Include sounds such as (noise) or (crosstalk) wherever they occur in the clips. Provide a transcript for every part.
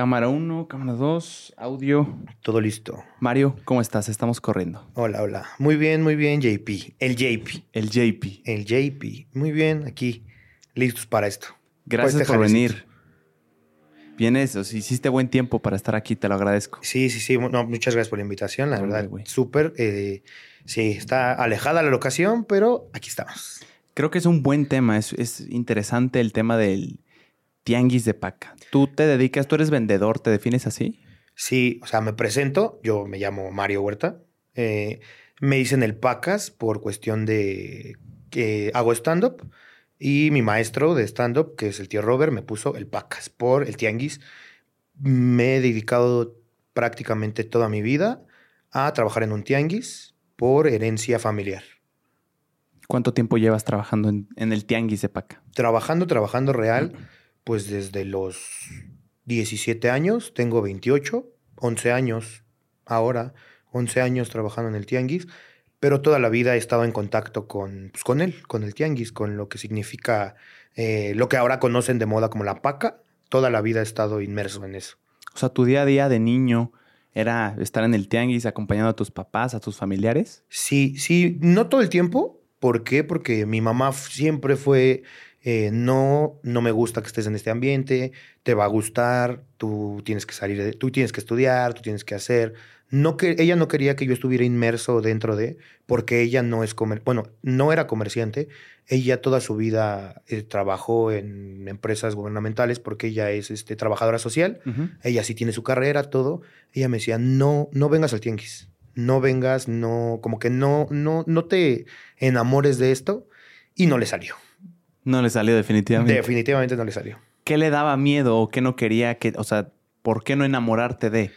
Cámara 1, cámara 2, audio. Todo listo. Mario, ¿cómo estás? Estamos corriendo. Hola, hola. Muy bien, muy bien, JP. El JP. El JP. El JP. Muy bien, aquí. Listos para esto. Gracias por venir. Vienes, o sea, hiciste buen tiempo para estar aquí, te lo agradezco. Sí, sí, sí. No, muchas gracias por la invitación, la verdad. Súper. Eh, sí, está alejada la locación, pero aquí estamos. Creo que es un buen tema. Es, es interesante el tema del tianguis de paca. ¿Tú te dedicas, tú eres vendedor, te defines así? Sí, o sea, me presento, yo me llamo Mario Huerta. Eh, me dicen el pacas por cuestión de que hago stand-up y mi maestro de stand-up, que es el tío Robert, me puso el pacas por el tianguis. Me he dedicado prácticamente toda mi vida a trabajar en un tianguis por herencia familiar. ¿Cuánto tiempo llevas trabajando en, en el tianguis de paca? Trabajando, trabajando real pues desde los 17 años, tengo 28, 11 años ahora, 11 años trabajando en el tianguis, pero toda la vida he estado en contacto con, pues, con él, con el tianguis, con lo que significa eh, lo que ahora conocen de moda como la paca. Toda la vida he estado inmerso en eso. O sea, tu día a día de niño era estar en el tianguis acompañando a tus papás, a tus familiares. Sí, sí, no todo el tiempo. ¿Por qué? Porque mi mamá siempre fue eh, no, no me gusta que estés en este ambiente, te va a gustar, tú tienes que salir, tú tienes que estudiar, tú tienes que hacer. No que, ella no quería que yo estuviera inmerso dentro de, porque ella no es comer, bueno, no era comerciante, ella toda su vida eh, trabajó en empresas gubernamentales porque ella es este, trabajadora social, ella sí tiene su carrera, todo. Ella me decía, no, no vengas al tianguis, no vengas, no, como que no, no, no te enamores de esto, y no le salió. No le salió definitivamente. Definitivamente no le salió. ¿Qué le daba miedo o qué no quería que, o sea, por qué no enamorarte de?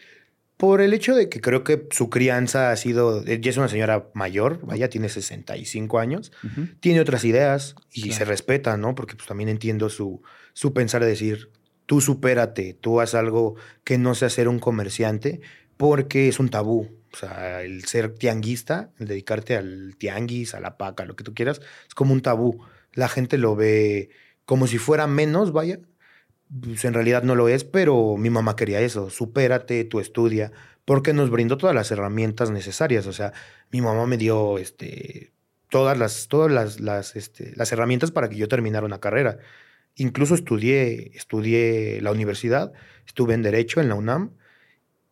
Por el hecho de que creo que su crianza ha sido, ella es una señora mayor, vaya, tiene 65 años, tiene otras ideas y se respeta, ¿no? Porque pues también entiendo su, su pensar de decir, tú supérate, tú haz algo que no sea ser un comerciante, porque es un tabú. O sea, el ser tianguista, el dedicarte al tianguis, a la paca, lo que tú quieras, es como un tabú la gente lo ve como si fuera menos, vaya. Pues en realidad no lo es, pero mi mamá quería eso. Supérate, tú estudia, porque nos brindó todas las herramientas necesarias. O sea, mi mamá me dio este, todas, las, todas las, las, este, las herramientas para que yo terminara una carrera. Incluso estudié, estudié la universidad, estuve en Derecho en la UNAM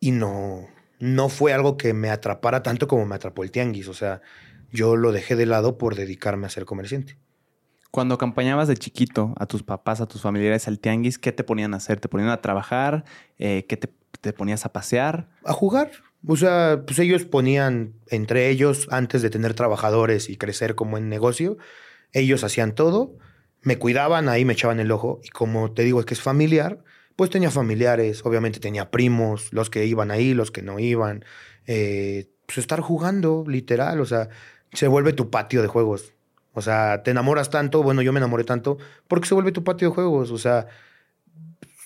y no, no fue algo que me atrapara tanto como me atrapó el tianguis. O sea, yo lo dejé de lado por dedicarme a ser comerciante. Cuando acompañabas de chiquito a tus papás, a tus familiares al tianguis, ¿qué te ponían a hacer? ¿Te ponían a trabajar? Eh, ¿Qué te, ponías a pasear? A jugar. O sea, pues ellos ponían entre ellos, antes de tener trabajadores y crecer como en negocio, ellos hacían todo, me cuidaban, ahí me echaban el ojo. Y como te digo, es que es familiar, pues tenía familiares, obviamente tenía primos, los que iban ahí, los que no iban. Eh, pues estar jugando, literal, o sea, se vuelve tu patio de juegos. O sea, te enamoras tanto, bueno, yo me enamoré tanto, porque se vuelve tu patio de juegos. O sea,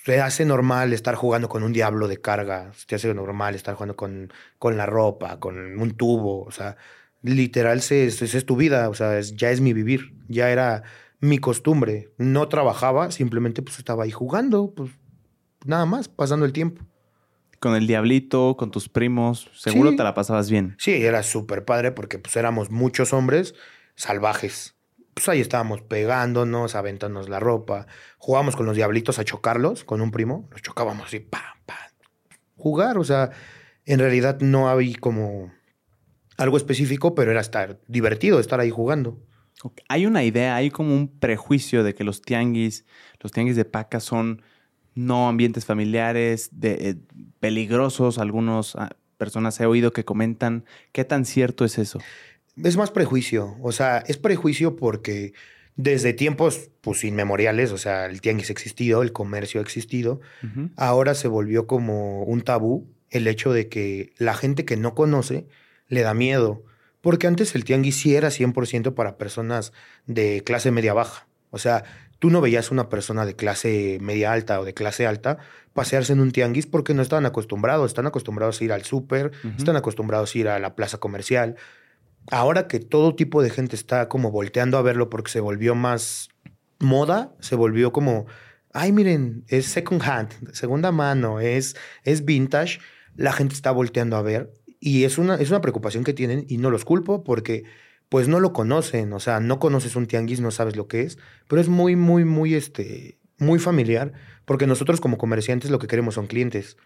te hace normal estar jugando con un diablo de carga, te hace normal estar jugando con, con la ropa, con un tubo. O sea, literal, esa es, tu vida, o sea, ya es mi vivir, ya era mi costumbre. No trabajaba, simplemente pues estaba ahí jugando, pues nada más, pasando el tiempo. Con el diablito, con tus primos, seguro te la pasabas bien. Sí, era súper padre porque pues éramos muchos hombres salvajes. Pues ahí estábamos pegándonos, aventándonos la ropa. Jugábamos con los diablitos a chocarlos con un primo. Los chocábamos así, pa, pa. Jugar, o sea, en realidad no había como algo específico, pero era estar divertido, estar ahí jugando. Hay una idea, hay como un prejuicio de que los tianguis, los tianguis de paca son no ambientes familiares, de, eh, peligrosos. Algunas ah, personas he oído que comentan. ¿Qué tan cierto es eso? Es más prejuicio. O sea, es prejuicio porque desde tiempos pues inmemoriales, o sea, el tianguis ha existido, el comercio ha existido, ahora se volvió como un tabú el hecho de que la gente que no conoce le da miedo. Porque antes el tianguis sí era 100% para personas de clase media baja. O sea, tú no veías una persona de clase media alta o de clase alta pasearse en un tianguis porque no estaban acostumbrados. Están acostumbrados a ir al súper, están acostumbrados a ir a la plaza comercial ahora que todo tipo de gente está como volteando a verlo porque se volvió más moda, se volvió como ay, miren, es second hand, segunda mano, es, es vintage, la gente está volteando a ver y es una, es una preocupación que tienen y no los culpo porque pues no lo conocen, o sea, no conoces un tianguis, no sabes lo que es, pero es muy, muy, muy, este, muy familiar porque nosotros como comerciantes lo que queremos son clientes.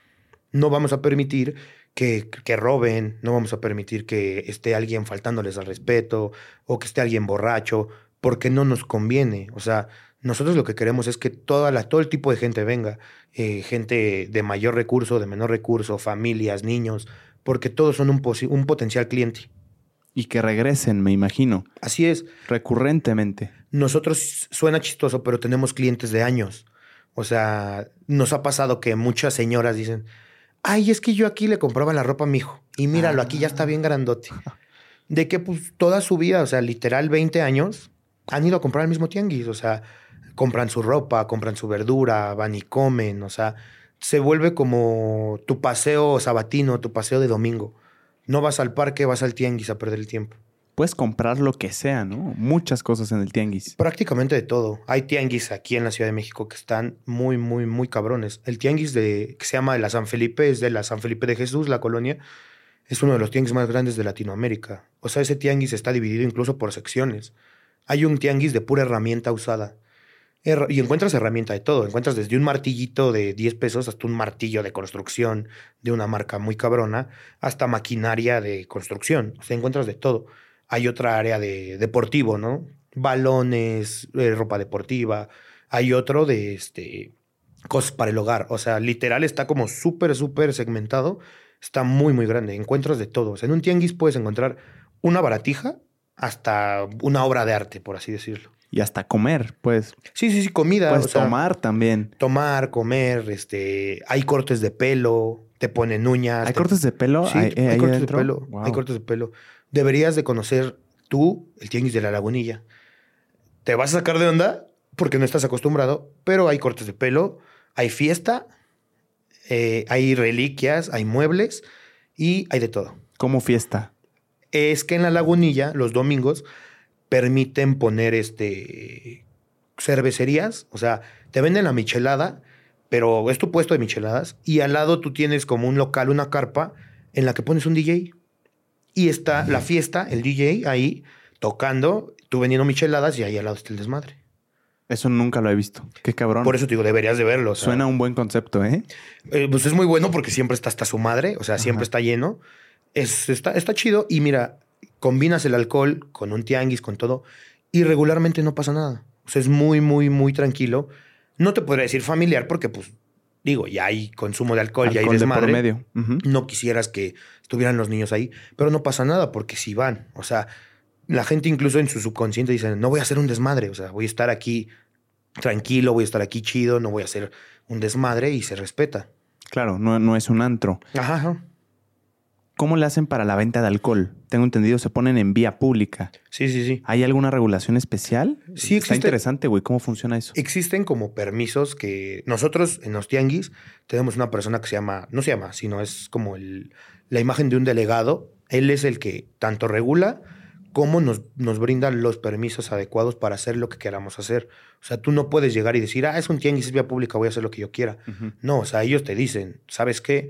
No vamos a permitir que, que, roben, no vamos a permitir que esté alguien faltándoles al respeto o que esté alguien borracho, porque no nos conviene. O sea, nosotros lo que queremos es que toda la, todo el tipo de gente venga, eh, gente de mayor recurso, de menor recurso, familias, niños, porque todos son un, un potencial cliente. Y que regresen, me imagino. Así es. Recurrentemente. Nosotros, suena chistoso, pero tenemos clientes de años. O sea, nos ha pasado que muchas señoras dicen, ay, es que yo aquí le compraba la ropa a mi hijo. Y míralo, aquí ya está bien grandote. De que pues toda su vida, o sea, literal 20 años, han ido a comprar el mismo tianguis. O sea, compran su ropa, compran su verdura, van y comen, o sea, se vuelve como tu paseo sabatino, tu paseo de domingo. No vas al parque, vas al tianguis a perder el tiempo. Puedes comprar lo que sea, ¿no? Muchas cosas en el tianguis. Prácticamente de todo. Hay tianguis aquí en la Ciudad de México que están muy, muy, muy cabrones. El tianguis de, que se llama de la San Felipe, es de la San Felipe de Jesús, la colonia. Es uno de los tianguis más grandes de Latinoamérica. O sea, ese tianguis está dividido incluso por secciones. Hay un tianguis de pura herramienta usada. Y encuentras herramienta de todo. Encuentras desde un martillito de 10 pesos hasta un martillo de construcción de una marca muy cabrona, hasta maquinaria de construcción. O sea, encuentras de todo. Hay otra área de deportivo, ¿no? Balones, eh, ropa deportiva. Hay otro de este, cosas para el hogar. O sea, literal está como súper, súper segmentado. Está muy, muy grande. Encuentras de todo. O sea, en un tianguis puedes encontrar una baratija hasta una obra de arte, por así decirlo. Y hasta comer, pues. Sí, sí, sí, comida. Puedes tomar también. Tomar, comer, este, hay cortes de pelo, te ponen uñas. ¿Hay cortes de pelo? Sí, hay, cortes de pelo. Hay cortes de pelo. Deberías de conocer tú el tianguis de la lagunilla. Te vas a sacar de onda porque no estás acostumbrado, pero hay cortes de pelo, hay fiesta, eh, hay reliquias, hay muebles y hay de todo. ¿Cómo fiesta? Es que en la lagunilla, los domingos, permiten poner este cervecerías, o sea, te venden la michelada, pero es tu puesto de micheladas y al lado tú tienes como un local, una carpa en la que pones un DJ y está la fiesta, el DJ ahí tocando, tú vendiendo micheladas y ahí al lado está el desmadre. Eso nunca lo he visto. Qué cabrón. Por eso te digo, deberías de verlo. Suena un buen concepto, ¿eh? ¿eh? Pues es muy bueno porque siempre está hasta su madre, o sea, siempre está lleno. Es, está, está chido y mira, combinas el alcohol con un tianguis, con todo, y regularmente no pasa nada. O sea, es muy, muy, muy tranquilo. No te podría decir familiar porque, pues, digo, ya hay consumo de alcohol, ya hay desmadre. De medio. No quisieras que estuvieran los niños ahí, pero no pasa nada porque si van, o sea, la gente incluso en su subconsciente dice, no voy a hacer un desmadre, o sea, voy a estar aquí tranquilo, voy a estar aquí chido, no voy a hacer un desmadre y se respeta. Claro, no, no es un antro. Ajá. ¿Cómo le hacen para la venta de alcohol? Tengo entendido, se ponen en vía pública. Sí, sí, sí. ¿Hay alguna regulación especial? Sí, Está interesante, güey. ¿Cómo funciona eso? Existen como permisos que nosotros en los tianguis tenemos una persona que se llama, no se llama, sino es como el, la imagen de un delegado. Él es el que tanto regula como nos, nos brinda los permisos adecuados para hacer lo que queramos hacer. O sea, tú no puedes llegar y decir, ah, es un tianguis, es vía pública, voy a hacer lo que yo quiera. No, o sea, ellos te dicen, ¿sabes qué?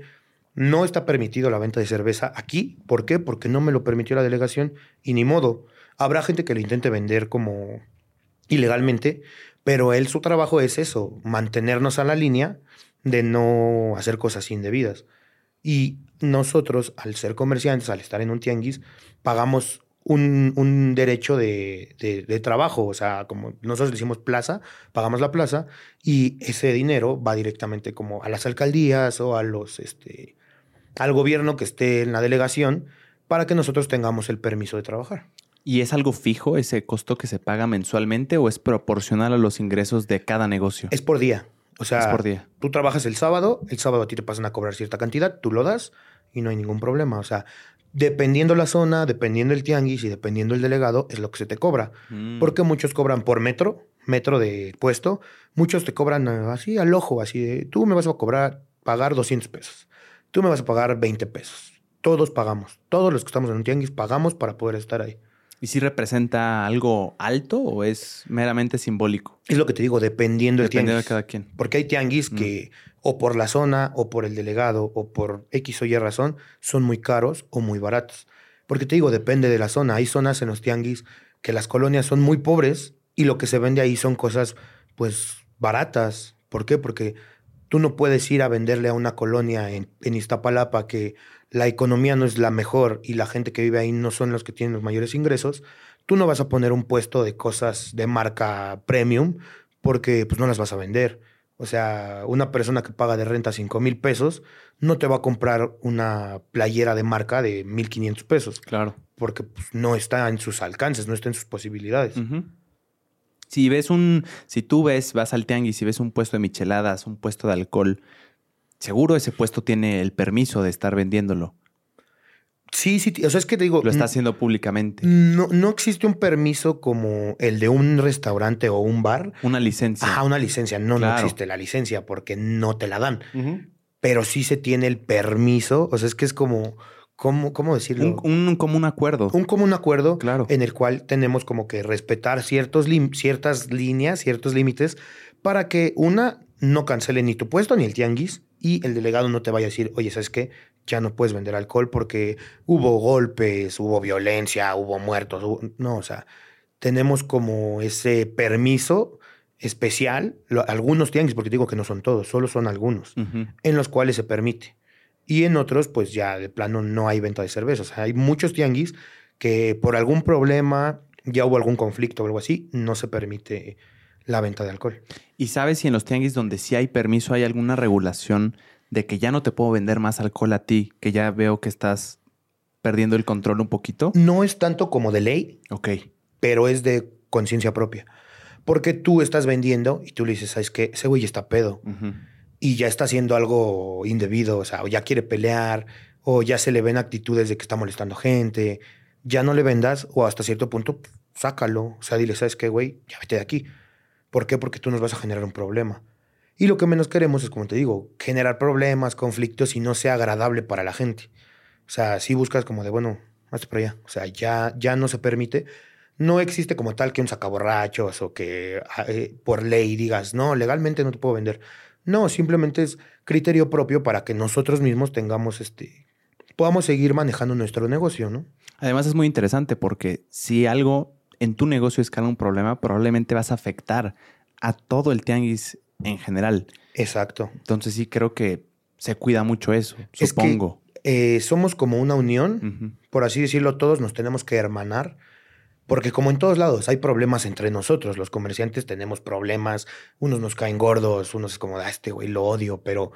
No está permitido la venta de cerveza aquí. ¿Por qué? Porque no me lo permitió la delegación y ni modo. Habrá gente que lo intente vender como ilegalmente, pero él su trabajo es eso, mantenernos a la línea de no hacer cosas indebidas. Y nosotros, al ser comerciantes, al estar en un tianguis, pagamos un, derecho de, de, trabajo. O sea, como nosotros decimos plaza, pagamos la plaza y ese dinero va directamente como a las alcaldías o a los, este, al gobierno que esté en la delegación para que nosotros tengamos el permiso de trabajar. ¿Y es algo fijo ese costo que se paga mensualmente o es proporcional a los ingresos de cada negocio? Es por día. O sea, es por día. tú trabajas el sábado, el sábado a ti te pasan a cobrar cierta cantidad, tú lo das y no hay ningún problema. O sea, dependiendo la zona, dependiendo el tianguis y dependiendo el delegado, es lo que se te cobra. Mm. Porque muchos cobran por metro, metro de puesto. Muchos te cobran así al ojo, así de, tú me vas a cobrar, pagar 200 pesos tú me vas a pagar 20 pesos. Todos pagamos. Todos los que estamos en un tianguis pagamos para poder estar ahí. ¿Y si representa algo alto o es meramente simbólico? Es lo que te digo, dependiendo del tianguis. de cada quien. Porque hay tianguis Mm. que o por la zona o por el delegado o por X o Y razón son muy caros o muy baratos. Porque te digo, depende de la zona. Hay zonas en los tianguis que las colonias son muy pobres y lo que se vende ahí son cosas pues baratas. ¿Por qué? Porque tú no puedes ir a venderle a una colonia en, en Iztapalapa que la economía no es la mejor y la gente que vive ahí no son los que tienen los mayores ingresos. Tú no vas a poner un puesto de cosas de marca premium porque pues no las vas a vender. O sea, una persona que paga de renta 5 mil pesos no te va a comprar una playera de marca de 1.500 pesos Claro. porque pues, no está en sus alcances, no está en sus posibilidades. Si ves un, si tú ves, vas al tianguis y ves un puesto de micheladas, un puesto de alcohol, seguro ese puesto tiene el permiso de estar vendiéndolo. Sí, sí, o sea, es que te digo, Lo está haciendo públicamente. no, no existe un permiso como el de un restaurante o un bar. Una licencia. Ajá, una licencia. No, no existe la licencia porque no te la dan. Pero sí se tiene el permiso. O sea, es que es como, ¿cómo, cómo decirlo? un, un común acuerdo. un común acuerdo Claro. en el cual tenemos como que respetar ciertos ciertas líneas, ciertos límites, para que una no cancele ni tu puesto ni el tianguis y el delegado no te vaya a decir, oye, ¿sabes qué? Ya no puedes vender alcohol porque hubo golpes, hubo violencia, hubo muertos. hubo-". No, o sea, tenemos como ese permiso especial, lo- algunos tianguis, porque digo que no son todos, solo son algunos en los cuales se permite. Y en otros, pues ya de plano no hay venta de cerveza. O sea, hay muchos tianguis que por algún problema, ya hubo algún conflicto o algo así, no se permite la venta de alcohol. ¿Y sabes si en los tianguis donde sí hay permiso hay alguna regulación de que ya no te puedo vender más alcohol a ti, que ya veo que estás perdiendo el control un poquito? No es tanto como de ley, Ok. pero es de conciencia propia. Porque tú estás vendiendo y tú le dices, ¿sabes qué? Ese güey está pedo. Y ya está haciendo algo indebido, o sea, o ya quiere pelear, o ya se le ven actitudes de que está molestando gente, ya no le vendas, o hasta cierto punto, sácalo, o sea, dile, ¿sabes qué, güey? Ya vete de aquí. ¿Por qué? Porque tú nos vas a generar un problema. Y lo que menos queremos es, como te digo, generar problemas, conflictos y no sea agradable para la gente. O sea, si buscas como de, bueno, hazte por allá. O sea, ya, ya no se permite. No existe como tal que un sacaborrachos o que eh, por ley digas, no, legalmente no te puedo vender. No, simplemente es criterio propio para que nosotros mismos tengamos este. podamos seguir manejando nuestro negocio, ¿no? Además es muy interesante porque si algo en tu negocio escala un problema, probablemente vas a afectar a todo el tianguis en general. Exacto. Entonces sí creo que se cuida mucho eso, Es que- supongo. Eh, somos como una unión, por así decirlo, todos nos tenemos que hermanar, porque como en todos lados hay problemas entre nosotros, los comerciantes tenemos problemas, unos nos caen gordos, unos es como, ah, este güey lo odio, pero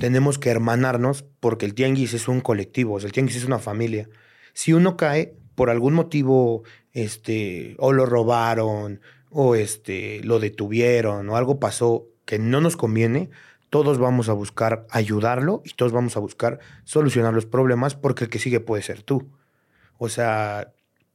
tenemos que hermanarnos porque el tianguis es un colectivo, o sea, el tianguis es una familia. Si uno cae por algún motivo, este, o lo robaron, o este, lo detuvieron, o algo pasó que no nos conviene, todos vamos a buscar ayudarlo y todos vamos a buscar solucionar los problemas porque el que sigue puede ser tú. O sea,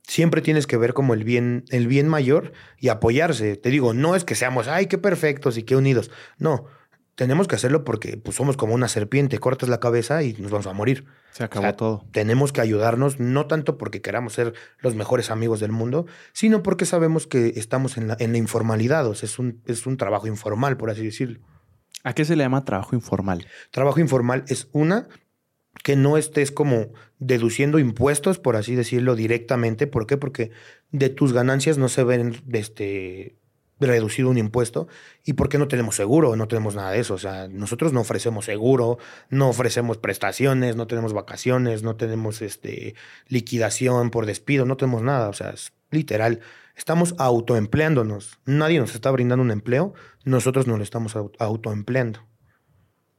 siempre tienes que ver como el bien, el bien mayor y apoyarse. Te digo, no es que seamos, ay, qué perfectos y qué unidos. No, tenemos que hacerlo porque pues, somos como una serpiente, cortas la cabeza y nos vamos a morir. Se acabó O sea, todo. Tenemos que ayudarnos, no tanto porque queramos ser los mejores amigos del mundo, sino porque sabemos que estamos en la, en la informalidad. O sea, es un, es un trabajo informal, por así decirlo. ¿A qué se le llama trabajo informal? Trabajo informal es una que no estés como deduciendo impuestos, por así decirlo, directamente. ¿Por qué? Porque de tus ganancias no se ven este, reducido un impuesto. ¿Y por qué no tenemos seguro? No tenemos nada de eso. O sea, nosotros no ofrecemos seguro, no ofrecemos prestaciones, no tenemos vacaciones, no tenemos este, liquidación por despido, no tenemos nada. O sea, es literal. Estamos autoempleándonos. Nadie nos está brindando un empleo, nosotros nos lo estamos au- autoempleando.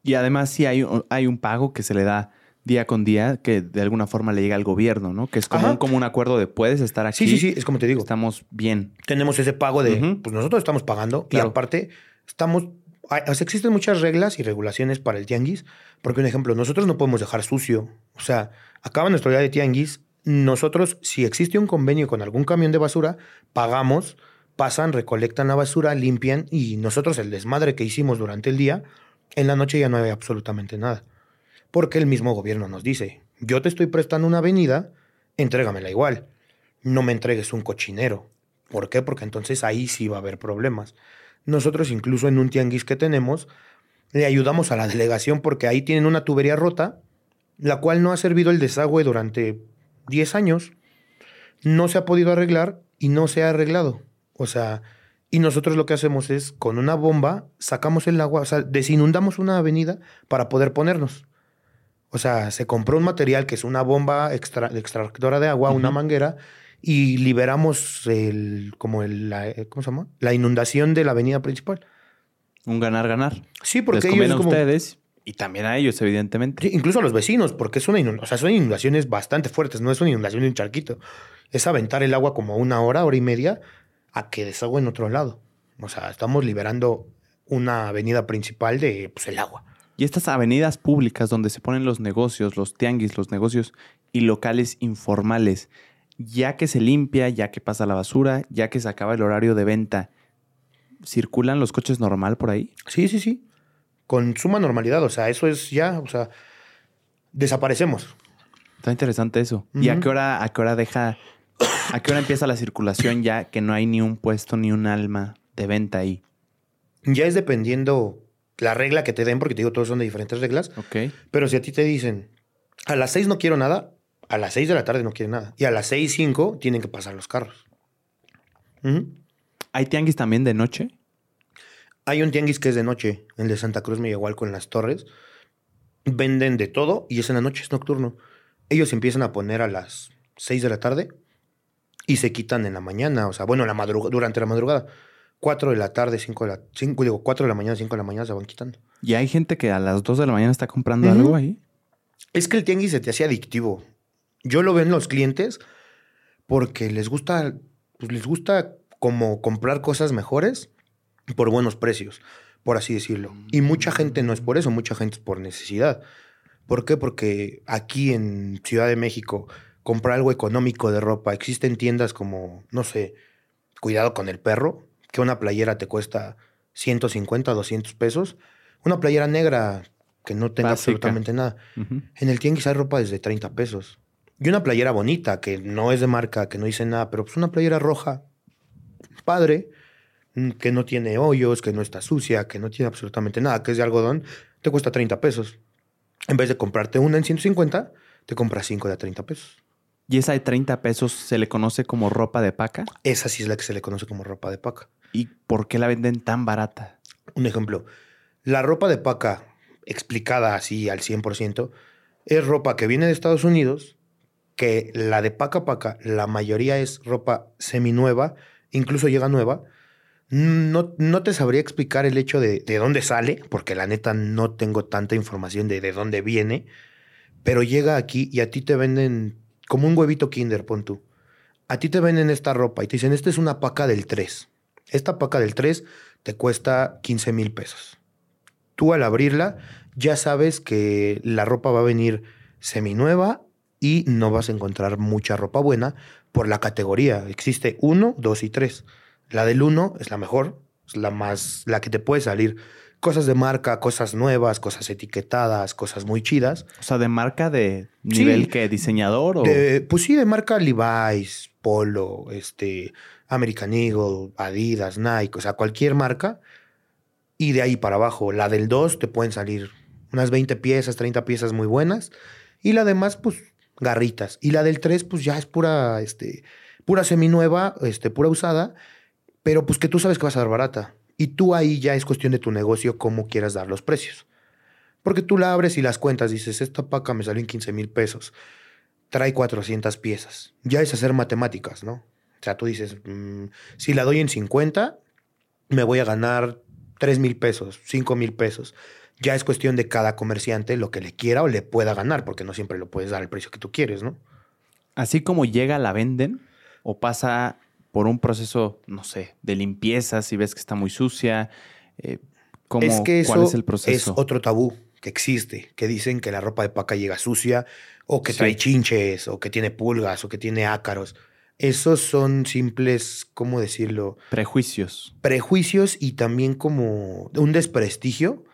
Y además sí hay, hay un pago que se le da día con día que de alguna forma le llega al gobierno, ¿no? Que es como, un, como un acuerdo de puedes estar aquí. Sí, sí, sí, es como te digo. Estamos bien. tenemos ese pago de, pues nosotros estamos pagando Claro. y aparte estamos, hay- o sea, existen muchas reglas y regulaciones para el tianguis, porque un ejemplo, nosotros no podemos dejar sucio, o sea, acaba nuestro día de tianguis, nosotros, si existe un convenio con algún camión de basura, pagamos, pasan, recolectan la basura, limpian y nosotros el desmadre que hicimos durante el día, en la noche ya no hay absolutamente nada, porque el mismo gobierno nos dice, yo te estoy prestando una avenida, entrégamela igual. no me entregues un cochinero. ¿Por qué? Porque entonces ahí sí va a haber problemas. Nosotros incluso en un tianguis que tenemos, le ayudamos a la delegación porque ahí tienen una tubería rota, la cual no ha servido el desagüe durante 10 años. No se ha podido arreglar y no se ha arreglado. O sea, y nosotros lo que hacemos es, con una bomba, sacamos el agua, o sea, desinundamos una avenida para poder ponernos. O sea, se compró un material que es una bomba extractora de agua, una manguera, y liberamos el, como el, la, ¿cómo se llama? La inundación de la avenida principal. Un ganar-ganar. Sí, porque Les ellos a ustedes y también a ellos, evidentemente. incluso a los vecinos, porque es una o sea, son inundaciones bastante fuertes, no es una inundación de un charquito. Es aventar el agua como una hora, hora y media, a que desagüe en otro lado. O sea, estamos liberando una avenida principal de pues, el agua. Y estas avenidas públicas donde se ponen los negocios, los tianguis, los negocios y locales informales, ya que se limpia, ya que pasa la basura, ya que se acaba el horario de venta, ¿circulan los coches normal por ahí? Sí, sí, sí. Con suma normalidad. O sea, eso es ya, o sea, desaparecemos. Está interesante eso. ¿Y a qué hora, a qué hora deja, a qué hora empieza la circulación ya que no hay ni un puesto ni un alma de venta ahí? Ya es dependiendo la regla que te den, porque te digo, todos son de diferentes reglas. Ok. Pero si a ti te dicen, a las seis no quiero nada, a las seis de la tarde no quieren nada. Y a las seis cinco tienen que pasar los carros. ¿Hay tianguis también de noche? Hay un tianguis que es de noche. El de Santa Cruz me igual con las torres. Venden de todo y es en la noche, es nocturno. Ellos empiezan a poner a las seis de la tarde y se quitan en la mañana. O sea, bueno, la durante la madrugada. 4 de la tarde, 5 de la... Cinco, digo, 4 de la mañana, 5 de la mañana se van quitando. ¿Y hay gente que a las 2 de la mañana está comprando algo ahí? Es que el tianguis se te hace adictivo. Yo lo veo en los clientes porque les gusta, pues les gusta como comprar cosas mejores por buenos precios, por así decirlo. Y mucha gente no es por eso, mucha gente es por necesidad. ¿Por qué? Porque aquí en Ciudad de México comprar algo económico de ropa, existen tiendas como, no sé, Cuidado con el perro, que una playera te cuesta 150, 200 pesos. Una playera negra que no tenga absolutamente nada. En el tianguis hay ropa desde 30 pesos. Y una playera bonita, que no es de marca, que no dice nada, pero pues una playera roja, padre, mm, que no tiene hoyos, que no está sucia, que no tiene absolutamente nada, que es de algodón, te cuesta 30 pesos. En vez de comprarte una en 150, te compras 5 de 30 pesos. ¿Y esa de 30 pesos se le conoce como ropa de paca? Esa sí es la que se le conoce como ropa de paca. ¿Y por qué la venden tan barata? Un ejemplo, la ropa de paca explicada así al 100% es ropa que viene de Estados Unidos, que la de paca paca, la mayoría es ropa seminueva, incluso llega nueva. No, no te sabría explicar el hecho de, de dónde sale, porque la neta no tengo tanta información de de dónde viene, pero llega aquí y a ti te venden como un huevito kinder, pon tú. A ti te venden esta ropa y te dicen, esta es una paca del 3. Esta paca del 3 te cuesta 15 mil pesos. Tú al abrirla ya sabes que la ropa va a venir seminueva y no vas a encontrar mucha ropa buena por la categoría. Existe 1, 2 y 3. La del 1 es la mejor, es la más, la que te puede salir. Cosas de marca, cosas nuevas, cosas etiquetadas, cosas muy chidas. O sea, de marca de nivel que diseñador o. pues sí, de marca Levi's, Polo, este, American Eagle, Adidas, Nike, o sea, cualquier marca. Y de ahí para abajo, la del 2 te pueden salir unas 20 piezas, 30 piezas muy buenas. Y la demás, pues, garritas. Y la del 3, pues ya es pura, este, pura seminueva, este, pura usada, pero pues que tú sabes que vas a dar barata. Y tú ahí ya es cuestión de tu negocio cómo quieras dar los precios. Porque tú la abres y las cuentas, dices, esta paca me salió en 15 mil pesos, trae 400 piezas. Ya es hacer matemáticas, ¿no? O sea, tú dices, mm, si la doy en 50, me voy a ganar 3 mil pesos, 5 mil pesos. Ya es cuestión de cada comerciante lo que le quiera o le pueda ganar, porque no siempre lo puedes dar al precio que tú quieres, ¿no? Así como llega, la venden o pasa por un proceso, no sé, de limpieza, si ves que está muy sucia. Eh, ¿cómo, es que ¿Cuál es el proceso? Es otro tabú que existe, que dicen que la ropa de paca llega sucia, o que trae chinches, o que tiene pulgas, o que tiene ácaros. Esos son simples, ¿cómo decirlo? Prejuicios. Prejuicios y también como un desprestigio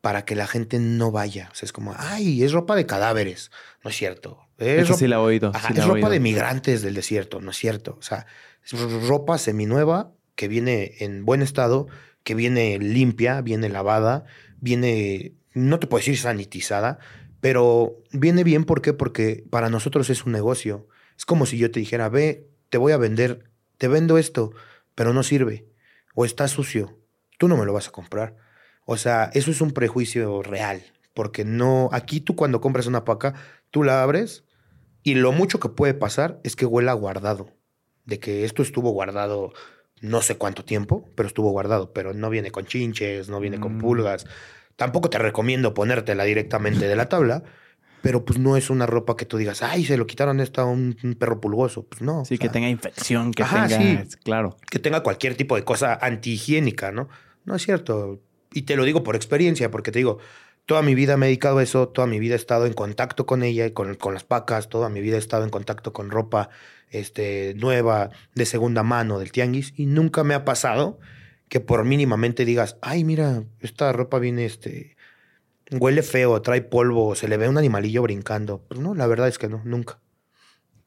para que la gente no vaya. O sea, es como, ay, es ropa de cadáveres. No es cierto. Es, sí la he oído. es ropa de migrantes del desierto. No es cierto. O sea, es ropa seminueva que viene en buen estado, que viene limpia, viene lavada, viene, no te puedo decir sanitizada, pero viene bien. ¿Por qué? Porque para nosotros es un negocio. Es como si yo te dijera, ve, te voy a vender, te vendo esto, pero no sirve. O está sucio. Tú no me lo vas a comprar. O sea, eso es un prejuicio real, porque no, aquí tú cuando compras una paca, tú la abres y lo mucho que puede pasar es que huela guardado, de que esto estuvo guardado no sé cuánto tiempo, pero estuvo guardado, pero no viene con chinches, no viene con mm. pulgas. Tampoco te recomiendo ponértela directamente de la tabla, pero pues no es una ropa que tú digas, ay, se lo quitaron esto a un, perro pulgoso. Pues no. Sí, que tenga infección, que tenga, claro. Que tenga cualquier tipo de cosa antihigiénica, ¿no? No es cierto y te lo digo por experiencia, porque te digo, toda mi vida me he dedicado a eso, toda mi vida he estado en contacto con ella y con, con las pacas, toda mi vida he estado en contacto con ropa este, nueva, de segunda mano, del tianguis, y nunca me ha pasado que por mínimamente digas, ay, mira, esta ropa viene, este, huele feo, trae polvo, se le ve un animalillo brincando. Pues no, la verdad es que no, nunca.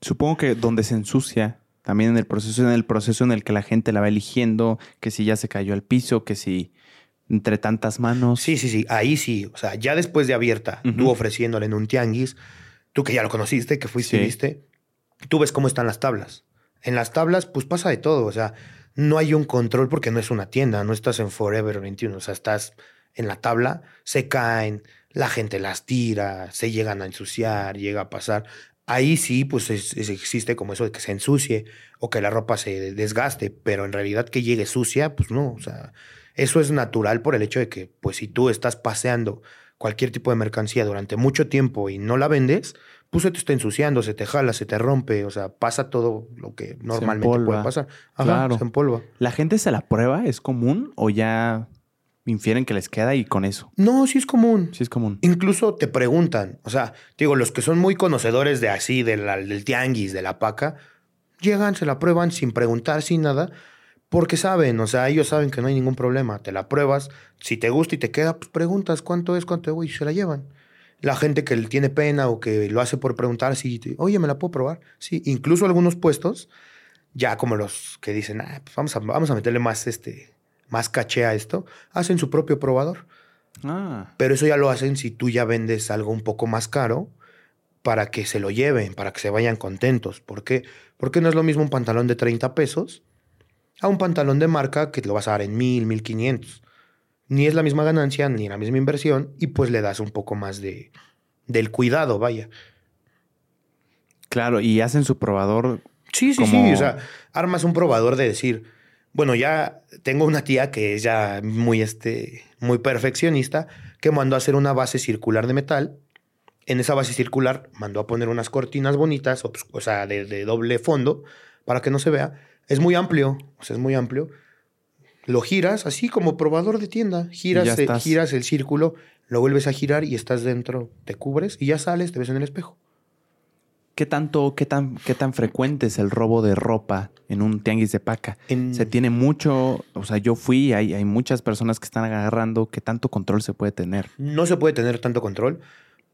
Supongo que donde se ensucia, también en el proceso, en el proceso en el que la gente la va eligiendo, que si ya se cayó al piso, que si entre tantas manos. Sí, sí, sí, ahí sí. O sea, ya después de abierta, tú ofreciéndole en un tianguis, tú que ya lo conociste, que fuiste y viste, tú ves cómo están las tablas. En las tablas, pues pasa de todo. O sea, no hay un control porque no es una tienda, no estás en Forever 21. O sea, estás en la tabla, se caen, la gente las tira, se llegan a ensuciar, llega a pasar. Ahí sí, pues existe como eso de que se ensucie o que la ropa se desgaste, pero en realidad que llegue sucia, pues no. O sea, eso es natural por el hecho de que, pues si tú estás paseando cualquier tipo de mercancía durante mucho tiempo y no la vendes, pues se te está ensuciando, se te jala, se te rompe, o sea, pasa todo lo que normalmente puede pasar. Ajá, claro. se empolva. ¿La gente se la prueba? ¿Es común o ya infieren que les queda y con eso? No, sí es común. Sí es común. Incluso te preguntan, o sea, digo, los que son muy conocedores de así, del tianguis, de la paca, llegan, se la prueban sin preguntar, sin nada, porque saben, o sea, ellos saben que no hay ningún problema. Te la pruebas, si te gusta y te queda, pues preguntas cuánto es, cuánto es, y se la llevan. La gente que tiene pena o que lo hace por preguntar, si, oye, ¿me la puedo probar? Sí, incluso algunos puestos, ya como los que dicen, ah, pues vamos a, vamos a meterle más, este, más caché a esto, hacen su propio probador. Ah. Pero eso ya lo hacen si tú ya vendes algo un poco más caro para que se lo lleven, para que se vayan contentos. ¿Por qué? Porque no es lo mismo un pantalón de 30 pesos a un pantalón de marca que te lo vas a dar en mil, mil quinientos. Ni es la misma ganancia, ni la misma inversión, y pues le das un poco más de, del cuidado, vaya. Claro, y hacen su probador. Sí, sí, sí. O sea, armas un probador de decir, bueno, ya tengo una tía que es ya muy, este, muy perfeccionista, que mandó a hacer una base circular de metal. En esa base circular mandó a poner unas cortinas bonitas, o, pues, sea, de, de doble fondo, para que no se vea es muy amplio, o sea, es muy amplio. Lo giras así como probador de tienda. Giras, giras el círculo, lo vuelves a girar y estás dentro, te cubres y ya sales, te ves en el espejo. ¿Qué tanto, qué tan, qué tan frecuente es el robo de ropa en un tianguis de paca? Se tiene mucho, o sea, yo fui, hay, hay muchas personas que están agarrando. ¿Qué tanto control se puede tener? No se puede tener tanto control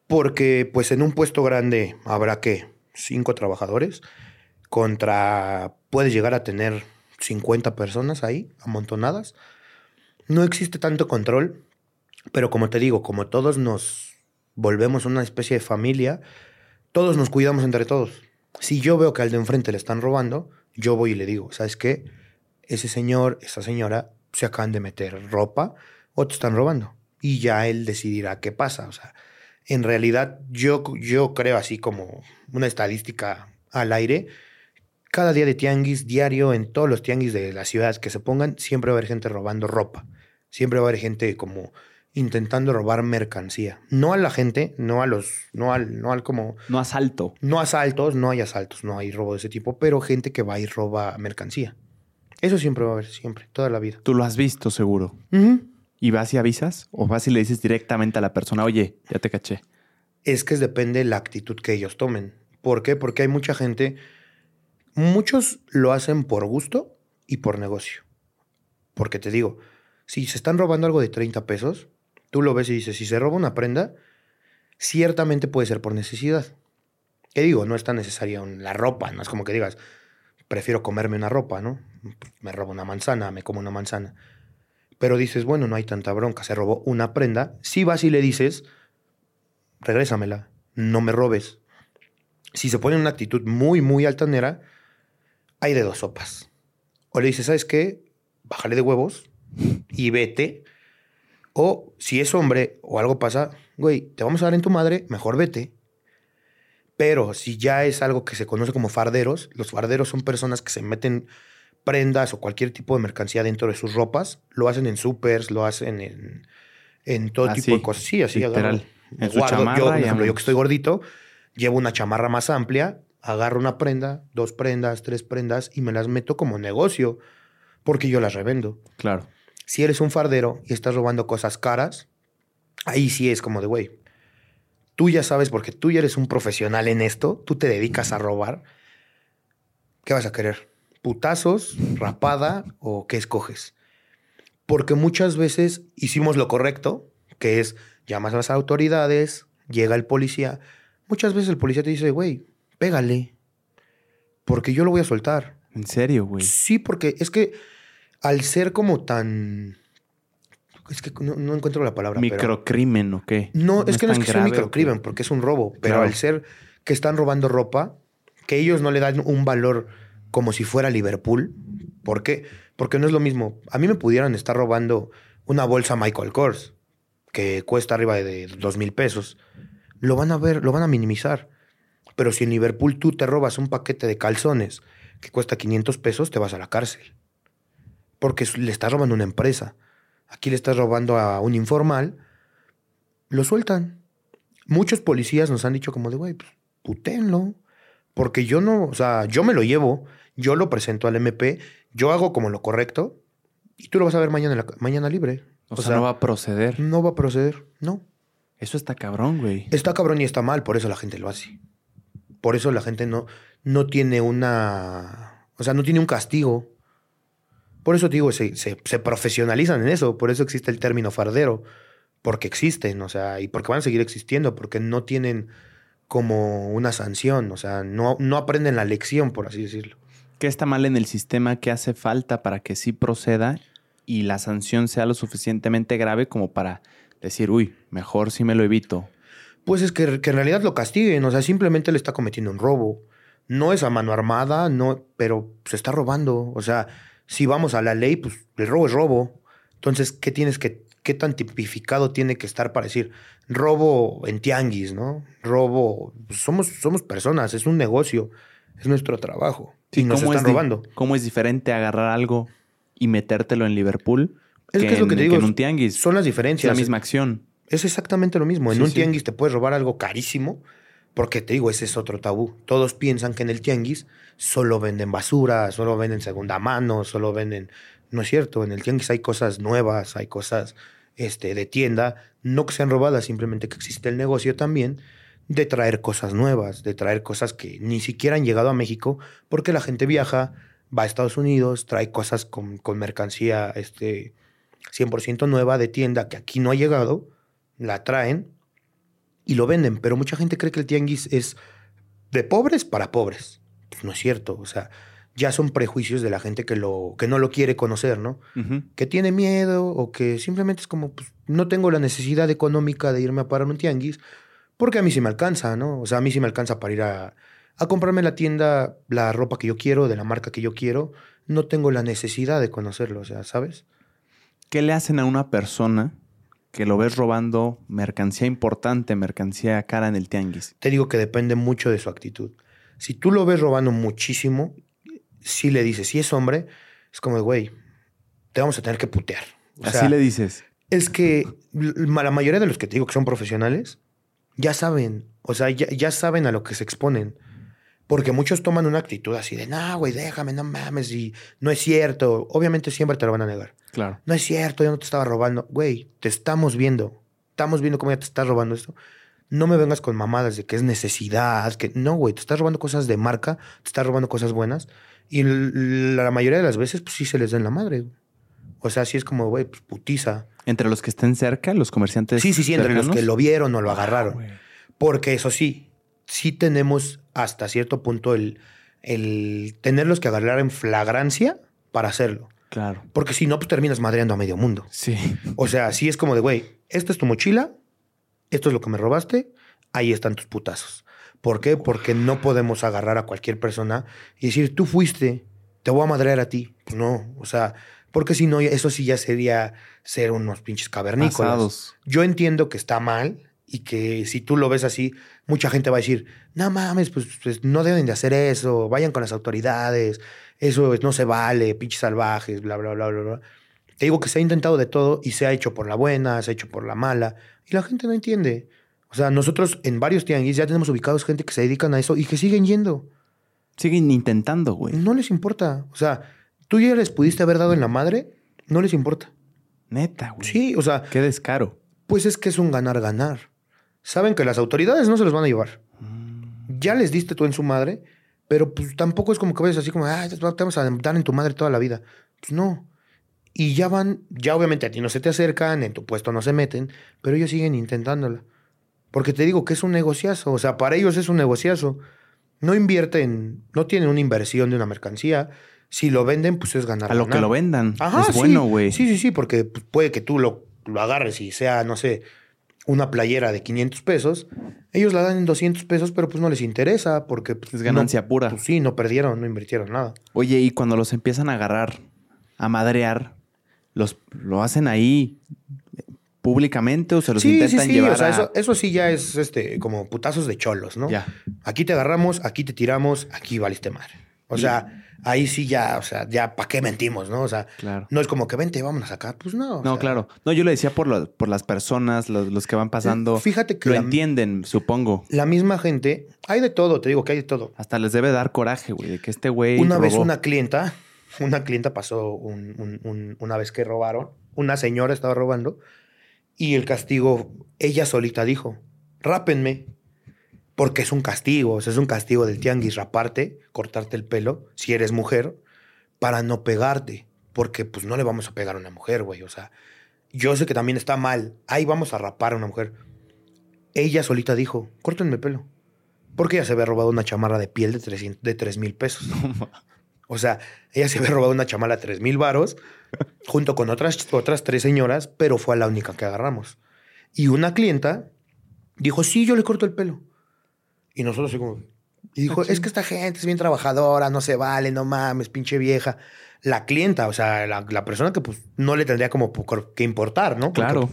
porque, pues, en un puesto grande habrá que cinco trabajadores contra, puedes llegar a tener 50 personas ahí, amontonadas. No existe tanto control, pero como te digo, como todos nos volvemos una especie de familia, todos nos cuidamos entre todos. Si yo veo que al de enfrente le están robando, yo voy y le digo, ¿sabes qué? Ese señor, esa señora se acaban de meter ropa o te están robando. Y ya él decidirá qué pasa. O sea, en realidad yo, yo creo así como una estadística al aire, cada día de tianguis, diario, en todos los tianguis de las ciudades que se pongan, siempre va a haber gente robando ropa. Siempre va a haber gente como intentando robar mercancía. No a la gente, no a los, no al, no al como... No asalto. No asaltos, no hay asaltos, no hay robo de ese tipo, pero gente que va y roba mercancía. Eso siempre va a haber, siempre, toda la vida. Tú lo has visto seguro. ¿Y vas y avisas? ¿O vas y le dices directamente a la persona, oye, ya te caché? Es que depende de la actitud que ellos tomen. ¿Por qué? Porque hay mucha gente Muchos lo hacen por gusto y por negocio. Porque te digo, si se están robando algo de 30 pesos, tú lo ves y dices, si se roba una prenda, ciertamente puede ser por necesidad. ¿Qué digo? No es tan necesaria la ropa, no es como que digas, prefiero comerme una ropa, ¿no? Me robo una manzana, me como una manzana. Pero dices, bueno, no hay tanta bronca, se robó una prenda. Si vas y le dices, regrésamela, no me robes. Si se pone en una actitud muy, muy altanera, hay de dos sopas. O le dices, ¿sabes qué? Bájale de huevos y vete. O si es hombre o algo pasa, güey, te vamos a dar en tu madre, mejor vete. Pero si ya es algo que se conoce como farderos, los farderos son personas que se meten prendas o cualquier tipo de mercancía dentro de sus ropas, lo hacen en supers, lo hacen en, en todo tipo de cosas. Sí, así literal. En su chamarra yo, por ejemplo, yo que estoy gordito, llevo una chamarra más amplia, agarro una prenda, dos prendas, tres prendas y me las meto como negocio porque yo las revendo. Claro. Si eres un fardero y estás robando cosas caras, ahí sí es como de, güey, tú ya sabes, porque tú ya eres un profesional en esto, tú te dedicas a robar, ¿qué vas a querer? ¿Putazos, rapada o qué escoges? Porque muchas veces hicimos lo correcto, que es llamas a las autoridades, llega el policía. Muchas veces el policía te dice, güey, pégale, porque yo lo voy a soltar. ¿En serio, güey? Sí, porque es que al ser como tan es que no, encuentro la palabra. ¿Microcrimen o qué? No, es que no es que sea un microcrimen, porque es un robo. Pero al ser que están robando ropa, que ellos no le dan un valor como si fuera Liverpool. ¿Por qué? Porque no es lo mismo. A mí me pudieran estar robando una bolsa Michael Kors, que cuesta arriba de dos mil pesos. Lo van a ver, lo van a minimizar. Pero si en Liverpool tú te robas un paquete de calzones que cuesta 500 pesos, te vas a la cárcel. Porque le estás robando a una empresa aquí le estás robando a un informal, lo sueltan. Muchos policías nos han dicho como de, güey, pues, puténlo. Porque yo no, o sea, yo me lo llevo, yo lo presento al MP, yo hago como lo correcto y tú lo vas a ver mañana, mañana libre. O, sea, no va a proceder. No va a proceder, no. Eso está cabrón, güey. Está cabrón y está mal, por eso la gente lo hace. Por eso la gente no, no tiene una, o sea, no tiene un castigo. Por eso digo, se, se, profesionalizan en eso, por eso existe el término fardero, porque existen, o sea, y porque van a seguir existiendo, porque no tienen como una sanción, o sea, no, no aprenden la lección, por así decirlo. ¿Qué está mal en el sistema? ¿Qué hace falta para que sí proceda y la sanción sea lo suficientemente grave como para decir, uy, mejor si me lo evito? Pues es que, que en realidad lo castiguen, o sea, simplemente le está cometiendo un robo. No es a mano armada, no, pero se está robando, o sea, si vamos a la ley, pues el robo es robo. Entonces, ¿qué tienes que, qué tan tipificado tiene que estar para decir robo en tianguis, ¿no? Robo, pues, somos, somos personas, es un negocio, es nuestro trabajo. y nos están robando. ¿Cómo es diferente agarrar algo y metértelo en Liverpool? Es que, es lo que te digo. en un tianguis. Son las diferencias. Es la misma acción. Es exactamente lo mismo. En un tianguis te puedes robar algo carísimo, porque te digo, ese es otro tabú. Todos piensan que en el tianguis solo venden basura, solo venden segunda mano, solo venden... No es cierto, en el tianguis hay cosas nuevas, hay cosas este, de tienda, no que sean robadas, simplemente que existe el negocio también de traer cosas nuevas, de traer cosas que ni siquiera han llegado a México, porque la gente viaja, va a Estados Unidos, trae cosas con, con mercancía este, 100% nueva de tienda que aquí no ha llegado, la traen y lo venden, pero mucha gente cree que el tianguis es de pobres para pobres. Pues no es cierto, o sea, ya son prejuicios de la gente que, lo, que no lo quiere conocer, ¿no? Que tiene miedo o que simplemente es como, pues, no tengo la necesidad económica de irme a parar un tianguis porque a mí sí me alcanza, ¿no? O sea, a mí sí me alcanza para ir a, a comprarme en la tienda la ropa que yo quiero, de la marca que yo quiero. No tengo la necesidad de conocerlo, o sea, ¿sabes? ¿Qué le hacen a una persona que lo ves robando mercancía importante, mercancía cara en el tianguis? Te digo que depende mucho de su actitud. Si tú lo ves robando muchísimo, si le dices, si es hombre, es como, güey, te vamos a tener que putear. Así le dices. Es que la mayoría de los que te digo que son profesionales, ya saben, o sea, ya, ya saben a lo que se exponen. Porque muchos toman una actitud así de, no, güey, déjame, no mames, y no es cierto. Obviamente siempre te lo van a negar. Claro. No es cierto, yo no te estaba robando. Güey, te estamos viendo. Estamos viendo cómo ya te estás robando esto. No me vengas con mamadas de que es necesidad, que no, güey, te estás robando cosas de marca, te estás robando cosas buenas. Y la mayoría de las veces, pues sí se les da en la madre. O sea, sí es como, güey, pues putiza. Entre los que estén cerca, los comerciantes. Sí, sí, sí, entre los cercanos. que lo vieron o lo Ah, agarraron. güey. Porque eso sí, sí tenemos hasta cierto punto el, el tenerlos que agarrar en flagrancia para hacerlo. Claro. Porque si no, pues terminas madreando a medio mundo. Sí. O sea, sí es como de, güey, esta es tu mochila, esto es lo que me robaste, ahí están tus putazos. ¿Por qué? Porque no podemos agarrar a cualquier persona y decir, tú fuiste, te voy a madrear a ti. Pues no, o sea, porque si no, eso sí ya sería ser unos pinches cavernícolas. Pasados. Yo entiendo que está mal y que si tú lo ves así, mucha gente va a decir, no mames, pues, pues, no deben de hacer eso, vayan con las autoridades, eso no se vale, pinches salvajes, bla, bla, bla, bla, bla. Te digo que se ha intentado de todo y se ha hecho por la buena, se ha hecho por la mala y la gente no entiende. O sea, nosotros en varios tianguis ya tenemos ubicados gente que se dedican a eso y que siguen yendo. Siguen intentando, güey. No les importa. O sea, tú ya les pudiste haber dado en la madre, no les importa. Neta, güey. Sí, o sea, Qué descaro. pues es que es un ganar-ganar. Saben que las autoridades no se los van a llevar. Ya les diste tú en su madre, pero pues tampoco es como que vayas así como, ah, te vamos a dar en tu madre toda la vida. Pues no. Y ya van, ya obviamente a ti no se te acercan, en tu puesto no se meten, pero ellos siguen intentándola. Porque te digo que es un negociazo, o sea, para ellos es un negociazo. No invierten, no tienen una inversión de una mercancía. Si lo venden, pues es ganar. A lo que lo vendan. Ajá, es sí. bueno, güey. Sí, sí, sí, porque pues, puede que tú lo, lo agarres y sea, no sé, una playera de 500 pesos. Ellos la dan en 200 pesos, pero pues no les interesa porque... pues, Es ganancia no- pura. Pues sí, no perdieron, no invirtieron nada. Oye, y cuando los empiezan a agarrar, a madrear, los, ¿lo hacen ahí públicamente o se los sí, sí, intentan sí, llevar o sea, a- eso, eso sí ya es este, como putazos de cholos, ¿no? Ya. Aquí te agarramos, aquí te tiramos, aquí valiste madre. O sea, ahí sí ya, o sea, ya, ¿para qué mentimos, no? O sea, Claro. no es como que vente, vámonos acá. Pues no. No, sea, claro. No, yo le decía por, lo- por las personas, los, los que van pasando. Fíjate que lo la- entienden, supongo. La misma gente, hay de todo, te digo que hay de todo. Hasta les debe dar coraje, güey, de que este güey. Una vez una clienta, una clienta pasó un- un- un- una vez que robaron, una señora estaba robando y el castigo, ella solita dijo, rápenme, porque es un castigo, o sea, es un castigo del tianguis raparte, cortarte el pelo, si eres mujer, para no pegarte, porque pues no le vamos a pegar a una mujer, güey, o sea, yo sé que también está mal, ahí vamos a rapar a una mujer. Ella solita dijo, córtenme el pelo, porque ella se había robado una chamarra de piel de 300 de 3 mil pesos. O sea, ella se había robado una chamala a 3 mil varos junto con otras, otras tres señoras, pero fue la única que agarramos. Y una clienta dijo, sí, yo le corto el pelo. Y nosotros así como... Y dijo, es que esta gente es bien trabajadora, no se vale, no mames, pinche vieja. La clienta, o sea, la, la persona que pues no le tendría como que importar, ¿no? Porque, Claro.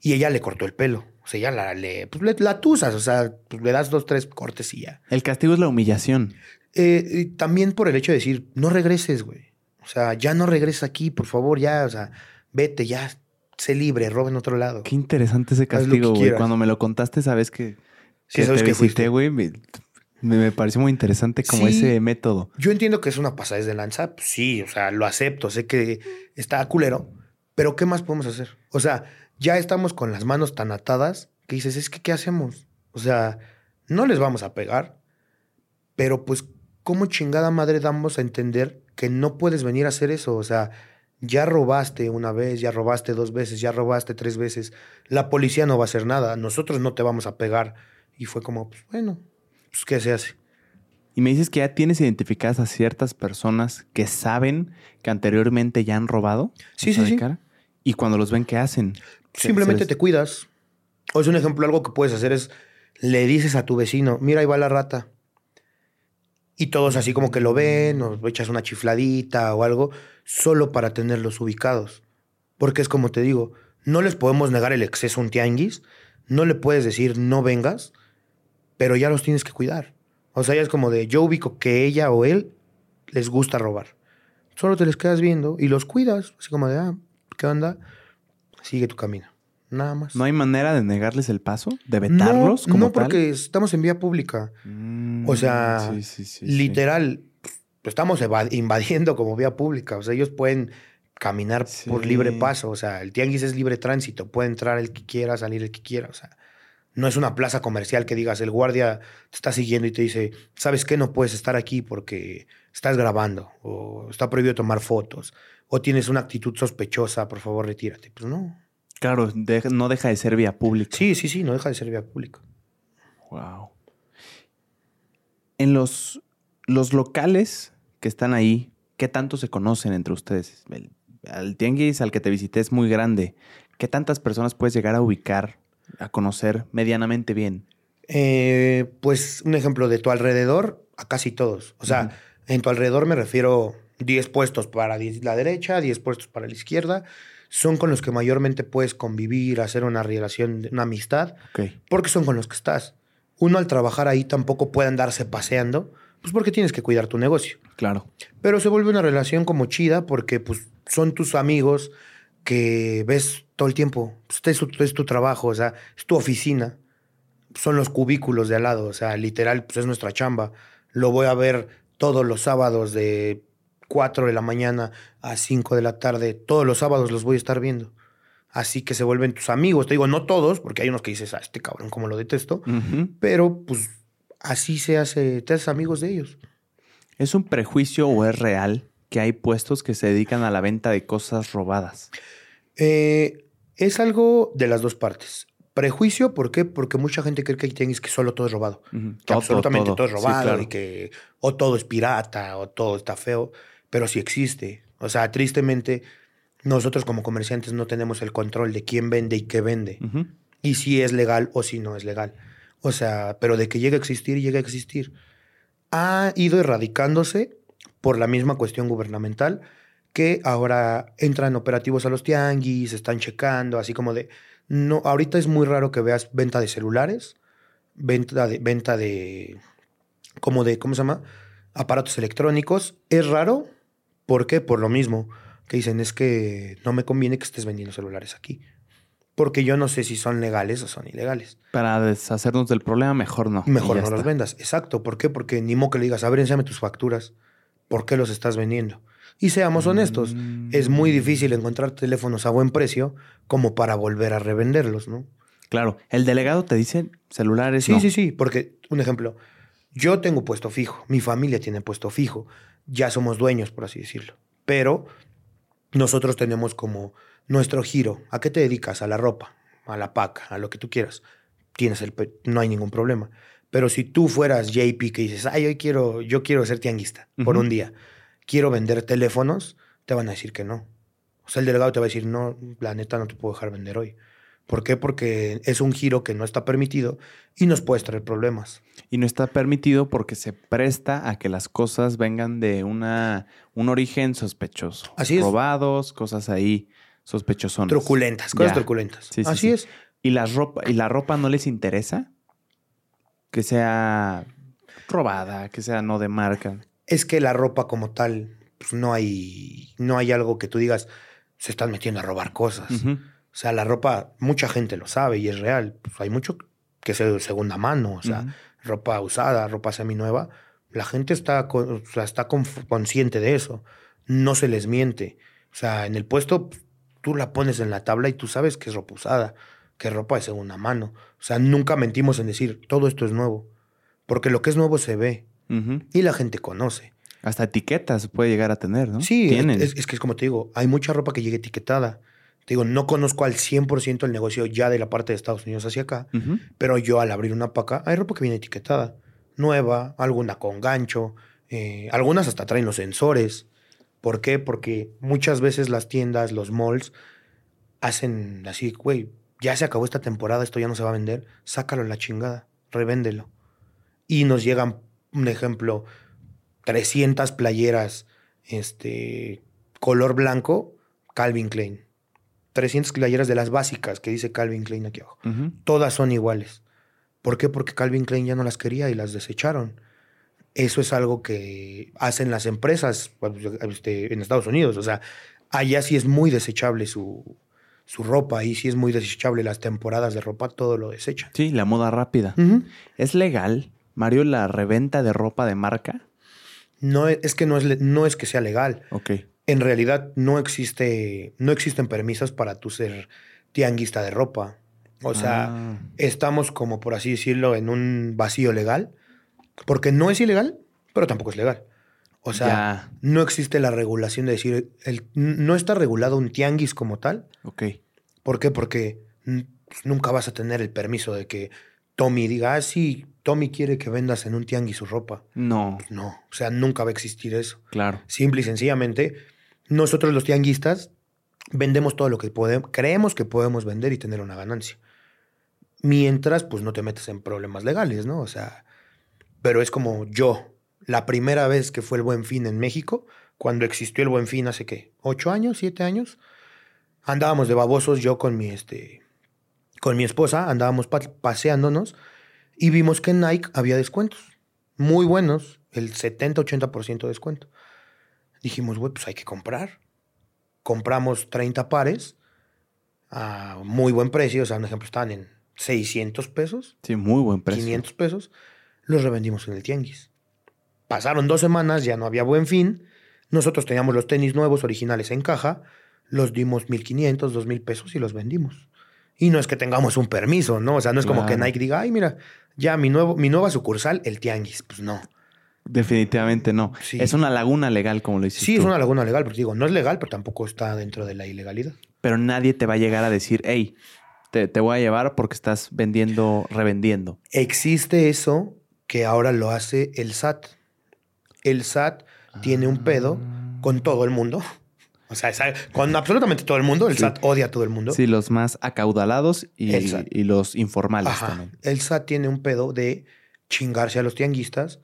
y ella le cortó el pelo. O sea, ella la, le, pues, le- la tusas, o sea, pues, le das dos, tres cortes y ya. El castigo es la humillación. Eh, y también por el hecho de decir, no regreses, güey. O sea, ya no regreses aquí, por favor, ya, o sea, vete, ya, sé libre, roba en otro lado. Qué interesante ese castigo, güey. Cuando me lo contaste, sabes que, que sabes te que fuiste. güey. Me, me- me pareció muy interesante como Sí. ese método. Yo entiendo que es una pasada de lanza, pues sí, o sea, lo acepto, sé que está culero, pero ¿qué más podemos hacer? O sea, ya estamos con las manos tan atadas que dices, es que ¿qué hacemos? O sea, no les vamos a pegar, pero pues, ¿cómo chingada madre damos a entender que no puedes venir a hacer eso? O sea, ya robaste una vez, ya robaste dos veces, ya robaste tres veces, la policía no va a hacer nada, nosotros no te vamos a pegar. Y fue como, pues bueno, pues ¿qué se hace? Y me dices que ya tienes identificadas a ciertas personas que saben que anteriormente ya han robado. Sí, sí, sí. cara. Y cuando los ven, ¿qué hacen? Simplemente te cuidas. O es un ejemplo, algo que puedes hacer es, le dices a tu vecino, mira, ahí va la rata. Y todos así como que lo ven, o echas una chifladita o algo, solo para tenerlos ubicados. Porque es como te digo, no les podemos negar el exceso a un tianguis, no le puedes decir no vengas, pero ya los tienes que cuidar. O sea, ya es como de, yo ubico que ella o él les gusta robar. Solo te les quedas viendo y los cuidas, así como de, ah, ¿qué onda? Sigue tu camino. Nada más. ¿No hay manera de negarles el paso? ¿De vetarlos? No, como no, tal? porque estamos en vía pública. Mm, O sea, sí, sí, sí, sí. Literal, estamos invadiendo como vía pública. O sea, ellos pueden caminar por libre paso. O sea, el tianguis es libre tránsito. Puede entrar el que quiera, salir el que quiera. O sea, no es una plaza comercial que digas, el guardia te está siguiendo y te dice, ¿sabes qué? No puedes estar aquí porque estás grabando o está prohibido tomar fotos o tienes una actitud sospechosa, por favor, retírate. Pues no. Claro, no deja de ser vía pública. Sí, sí, sí, no deja de ser vía pública. Wow. En los, los locales que están ahí, ¿qué tanto se conocen entre ustedes? El, tianguis al que te visité es muy grande. ¿Qué tantas personas puedes llegar a ubicar, a conocer medianamente bien? Eh, pues un ejemplo de tu alrededor, a casi todos. O sea, en tu alrededor me refiero 10 puestos para la derecha, 10 puestos para la izquierda. Son con los que mayormente puedes convivir, hacer una relación, una amistad, porque son con los que estás. Uno al trabajar ahí tampoco puede andarse paseando, pues porque tienes que cuidar tu negocio. Claro. Pero se vuelve una relación como chida porque pues son tus amigos que ves todo el tiempo. Pues, es, tu, es tu trabajo, o sea, es tu oficina. Son los cubículos de al lado, o sea, literal, pues es nuestra chamba. Lo voy a ver todos los sábados de 4 de la mañana a 5 de la tarde, todos los sábados los voy a estar viendo. Así que se vuelven tus amigos. Te digo, no todos, porque hay unos que dices, ah, este cabrón, como lo detesto. Pero pues así se hace, te haces amigos de ellos. ¿Es un prejuicio o es real que hay puestos que se dedican a la venta de cosas robadas? Eh, es algo de las dos partes. Prejuicio, ¿por qué? Porque mucha gente cree que hay que solo todo es robado. Que absolutamente todo, es robado y que o todo es pirata o todo está feo pero sí existe. O sea, tristemente, nosotros como comerciantes no tenemos el control de quién vende y qué vende. Y si es legal o si no es legal. O sea, pero de que llegue a existir, llega a existir. Ha ido erradicándose por la misma cuestión gubernamental que ahora entran operativos a los tianguis, están checando, así como de... No, ahorita es muy raro que veas venta de celulares, venta de... Venta de como de, ¿cómo se llama? Aparatos electrónicos. Es raro, ¿Por qué? Por lo mismo que dicen, es que no me conviene que estés vendiendo celulares aquí. Porque yo no sé si son legales o son ilegales. Para deshacernos del problema, mejor no. Mejor no los vendas. Exacto. ¿Por qué? Porque ni modo que le digas, a ver, enséñame tus facturas. ¿Por qué los estás vendiendo? Y seamos honestos, es muy mm. difícil encontrar teléfonos a buen precio como para volver a revenderlos, ¿no? Claro. El delegado te dice celulares. Sí, sí, sí. Porque, un ejemplo, yo tengo puesto fijo, mi familia tiene puesto fijo ya somos dueños, por así decirlo. Pero nosotros tenemos como nuestro giro. ¿A qué te dedicas? A la ropa, a la paca, a lo que tú quieras. Tienes el no hay ningún problema. Pero si tú fueras JP que dices, ay, yo quiero, yo quiero ser tianguista por un día, quiero vender teléfonos, te van a decir que no. O sea, el delegado te va a decir, no, la neta no te puedo dejar vender hoy. ¿Por qué? Porque es un giro que no está permitido y nos puede traer problemas. Y no está permitido porque se presta a que las cosas vengan de una, un origen sospechoso. Así es. Robados, cosas ahí sospechosonas. Truculentas, cosas truculentas. Así es. ¿Y la, ropa, ¿Y la ropa no les interesa? Que sea robada, que sea no de marca. Es que la ropa como tal, pues no hay, no hay algo que tú digas, se están metiendo a robar cosas. O sea, la ropa, mucha gente lo sabe y es real. Pues hay mucho que es de segunda mano, o sea, ropa usada, ropa seminueva. La gente está, o sea, está consciente de eso. No se les miente. O sea, en el puesto tú la pones en la tabla y tú sabes que es ropa usada, que es ropa de segunda mano. O sea, nunca mentimos en decir todo esto es nuevo. Porque lo que es nuevo se ve y la gente conoce. Hasta etiquetas puede llegar a tener, ¿no? Sí, Es, es, que es como te digo, hay mucha ropa que llega etiquetada digo, no conozco al 100% el negocio ya de la parte de Estados Unidos hacia acá, pero yo al abrir una paca, hay ropa que viene etiquetada, nueva, alguna con gancho, eh, algunas hasta traen los sensores. ¿Por qué? Porque muchas veces las tiendas, los malls, hacen así, güey, ya se acabó esta temporada, esto ya no se va a vender, sácalo a la chingada, revéndelo. Y nos llegan, un ejemplo, 300 playeras, este, color blanco, Calvin Klein 300 playeras de las básicas que dice Calvin Klein aquí abajo. Todas son iguales. ¿Por qué? Porque Calvin Klein ya no las quería y las desecharon. Eso es algo que hacen las empresas pues, este, en Estados Unidos. O sea, allá sí es muy desechable su, su ropa, ahí sí es muy desechable las temporadas de ropa, todo lo desechan. Sí, la moda rápida. ¿Es legal, Mario, la reventa de ropa de marca? No, es que no es, no es que sea legal. Ok en realidad no existe, no existen permisos para tú ser tianguista de ropa. O sea, ah. estamos como por así decirlo en un vacío legal, porque no es ilegal, pero tampoco es legal. O sea, no existe la regulación de decir, el, no está regulado un tianguis como tal. Ok. ¿Por qué? Porque pues, nunca vas a tener el permiso de que Tommy diga, ah, sí, Tommy quiere que vendas en un tianguis su ropa. No. Pues, no, o sea, nunca va a existir eso. Claro. Simple y sencillamente, nosotros los tianguistas vendemos todo lo que podemos, creemos que podemos vender y tener una ganancia. Mientras, pues no te metes en problemas legales, ¿no? O sea, pero es como yo, la primera vez que fue el Buen Fin en México, cuando existió el Buen Fin hace qué, ocho años, siete años, andábamos de babosos yo con mi, este, con mi esposa, andábamos paseándonos y vimos que en Nike había descuentos, muy buenos, el 70-80% de descuento. Dijimos, güey, pues hay que comprar. Compramos 30 pares a muy buen precio, o sea, un ejemplo, estaban en 600 pesos. Sí, muy buen precio. 500 pesos. Los revendimos en el tianguis. Pasaron dos semanas, ya no había buen fin. Nosotros teníamos los tenis nuevos, originales en caja. Los dimos 1.500, 2.000 pesos y los vendimos. Y no es que tengamos un permiso, ¿no? O sea, no es como que Nike diga, ay, mira, ya mi, nuevo, mi nueva sucursal, el tianguis. Pues no. Definitivamente no. Es una laguna legal, como lo dices. Sí, es una laguna legal, pero digo, no es legal, pero tampoco está dentro de la ilegalidad. Pero nadie te va a llegar a decir, hey, te, te voy a llevar porque estás vendiendo, revendiendo. Existe eso que ahora lo hace el SAT el SAT tiene un pedo con todo el mundo. O sea, con absolutamente todo el mundo. El SAT odia a todo el mundo. Sí, los más acaudalados y, y los informales también. El SAT tiene un pedo de chingarse a los tianguistas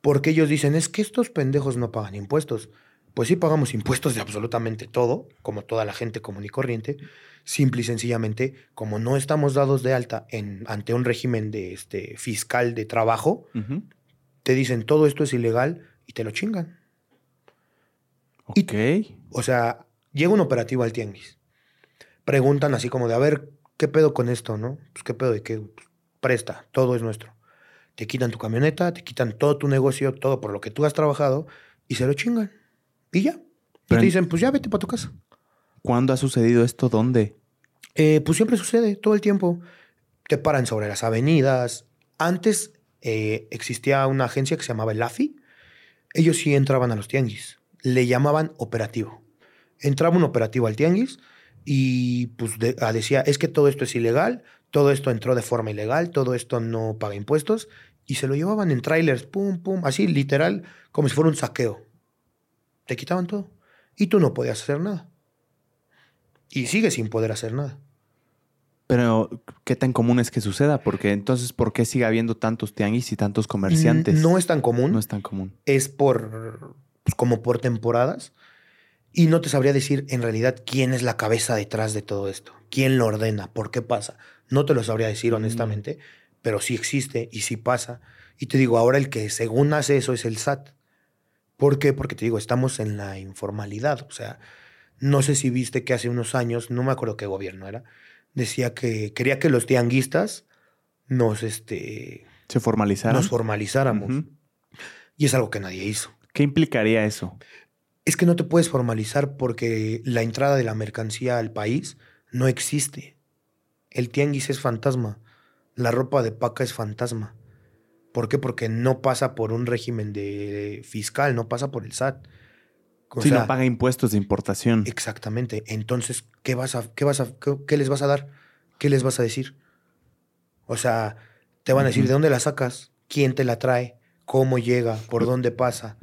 porque ellos dicen, es que estos pendejos no pagan impuestos. Pues sí pagamos impuestos de absolutamente todo, como toda la gente común y corriente. Simple y sencillamente, como no estamos dados de alta en, ante un régimen de, este, fiscal de trabajo, te dicen todo esto es ilegal, y te lo chingan. Ok. o sea, llega un operativo al tianguis. Preguntan así como de, a ver, ¿qué pedo con esto, no? Pues qué pedo de qué presta, todo es nuestro. Te quitan tu camioneta, te quitan todo tu negocio, todo por lo que tú has trabajado y se lo chingan. Y ya. y te dicen, pues ya vete para tu casa. ¿Cuándo ha sucedido esto? ¿Dónde? Eh, pues siempre sucede, todo el tiempo. Te paran sobre las avenidas. Antes eh, existía una agencia que se llamaba el AFI, ellos sí entraban a los tianguis. Le llamaban operativo. Entraba un operativo al tianguis y pues ah, decía, es que todo esto es ilegal, todo esto entró de forma ilegal, todo esto no paga impuestos. Y se lo llevaban en trailers, pum, pum, así literal, como si fuera un saqueo. Te quitaban todo. Y tú no podías hacer nada. Y sigues sin poder hacer nada. Pero, ¿qué tan común es que suceda? Porque entonces, ¿por qué sigue habiendo tantos tianguis y tantos comerciantes? No es tan común. No es tan común. Es por, pues, como por temporadas. Y no te sabría decir en realidad quién es la cabeza detrás de todo esto. ¿Quién lo ordena? ¿Por qué pasa? No te lo sabría decir mm. honestamente, pero sí existe y sí pasa. Y te digo, ahora el que según hace eso es el SAT. ¿Por qué? Porque te digo, estamos en la informalidad. O sea, no sé si viste que hace unos años, no me acuerdo qué gobierno era, decía que quería que los tianguistas nos, este... Se formalizaran. Nos formalizáramos. Y es algo que nadie hizo. ¿Qué implicaría eso? Es que no te puedes formalizar porque la entrada de la mercancía al país no existe. El tianguis es fantasma. La ropa de paca es fantasma. ¿Por qué? Porque no pasa por un régimen de fiscal, no pasa por el SAT. Si no paga impuestos de importación. Exactamente. Entonces, ¿qué vas a, qué vas a, qué, les vas a dar? ¿Qué les vas a decir? O sea, te van a decir de dónde la sacas, quién te la trae, cómo llega, por dónde pasa.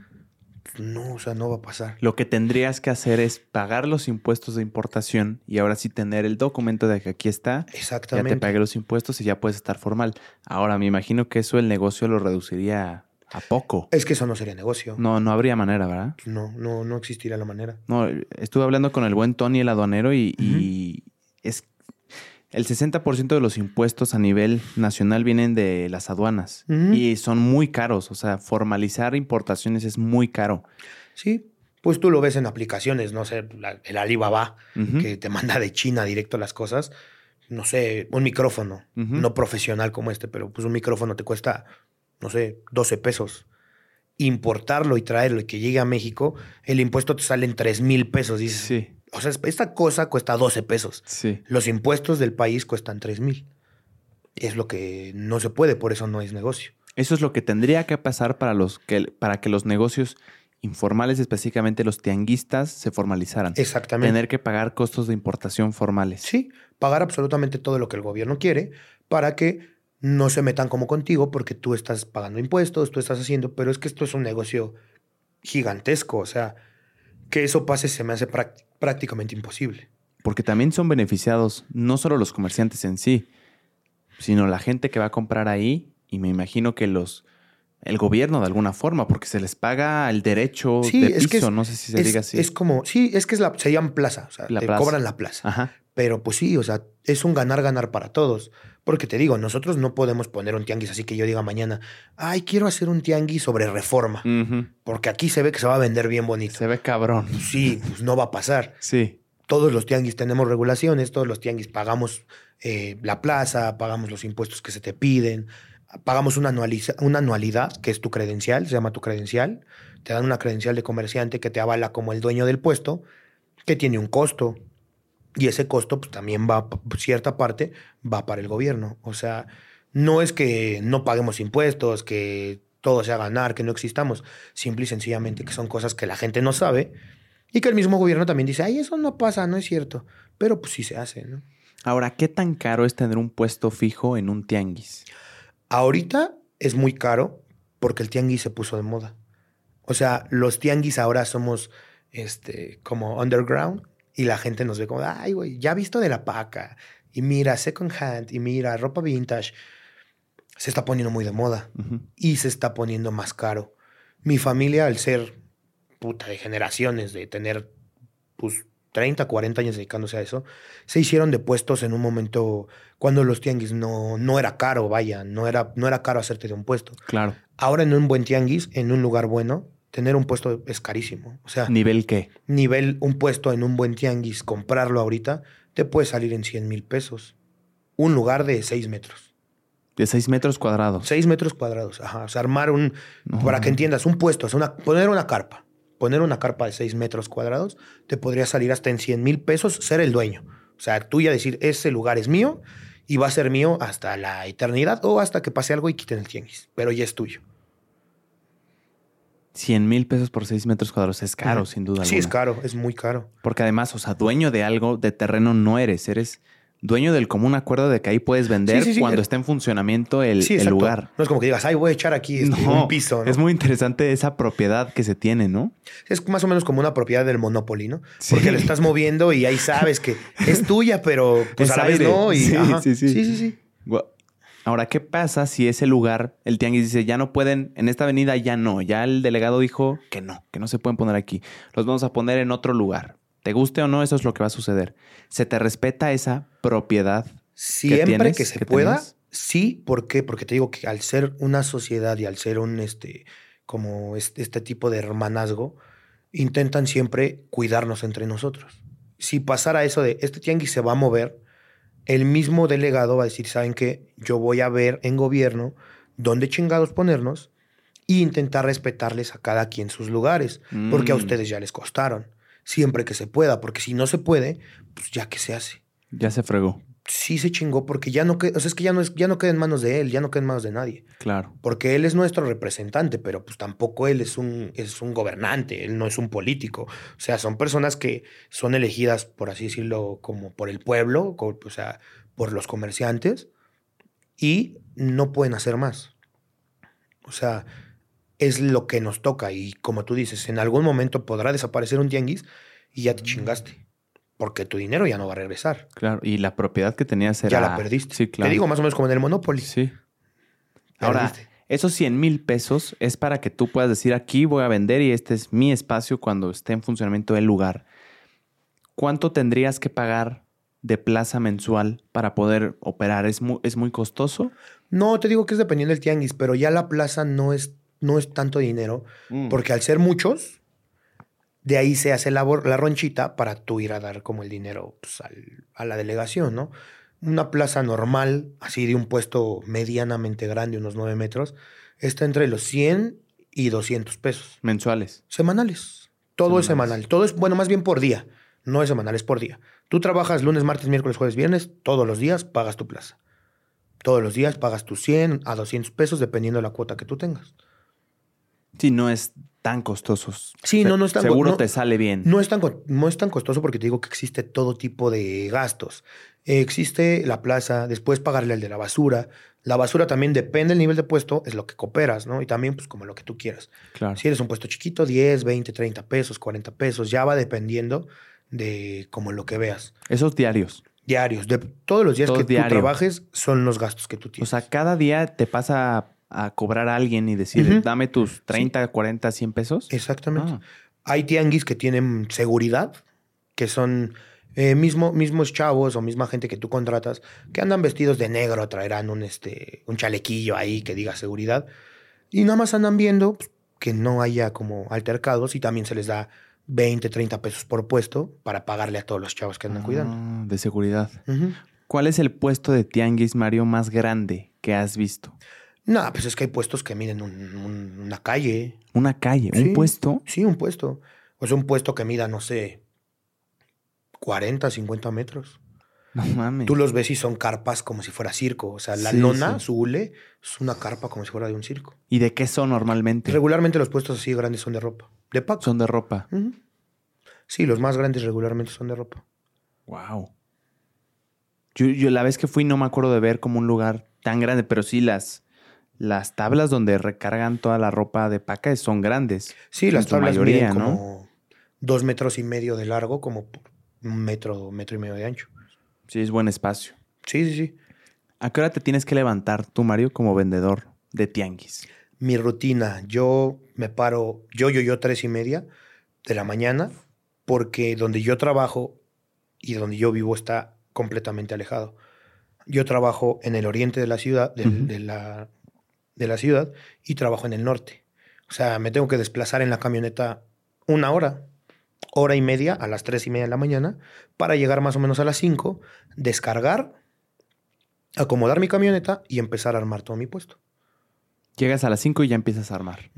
No, o sea, no va a pasar. Lo que tendrías que hacer es pagar los impuestos de importación y ahora sí tener el documento de que aquí está. Exactamente. Ya te pagué los impuestos y ya puedes estar formal. Ahora, me imagino que eso el negocio lo reduciría ¿A poco? Es que eso no sería negocio. No, no habría manera, ¿verdad? No, no, no existiría la manera. No, estuve hablando con el buen Tony, el aduanero, y, es el 60% de los impuestos a nivel nacional vienen de las aduanas y son muy caros. O sea, formalizar importaciones es muy caro. Sí, pues tú lo ves en aplicaciones, no sé, el Alibaba, que te manda de China directo las cosas. No sé, un micrófono, no profesional como este, pero pues un micrófono te cuesta no sé, 12 pesos. Importarlo y traerlo y que llegue a México, el impuesto te sale en 3 mil pesos. Dices, sí. O sea, esta cosa cuesta 12 pesos. Sí. Los impuestos del país cuestan 3 mil. Es lo que no se puede, por eso no es negocio. Eso es lo que tendría que pasar para, los que, para que los negocios informales, específicamente los tianguistas, se formalizaran. Exactamente. Tener que pagar costos de importación formales. Sí, pagar absolutamente todo lo que el gobierno quiere para que no se metan como contigo porque tú estás pagando impuestos, tú estás haciendo, pero es que esto es un negocio gigantesco, o sea, que eso pase se me hace prácticamente imposible. Porque también son beneficiados no solo los comerciantes en sí, sino la gente que va a comprar ahí y me imagino que los el gobierno de alguna forma, porque se les paga el derecho de piso, no sé si se diga así. Es como, sí, es que es la, se llama plaza, o sea, te cobran la plaza. Ajá. Pero pues sí, o sea, es un ganar-ganar para todos. Porque te digo, nosotros no podemos poner un tianguis así que yo diga mañana, ay, quiero hacer un tianguis sobre reforma. Porque aquí se ve que se va a vender bien bonito. Se ve cabrón. Sí, pues no va a pasar. Sí. Todos los tianguis tenemos regulaciones, todos los tianguis pagamos eh, la plaza, pagamos los impuestos que se te piden, pagamos una, una anualidad, que es tu credencial, se llama tu credencial. Te dan una credencial de comerciante que te avala como el dueño del puesto, que tiene un costo. Y ese costo pues, también va, cierta parte va para el gobierno. O sea, no es que no paguemos impuestos, que todo sea ganar, que no existamos. Simple y sencillamente que son cosas que la gente no sabe y que el mismo gobierno también dice, ay, eso no pasa, no es cierto. Pero pues sí se hace, ¿no? Ahora, ¿qué tan caro es tener un puesto fijo en un tianguis? Ahorita es muy caro porque el tianguis se puso de moda. O sea, los tianguis ahora somos este, como underground y la gente nos ve como, ay, güey, ya visto de la paca. Y mira, second hand, y mira, ropa vintage. Se está poniendo muy de moda y se está poniendo más caro. Mi familia, al ser puta de generaciones, de tener pues 30, 40 años dedicándose a eso, se hicieron de puestos en un momento cuando los tianguis no, no era caro, vaya, no era, no era caro hacerte de un puesto. Claro. Ahora en un buen tianguis, en un lugar bueno, tener un puesto es carísimo. O sea, ¿nivel qué? Nivel, un puesto en un buen tianguis, comprarlo ahorita, te puede salir en 100 mil pesos. Un lugar de 6 metros. De 6 metros cuadrados. 6 metros cuadrados, ajá. O sea, armar un, para que entiendas, un puesto, o sea, una, poner una carpa. Poner una carpa de 6 metros cuadrados te podría salir hasta en 100 mil pesos ser el dueño. O sea, tú ya decir, ese lugar es mío y va a ser mío hasta la eternidad o hasta que pase algo y quiten el tianguis, pero ya es tuyo. 100 mil pesos por 6 metros cuadrados es caro, sin duda. Sí, es caro, es muy caro. Porque además, o sea, dueño de algo, de terreno no eres, eres dueño del común acuerdo de que ahí puedes vender cuando está en funcionamiento el, lugar. No es como que digas, ay, voy a echar aquí este, un piso. Es muy interesante esa propiedad que se tiene, ¿no? Es más o menos como una propiedad del Monopoly, ¿no? Porque lo estás moviendo y ahí sabes que es tuya, pero pues a la vez no. Y, sí, sí, sí. Sí, sí, sí. Ahora, ¿qué pasa si ese lugar, el tianguis dice, ya no pueden, en esta avenida ya no, ya el delegado dijo que no, que no se pueden poner aquí, los vamos a poner en otro lugar? Te guste o no, eso es lo que va a suceder. ¿Se te respeta esa propiedad? Siempre que, se pueda, sí. ¿Por qué? Porque te digo que al ser una sociedad y al ser un, este, como este, este tipo de hermanazgo, intentan siempre cuidarnos entre nosotros. Si pasara eso de, este tianguis se va a mover, el mismo delegado va a decir, ¿saben qué? Yo voy a ver en gobierno dónde chingados ponernos e intentar respetarles a cada quien sus lugares, porque a mm. ustedes ya les costaron, siempre que se pueda, porque si no se puede, pues ya que se hace. Ya se fregó sí se chingó porque ya no, queda, o sea, es que ya no, es, ya no queda en manos de él, ya no queda en manos de nadie. Claro. Porque él es nuestro representante, pero pues tampoco él es un, es un gobernante, él no es un político. O sea, son personas que son elegidas, por así decirlo, como por el pueblo, o sea, por los comerciantes, y no pueden hacer más. O sea, es lo que nos toca y como tú dices, en algún momento podrá desaparecer un tianguis y ya te chingaste porque tu dinero ya no va a regresar. Claro, y la propiedad que tenías era... Ya la perdiste. Sí, claro. Te digo más o menos como en el Monopoly. Sí. Ahora, esos 100 mil pesos es para que tú puedas decir aquí voy a vender y este es mi espacio cuando esté en funcionamiento el lugar. ¿Cuánto tendrías que pagar de plaza mensual para poder operar? ¿Es muy, ¿Es muy costoso? No, te digo que es dependiendo del tianguis, pero ya la plaza no es, no es tanto dinero, mm. porque al ser muchos, de ahí se hace la, la ronchita para tú ir a dar como el dinero pues, a la delegación, ¿no? Una plaza normal, así de un puesto medianamente grande, unos 9 metros, está entre los 100 y 200 pesos. ¿Mensuales? Semanales. Todo es semanal. Todo es, bueno, más bien por día. No es semanal, es por día. Tú trabajas lunes, martes, miércoles, jueves, viernes, todos los días pagas tu plaza. Todos los días pagas tus 100 a 200 pesos dependiendo de la cuota que tú tengas. Sí, no es tan costoso. Sí, no, no es tan Seguro no- te sale bien. No es, tan, no es tan costoso porque te digo que existe todo tipo de gastos. Eh, existe la plaza, después pagarle al de la basura. La basura también depende del nivel de puesto, es lo que cooperas, ¿no? Y también, pues, como lo que tú quieras. Claro. Si eres un puesto chiquito, 10, 20, 30 pesos, 40 pesos, ya va dependiendo de como lo que veas. Esos diarios. Diarios, de todos los días Todo que diario. tú trabajes son los gastos que tú O tienes. sea, cada día te pasa a, cobrar a alguien y decir, dame tus 30, 40, 100 pesos. Exactamente. Ah, Hay tianguis que tienen seguridad, que son eh, mismo, mismos chavos o misma gente que tú contratas, que andan vestidos de negro, traerán un, este, un chalequillo ahí que diga seguridad. Y nada más andan viendo pues, que no haya como altercados y también se les da 20, 30 pesos por puesto para pagarle a todos los chavos que andan cuidando. ah, de seguridad. ¿Cuál es el puesto de tianguis, Mario, más grande que has visto? No, pues es que hay puestos que miden un- un- una calle. Una calle, Sí. un puesto. Sí, un puesto. O sea, un puesto que mida, no sé, 40, 50 metros. No mames. Tú los ves y son carpas como si fuera circo. O sea, la Sí, lona, sí. su hule, es una carpa como si fuera de un circo. ¿Y de qué son normalmente? Regularmente los puestos así grandes son de ropa. De paco. Son de ropa. Sí, los más grandes regularmente son de ropa. Wow. Yo, yo la vez que fui no me acuerdo de ver como un lugar tan grande, pero sí las, las tablas donde recargan toda la ropa de paca son grandes. Sí, las tablas mayoría, miden ¿no? como dos metros y medio de largo, como un metro, metro y medio de ancho. Sí, es buen espacio. Sí, sí, sí. ¿A qué hora te tienes que levantar tú, Mario, como vendedor de tianguis? Mi rutina, yo me paro, yo, yo, yo, tres y media de la mañana, porque donde yo trabajo y donde yo vivo está completamente alejado. Yo trabajo en el oriente de la ciudad, de, la, de la ciudad, y trabajo en el norte. O sea, me tengo que desplazar en la camioneta una hora, hora y media a las tres y media de la mañana, para llegar más o menos a las cinco, descargar, acomodar mi camioneta y empezar a armar todo mi puesto. Llegas a las 5 y ya empiezas a armar.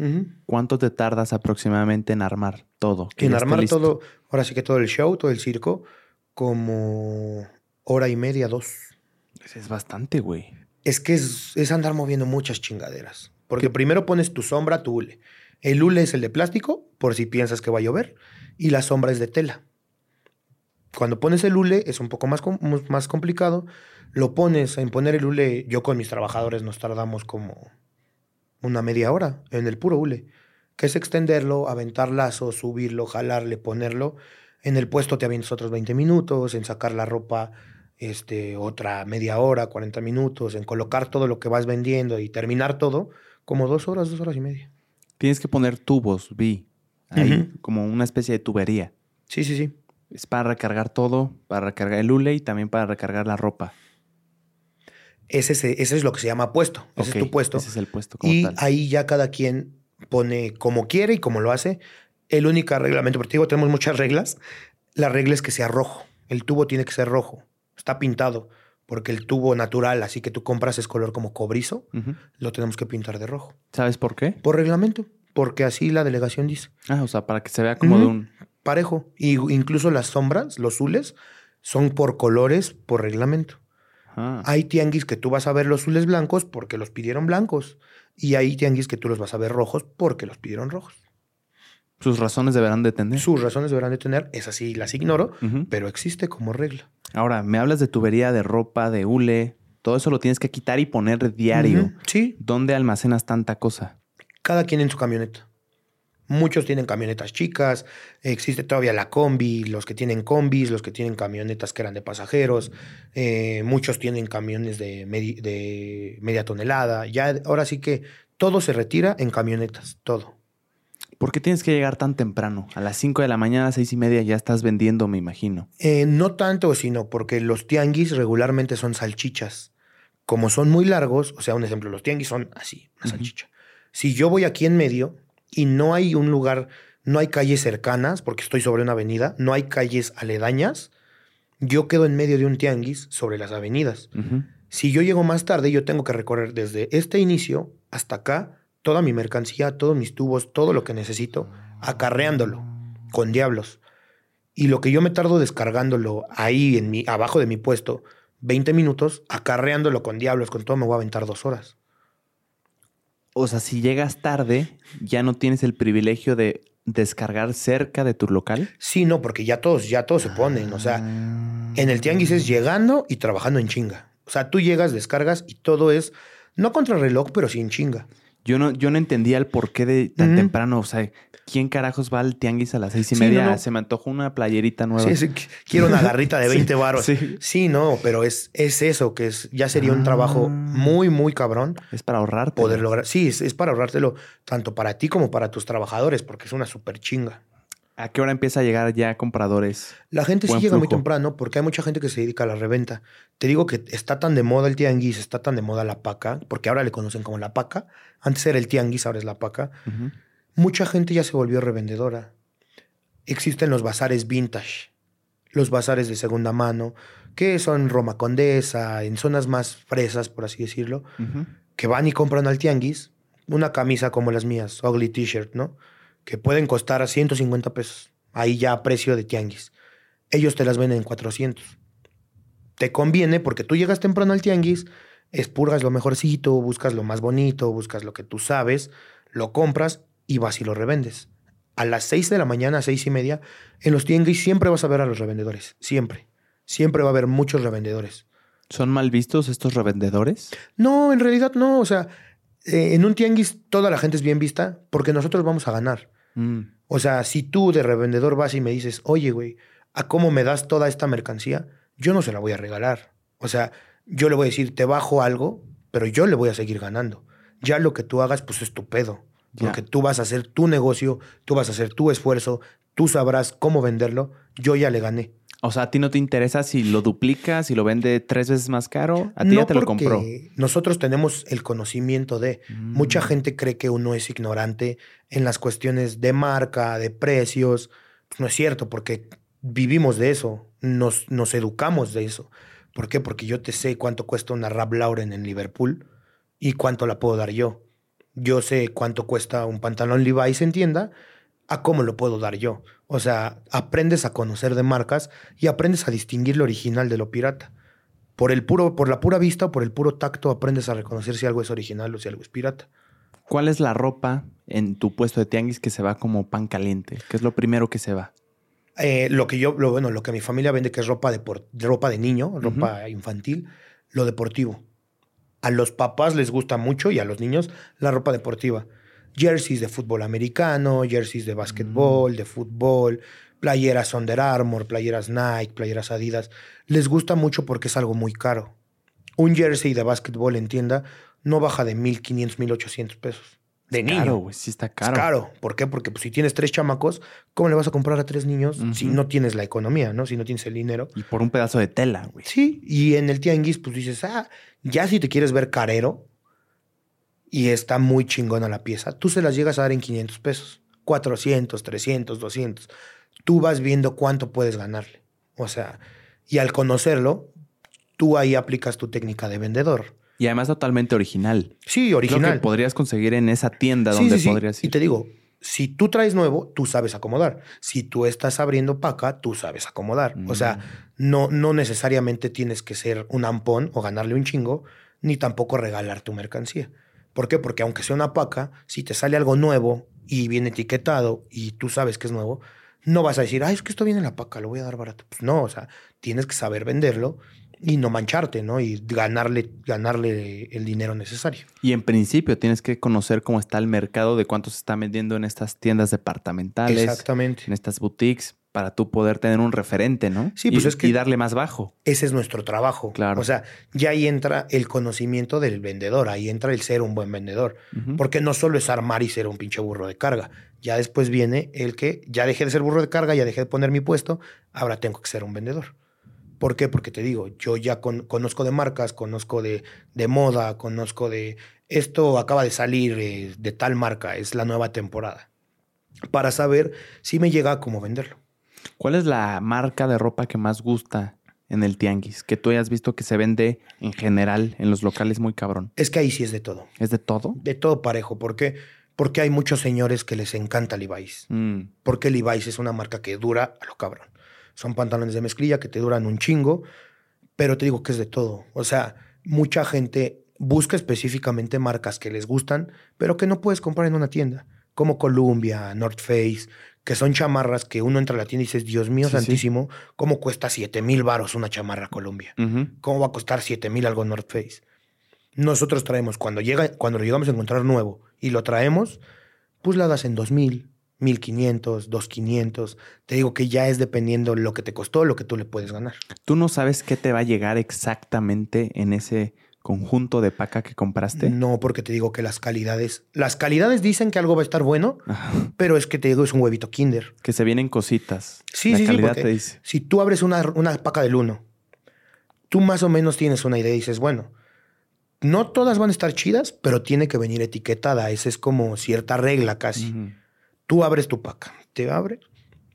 ¿Cuánto te tardas aproximadamente en armar todo? En armar listo? todo, ahora sí que todo el show, todo el circo, como hora y media, dos. Es bastante, güey. Es que es, es andar moviendo muchas chingaderas. Porque primero pones tu sombra, tu hule. El hule es el de plástico, por si piensas que va a llover, y la sombra es de tela. Cuando pones el hule es un poco más, más complicado. Lo pones en poner el hule, yo con mis trabajadores nos tardamos como una media hora en el puro hule, que es extenderlo, aventar lazo, subirlo, jalarle, ponerlo. En el puesto te avientas otros 20 minutos, en sacar la ropa este, otra media hora, 40 minutos, en colocar todo lo que vas vendiendo y terminar todo, como dos horas, dos horas y media. Tienes que poner tubos, vi. Ahí, como una especie de tubería. Sí, sí, sí. Es para recargar todo, para recargar el hule y también para recargar la ropa. Ese, es- ese es lo que se llama puesto. Ese es tu puesto. Ese es el puesto como Y tal. ahí ya cada quien pone como quiere y como lo hace. El único reglamento, porque digo, tenemos muchas reglas. La regla es que sea rojo. El tubo tiene que ser rojo. Está pintado. Porque el tubo natural, así que tú compras, es color como cobrizo. Lo tenemos que pintar de rojo. ¿Sabes por qué? Por reglamento. Porque así la delegación dice. Ah, o sea, para que se vea como de un... Parejo. Y incluso las sombras, los zules, son por colores, por reglamento. Ah, Hay tianguis que tú vas a ver los azules blancos porque los pidieron blancos. Y hay tianguis que tú los vas a ver rojos porque los pidieron rojos. Sus razones deberán de tener. Sus razones deberán de tener, esas sí las ignoro, pero existe como regla. Ahora, me hablas de tubería, de ropa, de hule. Todo eso lo tienes que quitar y poner diario. Sí, ¿Dónde almacenas tanta cosa? cada quien en su camioneta. Muchos tienen camionetas chicas, existe todavía la combi, los que tienen combis, los que tienen camionetas que eran de pasajeros, eh, muchos tienen camiones de, medi- de media tonelada. Ya ahora sí que todo se retira en camionetas, todo. ¿Por qué tienes que llegar tan temprano? A las 5 de la mañana, a las 6 y media ya estás vendiendo, me imagino. Eh, no tanto, sino porque los tianguis regularmente son salchichas. Como son muy largos, o sea, un ejemplo, los tianguis son así, una salchicha. Si yo voy aquí en medio y no hay un lugar, no hay calles cercanas, porque estoy sobre una avenida, no hay calles aledañas, yo quedo en medio de un tianguis sobre las avenidas. Si yo llego más tarde, yo tengo que recorrer desde este inicio hasta acá toda mi mercancía, todos mis tubos, todo lo que necesito, acarreándolo con diablos. Y lo que yo me tardo descargándolo ahí en mi, abajo de mi puesto, 20 minutos, acarreándolo con diablos, con todo, me voy a aventar dos horas. O sea, si llegas tarde, ya no tienes el privilegio de descargar cerca de tu local. Sí, no, porque ya todos, ya todos se ponen. O sea, en el tianguis es llegando y trabajando en chinga. O sea, tú llegas, descargas y todo es, no contra reloj, pero sí en chinga. Yo no, yo no entendía el porqué de tan temprano. O sea, ¿quién carajos va al tianguis a las seis y Sí, media? no, no. Se me antojó una playerita nueva. Sí, sí, qu- quiero una (laughs) garrita de Sí, 20 baros. sí. No, pero es, es eso, que es, ya sería un trabajo Ah. muy, muy cabrón Es para ahorrarte. poder lograr. Sí, es, es para ahorrártelo tanto para ti como para tus trabajadores, porque es una súper chinga. ¿A qué hora empieza a llegar ya compradores? La gente sí llega muy temprano porque hay mucha gente que se dedica a la reventa. Te digo que está tan de moda el tianguis, está tan de moda la paca, porque ahora le conocen como la paca. Antes era el tianguis, ahora es la paca. Mucha gente ya se volvió revendedora. Existen los bazares vintage, los bazares de segunda mano, que son Roma Condesa, en zonas más fresas, por así decirlo, que van y compran al tianguis una camisa como las mías, ugly t-shirt, ¿no? Que pueden costar a 150 pesos, ahí ya a precio de tianguis. Ellos te las venden en 400. Te conviene porque tú llegas temprano al tianguis, expurgas lo mejorcito, buscas lo más bonito, buscas lo que tú sabes, lo compras y vas y lo revendes. A las 6 de la mañana, seis y media, en los tianguis siempre vas a ver a los revendedores, siempre. Siempre va a haber muchos revendedores. ¿Son mal vistos estos revendedores? No, en realidad no. O sea, eh, en un tianguis toda la gente es bien vista porque nosotros vamos a ganar. Mm. O sea, si tú de revendedor vas y me dices, oye, güey, ¿a cómo me das toda esta mercancía? Yo no se la voy a regalar. O sea, yo le voy a decir, te bajo algo, pero yo le voy a seguir ganando. Ya lo que tú hagas, pues es tu pedo. Porque tú vas a hacer tu negocio, tú vas a hacer tu esfuerzo, tú sabrás cómo venderlo. Yo ya le gané. O sea, ¿a ti no te interesa si lo duplica, si lo vende tres veces más caro? A ti ya te lo compró. Nosotros tenemos el conocimiento de. Mm. Mucha gente cree que uno es ignorante en las cuestiones de marca, de precios. Pues no es cierto, porque vivimos de eso, nos, nos educamos de eso. ¿Por qué? Porque yo te sé cuánto cuesta una Rap Lauren en Liverpool y cuánto la puedo dar yo. Yo sé cuánto cuesta un pantalón Levi's en tienda, a cómo lo puedo dar yo. O sea, aprendes a conocer de marcas y aprendes a distinguir lo original de lo pirata. Por, el puro, por la pura vista o por el puro tacto aprendes a reconocer si algo es original o si algo es pirata. ¿Cuál es la ropa en tu puesto de tianguis que se va como pan caliente? ¿Qué es lo primero que se va? Eh, lo que yo, lo, bueno, lo que mi familia vende que es ropa de, ropa de niño, ropa infantil, lo deportivo. A los papás les gusta mucho y a los niños la ropa deportiva. Jerseys de fútbol americano, jerseys de básquetbol, de fútbol, playeras Under Armour, playeras Nike, playeras Adidas. Les gusta mucho porque es algo muy caro. Un jersey de básquetbol en tienda no baja de 1.500, 1.800 pesos. De niño. Caro, güey. Sí está caro. Es caro. ¿Por qué? Porque pues, si tienes tres chamacos, ¿cómo le vas a comprar a tres niños si no tienes la economía, ¿no? Si no tienes el dinero. Y por un pedazo de tela, güey. Sí, y en el tianguis, pues dices, ah, ya si te quieres ver carero y está muy chingona la pieza, tú se las llegas a dar en 500 pesos, 400, 300, 200. Tú vas viendo cuánto puedes ganarle. O sea, y al conocerlo, tú ahí aplicas tu técnica de vendedor. Y además totalmente original. Sí, Lo original. que podrías conseguir en esa tienda Sí, donde sí, sí. podrías Y ir. te digo, si tú traes nuevo, tú sabes acomodar. Si tú estás abriendo paca, tú sabes acomodar. O sea, Mm. no, no necesariamente tienes que ser un ampón o ganarle un chingo, ni tampoco regalar tu mercancía. ¿Por qué? Porque aunque sea una paca, si te sale algo nuevo y viene etiquetado y tú sabes que es nuevo, no vas a decir, ay, es que esto viene en la paca, lo voy a dar barato. Pues no, o sea, tienes que saber venderlo y no mancharte, ¿no? Y ganarle, ganarle el dinero necesario. Y en principio tienes que conocer cómo está el mercado, de cuánto se está vendiendo en estas tiendas departamentales, Exactamente. en estas boutiques, para tú poder tener un referente, ¿no? Sí, pues y, es que- y darle más bajo. Ese es nuestro trabajo. Claro. O sea, ya ahí entra el conocimiento del vendedor, ahí entra el ser un buen vendedor. Porque no solo es armar y ser un pinche burro de carga. Ya después viene el que ya dejé de ser burro de carga, ya dejé de poner mi puesto, ahora tengo que ser un vendedor. ¿Por qué? Porque te digo, yo ya con- conozco de marcas, conozco de, de moda, conozco de esto acaba de salir eh, de tal marca, es la nueva temporada. Para saber si me llega a cómo venderlo. ¿Cuál es la marca de ropa que más gusta en el tianguis? Que tú hayas visto que se vende en general en los locales muy cabrón. Es que ahí sí es de todo. ¿Es de todo? De todo parejo. ¿Por qué? Porque hay muchos señores que les encanta Levi's. Mm, Porque Levi's es una marca que dura a lo cabrón. Son pantalones de mezclilla que te duran un chingo, pero te digo que es de todo. O sea, mucha gente busca específicamente marcas que les gustan, pero que no puedes comprar en una tienda, como Columbia, North Face, que son chamarras que uno entra a la tienda y dices, Dios mío Sí, sí. santísimo, ¿cómo cuesta 7 mil varos una chamarra Columbia? Ujú. ¿Cómo va a costar 7 mil algo North Face? Nosotros traemos, cuando, llega, cuando lo llegamos a encontrar nuevo y lo traemos, pues la das en 2000, 1500, 2500. Te digo que ya es dependiendo lo que te costó, lo que tú le puedes ganar. ¿Tú no sabes qué te va a llegar exactamente en ese conjunto de paca que compraste? No, porque te digo que las calidades, las calidades dicen que algo va a estar bueno, Ajá. pero es que te digo, es un huevito Kinder. Que se vienen cositas. Sí, La sí, sí, calidad porque te dice. si tú abres una, una paca del 1, tú más o menos tienes una idea y dices, bueno, no todas van a estar chidas, pero tiene que venir etiquetada. Esa es como cierta regla casi. Tú abres tu paca, te abre,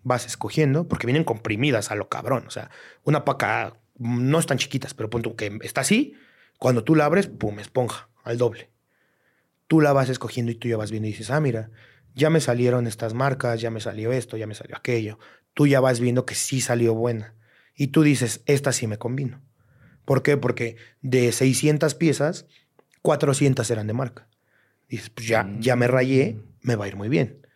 vas escogiendo, porque vienen comprimidas a lo cabrón. O sea, una paca mm, no están chiquitas, pero punto que está así. Cuando tú la abres, pum, esponja, al doble. Tú la vas escogiendo y tú ya vas viendo y dices, ah, mira, ya me salieron estas marcas, ya me salió esto, ya me salió aquello. Tú ya vas viendo que sí salió buena. Y tú dices, esta sí me combino. ¿Por qué? Porque de 600 piezas, 400 eran de marca. Dices, pues ya, ya me rayé, me va a ir muy bien.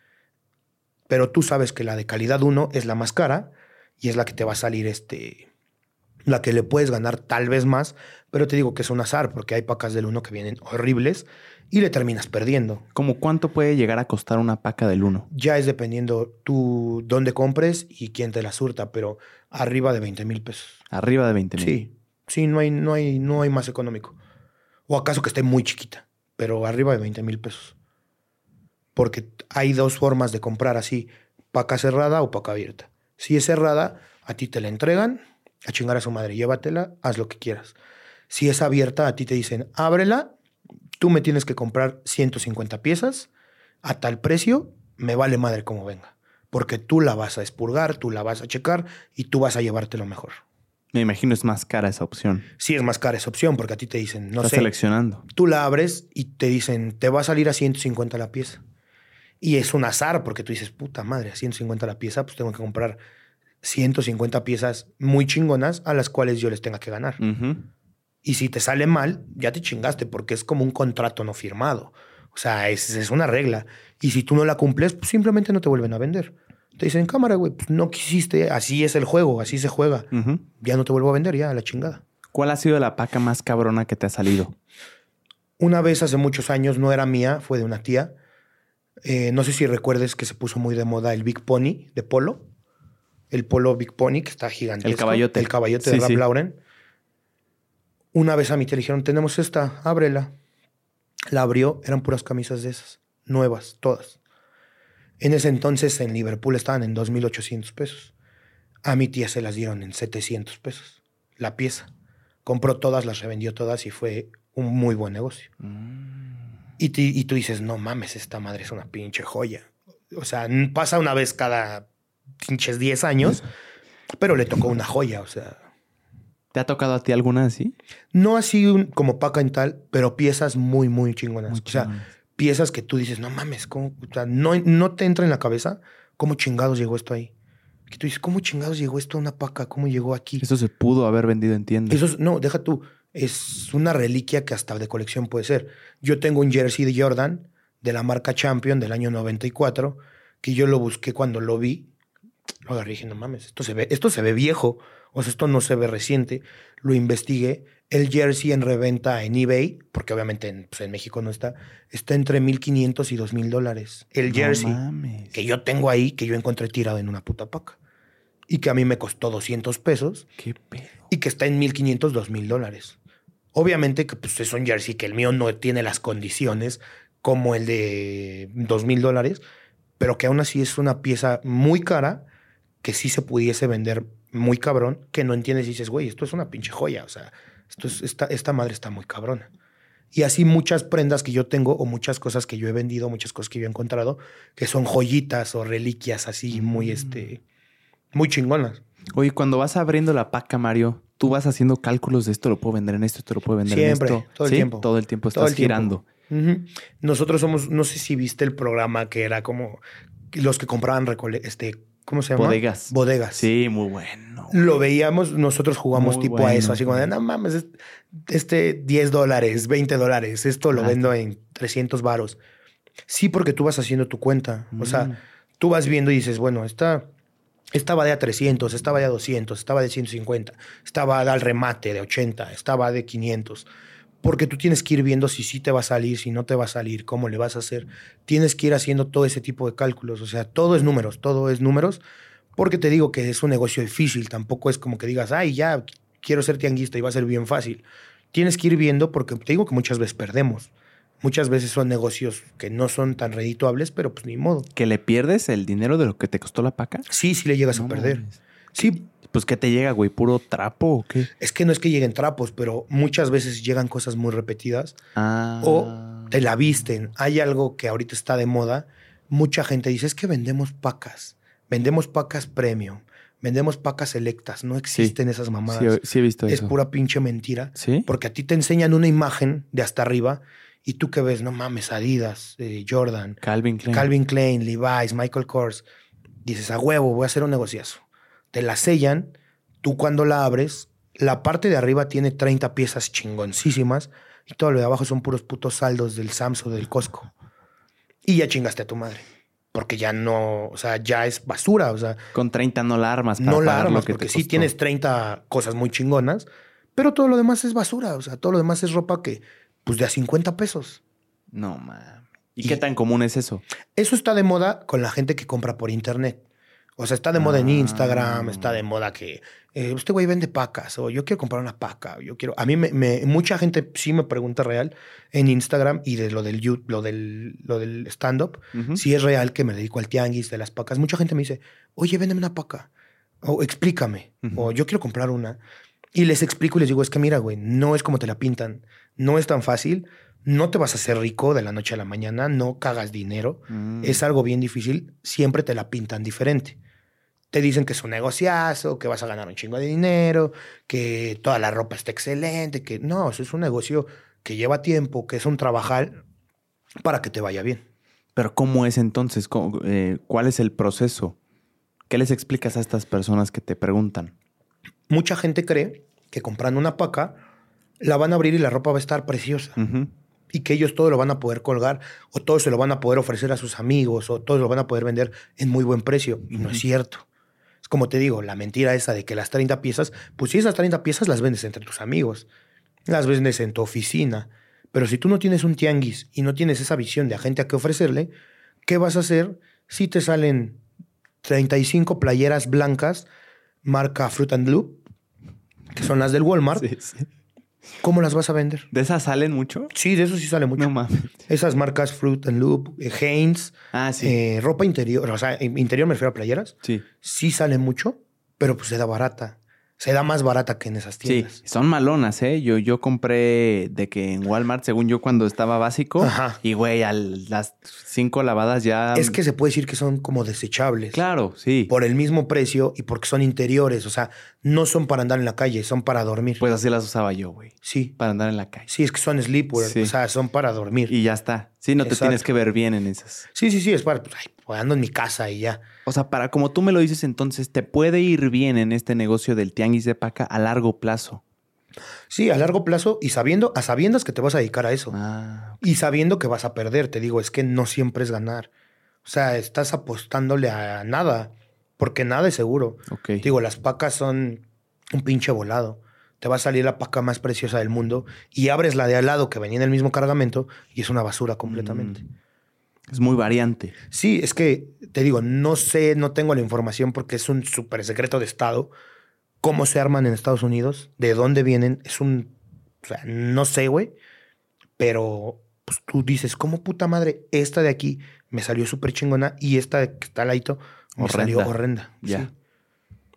Pero tú sabes que la de calidad 1 es la más cara y es la que te va a salir este la que le puedes ganar tal vez más, pero te digo que es un azar porque hay pacas del 1 que vienen horribles y le terminas perdiendo. ¿Cómo cuánto puede llegar a costar una paca del 1? Ya es dependiendo tú dónde compres y quién te la surta, pero arriba de 20 mil pesos. Arriba de 20 mil. Sí, sí, no hay, no, hay, no hay más económico. O acaso que esté muy chiquita, pero arriba de 20 mil pesos. Porque hay dos formas de comprar así, paca cerrada o paca abierta. Si es cerrada, a ti te la entregan, a chingar a su madre, llévatela, haz lo que quieras. Si es abierta, a ti te dicen, ábrela, tú me tienes que comprar 150 piezas a tal precio, me vale madre como venga. Porque tú la vas a expurgar, tú la vas a checar y tú vas a llevarte lo mejor. Me imagino es más cara esa opción. Sí es más cara esa opción porque a ti te dicen, no Estás sé, seleccionando. tú la abres y te dicen, te va a salir a 150 la pieza. Y es un azar porque tú dices, puta madre, a 150 la pieza, pues tengo que comprar 150 piezas muy chingonas a las cuales yo les tenga que ganar. Y si te sale mal, ya te chingaste porque es como un contrato no firmado. O sea, es, es una regla. Y si tú no la cumples, pues simplemente no te vuelven a vender. Te dicen, cámara, güey, pues no quisiste, así es el juego, así se juega. Ya no te vuelvo a vender, ya, a la chingada. ¿Cuál ha sido la paca más cabrona que te ha salido? Una vez hace muchos años, no era mía, fue de una tía. Eh, no sé si recuerdes que se puso muy de moda el Big Pony de polo. El polo Big Pony, que está gigante. El caballote. El caballote Sí, de Ralph sí. Lauren. Una vez a mí te dijeron, tenemos esta, ábrela. La abrió, eran puras camisas de esas, nuevas, todas. En ese entonces en Liverpool estaban en 2.800 pesos. A mi tía se las dieron en 700 pesos, la pieza. Compró todas, las revendió todas y fue un muy buen negocio. Y, ti- y tú dices, no mames, esta madre es una pinche joya. O sea, pasa una vez cada pinches 10 años, pero le tocó una joya. O sea, ¿Te ha tocado a ti alguna así? no así un- como paca en tal, pero piezas muy, muy chingonas. Muy o sea, piezas que tú dices, no mames, ¿cómo? O sea, no, no te entra en la cabeza cómo chingados llegó esto ahí. Que tú dices, ¿cómo chingados llegó esto a una paca? ¿Cómo llegó aquí? Eso se pudo haber vendido en tienda. Eso es- no, deja tú. Es una reliquia que hasta de colección puede ser. Yo tengo un jersey de Jordan de la marca Champion del año 94 que yo lo busqué cuando lo vi. Lo agarré y dije, no mames, esto se ve, esto se ve viejo. O sea, esto no se ve reciente. Lo investigué. El jersey en reventa en eBay, porque obviamente en, pues, en México no está, está entre 1.500 y 2.000 dólares. El jersey que yo tengo ahí, que yo encontré tirado en una puta paca. Y que a mí me costó 200 pesos ¿Qué pedo? y que está en 1500, 2000 dólares. Obviamente que pues, es un jersey que el mío no tiene las condiciones como el de 2000 dólares, pero que aún así es una pieza muy cara que sí se pudiese vender muy cabrón, que no entiendes y dices, güey, esto es una pinche joya, o sea, esto es, esta, esta madre está muy cabrona. Y así muchas prendas que yo tengo o muchas cosas que yo he vendido, muchas cosas que yo he encontrado, que son joyitas o reliquias así muy, Mm. este, muy chingonas. Oye, cuando vas abriendo la paca, Mario, tú vas haciendo cálculos de esto lo puedo vender en esto, esto lo puedo vender Siempre, en esto. todo el ¿Sí? tiempo. Todo el tiempo estás el tiempo. girando. Nosotros somos, no sé si viste el programa que era como los que compraban recole- este, ¿cómo se llama? Bodegas. Bodegas. Sí, muy bueno. Lo veíamos, nosotros jugamos Muy tipo a bueno, eso, así como de, no mames, es- este 10 dólares, 20 dólares, esto lo Ah. vendo en 300 varos. Sí, porque tú vas haciendo tu cuenta. O Mm. sea, tú vas viendo y dices, bueno, esta, esta va de a 300, esta va de a 200, esta va de 150, esta va al remate de 80, esta va de 500. Porque tú tienes que ir viendo si sí te va a salir, si no te va a salir, cómo le vas a hacer. Tienes que ir haciendo todo ese tipo de cálculos. O sea, todo es números, todo es números. Porque te digo que es un negocio difícil. Tampoco es como que digas, ay, ya quiero ser tianguista y va a ser bien fácil. Tienes que ir viendo porque te digo que muchas veces perdemos. Muchas veces son negocios que no son tan redituables, pero pues ni modo. ¿Que le pierdes el dinero de lo que te costó la paca? Sí, sí le llegas No a perder. Sí, Pues ¿qué te llega, güey? ¿Puro trapo o qué? es que no es que lleguen trapos, pero muchas veces llegan cosas muy repetidas Ah. o te la visten. Hay algo que ahorita está de moda. Mucha gente dice, es que vendemos pacas. Vendemos pacas premium. Vendemos pacas selectas. No existen esas mamadas. sí he visto es eso. pura pinche mentira. ¿Sí? Porque a ti te enseñan una imagen de hasta arriba y tú que ves, no mames, Adidas, eh, Jordan, Calvin Klein. Calvin Klein, Levi's, Michael Kors. Dices, a huevo, voy a hacer un negociazo. Te la sellan, tú cuando la abres, la parte de arriba tiene 30 piezas chingoncísimas y todo lo de abajo son puros putos saldos del Samsung, del Costco. Y ya chingaste a tu madre. Porque ya no, o sea, ya es basura, o sea, Con 30 no la armas para no la armas, lo que porque sí tienes 30 cosas muy chingonas, pero todo lo demás es basura, o sea, todo lo demás es ropa que, pues de a 50 pesos. No, mames. ¿Y, Y- qué tan común es eso? Eso está de moda con la gente que compra por internet. O sea, está de moda en Ah. Instagram, está de moda que eh, este güey vende pacas o yo quiero comprar una paca. o Yo quiero. A mí me, me- mucha gente sí me pregunta real en Instagram y de lo del lo del, lo del stand-up. Ujú. Si es real que me dedico al tianguis de las pacas. Mucha gente me dice, oye, véndeme una paca. O explícame. O yo quiero comprar una. Y les explico y les digo, es que mira, güey, no es como te la pintan. No es tan fácil. No te vas a hacer rico de la noche a la mañana. No cagas dinero Mm. es algo bien difícil, siempre te la pintan diferente. Te dicen que es un negociazo, que vas a ganar un chingo de dinero, que toda la ropa está excelente, que no, eso es un negocio que lleva tiempo, que es un trabajar para que te vaya bien. Pero ¿cómo es entonces? ¿Cómo- eh, ¿Cuál es el proceso? ¿Qué les explicas a estas personas que te preguntan? Mucha gente cree que comprando una paca la van a abrir y la ropa va a estar preciosa y que ellos todo lo van a poder colgar o todo se lo van a poder ofrecer a sus amigos o todo lo van a poder vender en muy buen precio. Y no es cierto. Como te digo, la mentira esa de que las 30 piezas, pues si esas 30 piezas las vendes entre tus amigos, las vendes en tu oficina. Pero si tú no tienes un tianguis y no tienes esa visión de a gente a qué ofrecerle, ¿qué vas a hacer si te salen 35 playeras blancas marca Fruit and Loop, que son las del Walmart? Sí, sí. ¿Cómo las vas a vender? ¿De esas salen mucho? Sí, de eso sí sale mucho. No mames. Esas marcas Fruit and Loop, eh, Hanes, Ah, sí. eh, ropa interior, o sea, in- interior me refiero a playeras, sí. sí sale mucho, pero pues se da barata. Se da más barata que en esas Sí, tiendas. son malonas, ¿eh? Yo, yo compré de que en Walmart, según yo, cuando estaba básico. Ajá. Y, güey, a las cinco lavadas ya... Es que se puede decir que son como desechables. Claro, sí. Por el mismo precio y porque son interiores, o sea, no son para andar en la calle, son para dormir. Pues así las usaba yo, güey. sí. Para andar en la calle. Sí, es que son sleepwear, Sí. o sea, son para dormir. Y ya está. Sí, no te tienes que ver bien en esas. Sí, sí, sí, es para, pues, ay, pues, ando en mi casa y ya. O sea, para como tú me lo dices, entonces te puede ir bien en este negocio del tianguis de paca a largo plazo. Sí, a largo plazo y sabiendo, a sabiendas que te vas a dedicar a eso. Ah, Y sabiendo que vas a perder, te digo, es que no siempre es ganar. O sea, estás apostándole a nada, porque nada es seguro. ok. Digo, las pacas son un pinche volado. Te va a salir la paca más preciosa del mundo y abres la de al lado que venía en el mismo cargamento y es una basura completamente. Mm. Es muy variante. Sí, es que te digo, no sé, no tengo la información porque es un súper secreto de Estado. Cómo se arman en Estados Unidos, de dónde vienen, es un. O sea, no sé, güey. Pero pues tú dices, ¿cómo puta madre? Esta de aquí me salió súper chingona y esta que está al ladito me Horrenda. salió horrenda. Ya. Sí.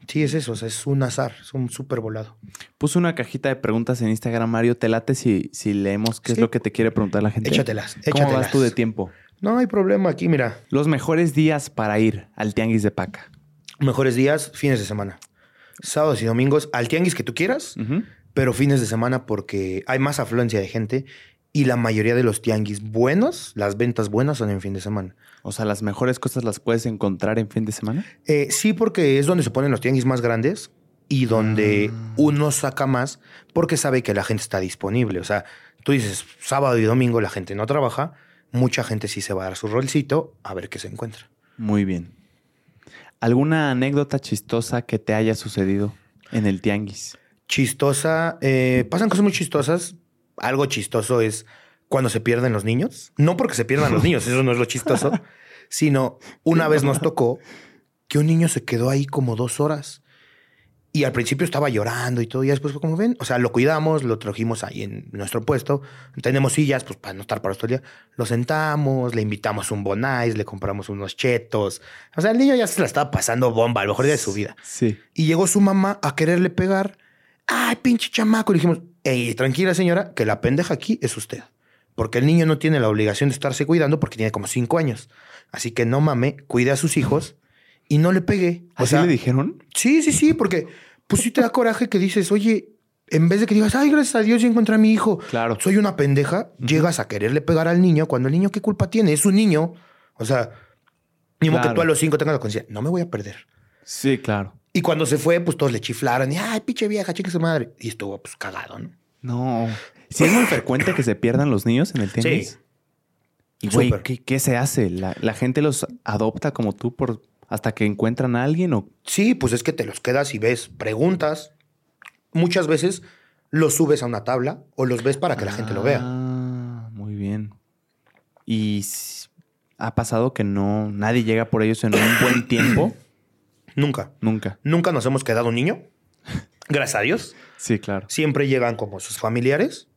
Sí, es eso, o sea, es un azar, es un súper volado. Puse una cajita de preguntas en Instagram, Mario. ¿Te late si, si leemos qué es lo que te quiere preguntar la gente? Échatelas, ¿Cómo échatelas. vas tú de tiempo? No hay problema aquí, mira. Los mejores días para ir al tianguis de paca. Mejores días, fines de semana. Sábados y domingos, al tianguis que tú quieras, pero fines de semana porque hay más afluencia de gente Y la mayoría de los tianguis buenos, las ventas buenas son en fin de semana. O sea, las mejores cosas las puedes encontrar en fin de semana. Eh, sí, porque es donde se ponen los tianguis más grandes y donde Ah. uno saca más porque sabe que la gente está disponible. O sea, tú dices sábado y domingo la gente no trabaja, mucha gente sí se va a dar su rolcito a ver qué se encuentra. Muy bien. ¿Alguna anécdota chistosa que te haya sucedido en el tianguis? Chistosa, eh, pasan cosas muy chistosas. Algo chistoso es cuando se pierden los niños. No porque se pierdan los niños, (laughs) eso no es lo chistoso, sino una vez nos tocó que un niño se quedó ahí como dos horas. Y al principio estaba llorando y todo, y después fue como ven, o sea, lo cuidamos, lo trajimos ahí en nuestro puesto, tenemos sillas, pues para no estar para todo el día, lo sentamos, le invitamos un bonais, le compramos unos chetos, o sea, el niño ya se la estaba pasando bomba, a lo mejor día de su vida. Sí. Y llegó su mamá a quererle pegar, ay, pinche chamaco, y dijimos, ey, tranquila señora, que la pendeja aquí es usted, porque el niño no tiene la obligación de estarse cuidando porque tiene como cinco años, así que no mame, cuide a sus hijos y no le pegue. O ¿Así sea, le dijeron? Sí, sí, sí, porque pues sí te da coraje que dices, oye, en vez de que digas, ay, gracias a Dios, ya encontré a mi hijo, Claro. soy una pendeja, llegas a quererle pegar al niño cuando el niño, ¿qué culpa tiene? Es un niño. O sea, ni modo que Claro. tú a los cinco tengas la conciencia, no me voy a perder. Sí, claro. Y cuando se fue, pues todos le chiflaron y, ay, pinche vieja, chica su madre. Y estuvo pues cagado, ¿no? No. Sí, es muy frecuente que se pierdan los niños en el tianguis. Sí. Y güey. ¿qué, qué se hace? ¿La, la gente los adopta como tú por hasta que encuentran a alguien o Sí, pues es que te los quedas y ves preguntas. Muchas veces los subes a una tabla o los ves para que la gente lo vea. Ah, muy bien. Y ha pasado que no nadie llega por ellos en un buen tiempo. (clears throat) Nunca. Nunca. Nunca nos hemos quedado un niño. (laughs) Gracias a Dios. Sí, claro. Siempre llegan como sus familiares,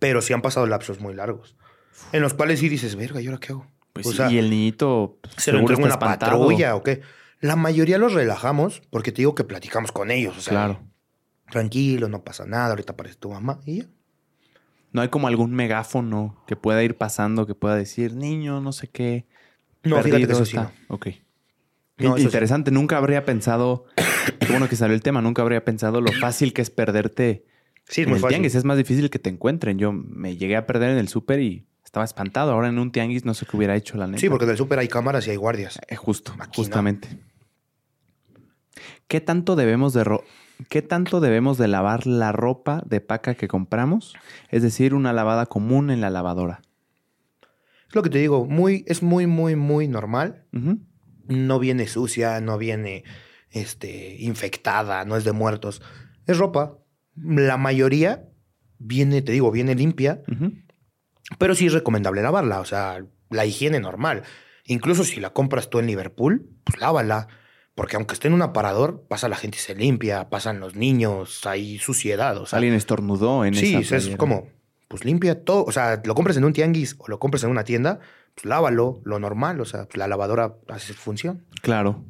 pero sí han pasado lapsos muy largos. En los cuales sí dices, verga, ¿y ahora qué hago? Pues O sí, sea, y el niñito pues, ¿Se lo está una espantado. patrulla o qué? La mayoría los relajamos porque te digo que platicamos con ellos. O sea, Claro. tranquilo, no pasa nada, ahorita aparece tu mamá y ya. No hay como algún megáfono que pueda ir pasando, que pueda decir, niño, no sé qué. No, fíjate que eso sí está". no. Ok. No, eso sí. Interesante. Nunca habría pensado, qué bueno que salió el tema, nunca habría pensado lo fácil que es perderte Sí, es en muy el fácil. tianguis. Es más difícil que te encuentren. Yo me llegué a perder en el súper y estaba espantado. Ahora en un tianguis no sé qué hubiera hecho la neta. Sí, porque en el súper hay cámaras y hay guardias. Eh, justo, justamente. ¿Qué tanto debemos de ro- ¿Qué tanto debemos de lavar la ropa de paca que compramos? Es decir, una lavada común en la lavadora. Es lo que te digo, muy, es muy, muy, muy normal. No viene sucia, no viene este, infectada, no es de muertos. Es ropa. La mayoría viene, te digo, viene limpia. Pero sí es recomendable lavarla. O sea, la higiene normal. Incluso si la compras tú en Liverpool, pues lávala. Porque aunque esté en un aparador, pasa la gente y se limpia, pasan los niños, hay suciedad. O sea, Alguien estornudó en sí, esa es playera. como, pues limpia todo. O sea, lo compras en un tianguis o lo compras en una tienda, pues lávalo, lo normal. O sea, pues, la lavadora hace su función. Claro.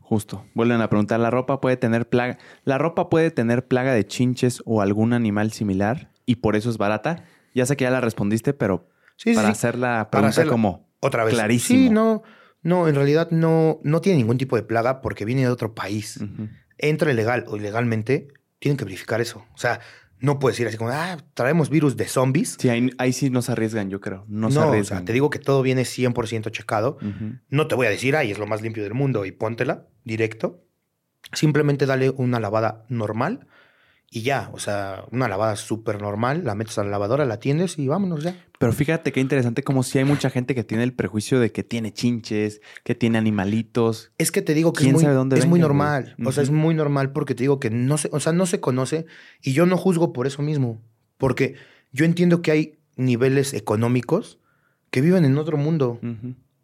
Justo. Vuelven a preguntar, ¿la ropa puede tener plaga? ¿La ropa puede tener plaga de chinches o algún animal similar y por eso es barata? Ya sé que ya la respondiste, pero Sí, para sí. hacer la Para hacerla como Otra vez. clarísimo. Sí, no, no, en realidad no, no tiene ningún tipo de plaga porque viene de otro país. Ujú. Entre legal o ilegalmente, tienen que verificar eso. O sea, no puedes decir así como, ah, traemos virus de zombies. Sí, ahí, ahí sí no se arriesgan, yo creo. No, se No, o arriesgan. sea, te digo que todo viene 100% checado. No te voy a decir, ay, es lo más limpio del mundo y póntela directo. Simplemente dale una lavada normal y ya. O sea, una lavada súper normal, la metes a la lavadora, la atiendes y vámonos ya. Pero fíjate qué interesante, como si hay mucha gente que tiene el prejuicio de que tiene chinches, que tiene animalitos. Es que te digo que es ¿Quién muy, dónde es muy venga, normal. O sea, es muy normal porque te digo que no se, o sea, no se conoce y yo no juzgo por eso mismo. Porque yo entiendo que hay niveles económicos que viven en otro mundo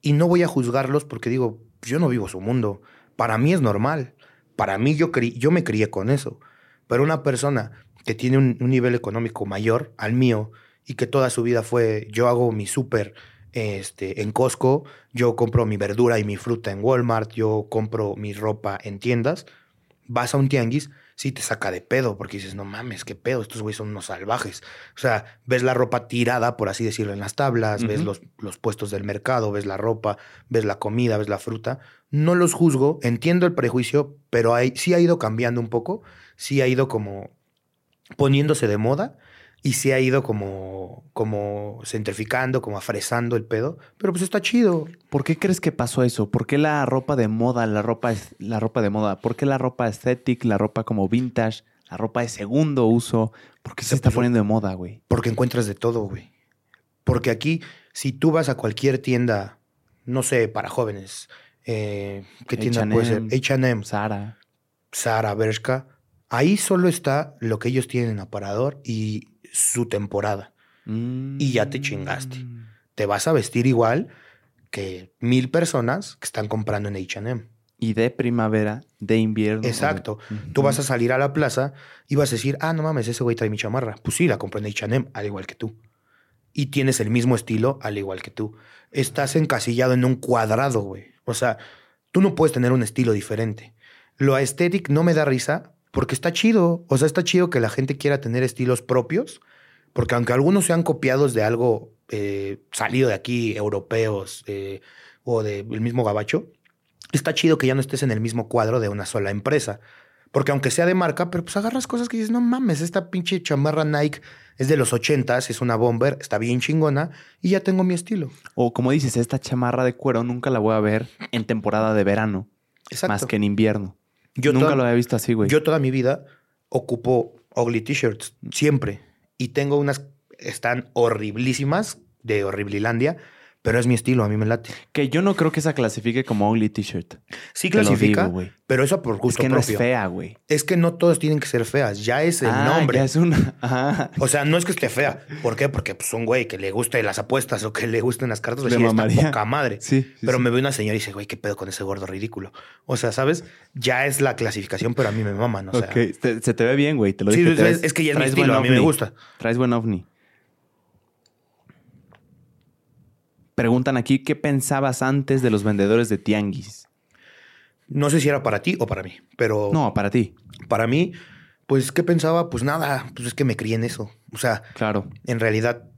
y no voy a juzgarlos porque digo, yo no vivo su mundo. Para mí es normal. Para mí yo, yo me crié con eso. Pero una persona que tiene un, un nivel económico mayor al mío y que toda su vida fue, yo hago mi súper este, en Costco, yo compro mi verdura y mi fruta en Walmart, yo compro mi ropa en tiendas, vas a un tianguis, sí te saca de pedo porque dices, no mames, qué pedo, estos güeyes son unos salvajes. O sea, ves la ropa tirada, por así decirlo, en las tablas, ves los, los puestos del mercado, ves la ropa, ves la comida, ves la fruta. No los juzgo, entiendo el prejuicio, pero hay, sí ha ido cambiando un poco, sí ha ido como poniéndose de moda y se ha ido como, como centrificando, como afresando el pedo. Pero pues está chido. ¿Por qué crees que pasó eso? ¿Por qué la ropa de moda, la ropa, la ropa de moda? ¿Por qué la ropa aesthetic, la ropa como vintage, la ropa de segundo uso? ¿Por qué se está poniendo de moda, güey? Porque encuentras de todo, güey. Porque aquí, si tú vas a cualquier tienda, no sé, para jóvenes, eh, ¿qué tienda puede ser? H&M. Sara. Sara, Bershka. Ahí solo está lo que ellos tienen en aparador y su temporada. Y ya te chingaste. Mm. Te vas a vestir igual que mil personas que están comprando en HM. Y de primavera, de invierno. Exacto. Tú vas a salir a la plaza y vas a decir, ah, no mames, ese güey trae mi chamarra. Pues sí, la compré en HM, al igual que tú. Y tienes el mismo estilo, al igual que tú. Estás encasillado en un cuadrado, güey. O sea, tú no puedes tener un estilo diferente. Lo aesthetic no me da risa porque está chido. O sea, está chido que la gente quiera tener estilos propios, porque aunque algunos sean copiados de algo eh, salido de aquí, europeos eh, o del mismo gabacho, está chido que ya no estés en el mismo cuadro de una sola empresa. Porque aunque sea de marca, pero pues agarras cosas que dices, no mames, esta pinche chamarra Nike es de los ochentas, es una bomber, está bien chingona y ya tengo mi estilo. O como dices, esta chamarra de cuero nunca la voy a ver en temporada de verano. Exacto. Más que en invierno. Yo Nunca lo había visto así, güey. Yo toda mi vida ocupo ugly t-shirts, siempre. Y tengo unas, están horriblísimas, de Horriblilandia, pero es mi estilo, a mí me late. Que yo no creo que esa clasifique como ugly t-shirt. Sí clasifica, pero eso por gusto Es que no es fea, güey. Es que no todas tienen que ser feas, ya es el ah, nombre. Ya es una... (laughs) O sea, no es que esté fea. ¿Por qué? Porque pues, un güey que le guste las apuestas o que le gusten las cartas, le está poca madre. Sí, pero me ve una señora y dice, güey, ¿qué pedo con ese gordo ridículo? O sea, ¿sabes? Ya es la clasificación, pero a mí me mama, ¿no? ok, se te ve bien, güey, te lo Sí, es, que ya es mi estilo, a mí me gusta. Traes buen ovni. Preguntan aquí, ¿qué pensabas antes de los vendedores de tianguis? No sé si era para ti o para mí, pero... No, para ti. Para mí, pues, ¿qué pensaba? Pues nada, pues es que me crié en eso. O sea, claro. En realidad,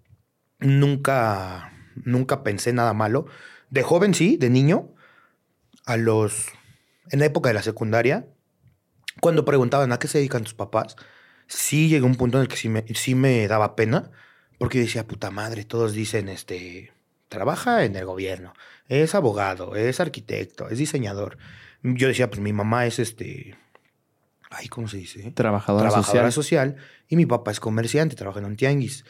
nunca, nunca pensé nada malo. De joven, sí, de niño, a los... En la época de la secundaria, cuando preguntaban a qué se dedican tus papás, sí llegó un punto en el que sí me, sí me daba pena, porque decía, puta madre, todos dicen, este trabaja en el gobierno, es abogado, es arquitecto, es diseñador. Yo decía, pues mi mamá es este, ay, ¿cómo se dice? Trabajadora, Trabajadora social. Y mi papá es comerciante, trabaja en un tianguis.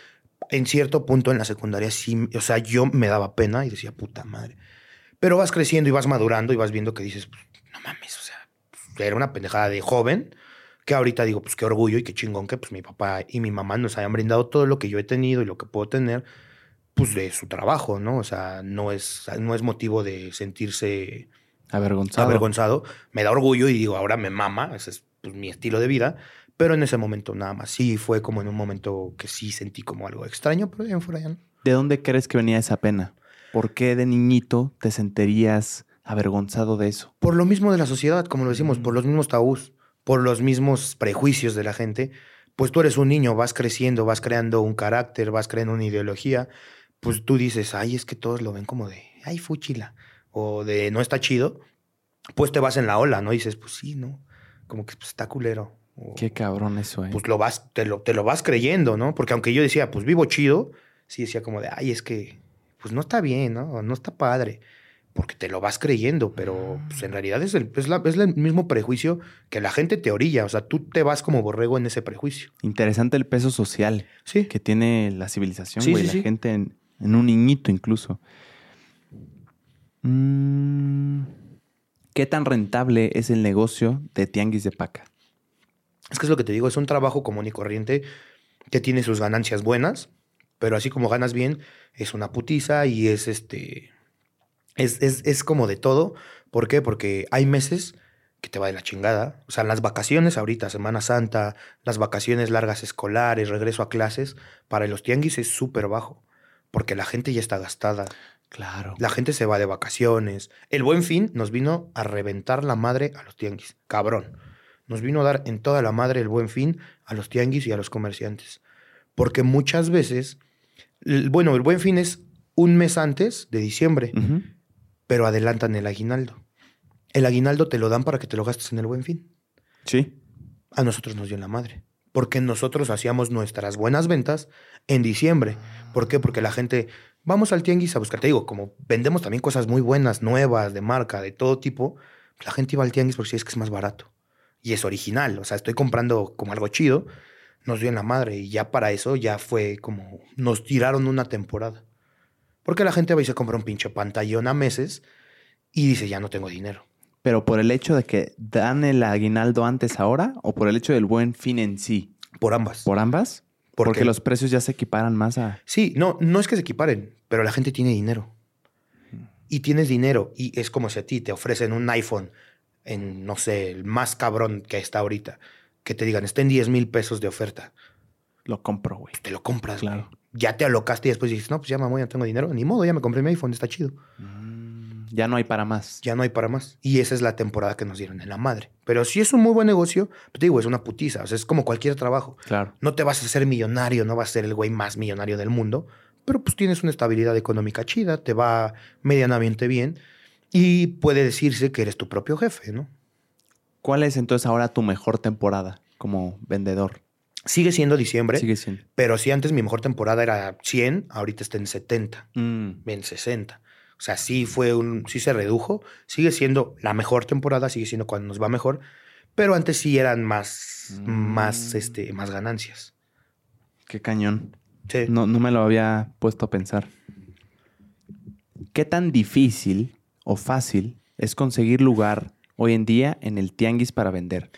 En cierto punto en la secundaria sí, o sea, yo me daba pena y decía, puta madre. Pero vas creciendo y vas madurando y vas viendo que dices, pues, no mames, o sea, era una pendejada de joven que ahorita digo, pues qué orgullo y qué chingón que pues mi papá y mi mamá nos hayan brindado todo lo que yo he tenido y lo que puedo tener pues de su trabajo, ¿no? O sea, no es, no es motivo de sentirse avergonzado. avergonzado. Me da orgullo y digo, ahora me mama, ese es pues, mi estilo de vida, pero en ese momento nada más. Sí, fue como en un momento que sí sentí como algo extraño, pero bien fuera ya no. ¿De dónde crees que venía esa pena? ¿Por qué de niñito te sentirías avergonzado de eso? Por lo mismo de la sociedad, como lo decimos, por mm. los mismos tabús, por los mismos prejuicios de la gente. Pues tú eres un niño, vas creciendo, vas creando un carácter, vas creando una ideología pues tú dices, ay, es que todos lo ven como de, ay, fuchila, o de no está chido, pues te vas en la ola, ¿no? Y dices, pues sí, ¿no? Como que pues, está culero. Qué cabrón eso, ¿eh? Pues lo vas, te lo, te lo vas creyendo, ¿no? Porque aunque yo decía, pues vivo chido, sí decía como de, ay, es que, pues no está bien, ¿no? No está padre. Porque te lo vas creyendo, pero pues, en realidad es el, es, la, es el mismo prejuicio que la gente te orilla. O sea, tú te vas como borrego en ese prejuicio. Interesante el peso social sí. que tiene la civilización, güey. la gente en, en un niñito incluso. Mm, ¿Qué tan rentable es el negocio de tianguis de paca? Es que es lo que te digo, es un trabajo común y corriente que tiene sus ganancias buenas, pero así como ganas bien, es una putiza y es este. Es, es, es como de todo. ¿Por qué? Porque hay meses que te va de la chingada. O sea, las vacaciones ahorita, Semana Santa, las vacaciones largas escolares, regreso a clases, para los tianguis es súper bajo porque la gente ya está gastada. Claro. La gente se va de vacaciones. El buen fin nos vino a reventar la madre a los tianguis. Cabrón. Nos vino a dar en toda la madre el buen fin a los tianguis y a los comerciantes. Porque muchas veces, bueno, el buen fin es un mes antes de diciembre, pero adelantan el aguinaldo. El aguinaldo te lo dan para que te lo gastes en el buen fin. Sí. A nosotros nos dio en la madre porque nosotros hacíamos nuestras buenas ventas en diciembre. ¿Por qué? Porque la gente, vamos al tianguis a buscar, te digo, como vendemos también cosas muy buenas, nuevas, de marca, de todo tipo, la gente iba al tianguis porque es que es más barato y es original. O sea, estoy comprando como algo chido, nos dio en la madre y ya para eso ya fue como, nos tiraron una temporada. Porque la gente va y se compra un pinche pantallón a meses y dice, ya no tengo dinero. ¿Pero por el hecho de que dan el aguinaldo antes ahora o por el hecho del buen fin en sí? Por ambas. ¿Por ambas? Porque los precios ya se equiparan más a... Sí, no, no es que se equiparen, pero la gente tiene dinero. Y tienes dinero y es como si a ti te ofrecen un iPhone en, no sé, el más cabrón que está ahorita, que te digan, está en 10 mil pesos de oferta. Lo compro, güey. Te lo compras, claro. Ya te alocaste y después dices, no, pues ya mamá, ya tengo dinero. Ni modo, ya me compré mi iPhone, está chido. Mm, ya no hay para más. Ya no hay para más. Y esa es la temporada que nos dieron en la madre. Pero si es un muy buen negocio, te digo, es una putiza. O sea, es como cualquier trabajo. Claro. No te vas a hacer millonario, no vas a ser el güey más millonario del mundo, pero pues tienes una estabilidad económica chida, te va medianamente bien y puede decirse que eres tu propio jefe, ¿no? ¿Cuál es entonces ahora tu mejor temporada como vendedor? Sigue siendo diciembre. Sigue siendo. Pero si antes mi mejor temporada era 100, ahorita está en 70, mm. en 60. O sea, sí fue un, sí se redujo. Sigue siendo la mejor temporada, sigue siendo cuando nos va mejor. Pero antes sí eran más, más, este, más ganancias. Qué cañón. No, no me lo había puesto a pensar. ¿Qué tan difícil o fácil es conseguir lugar hoy en día en el tianguis para vender?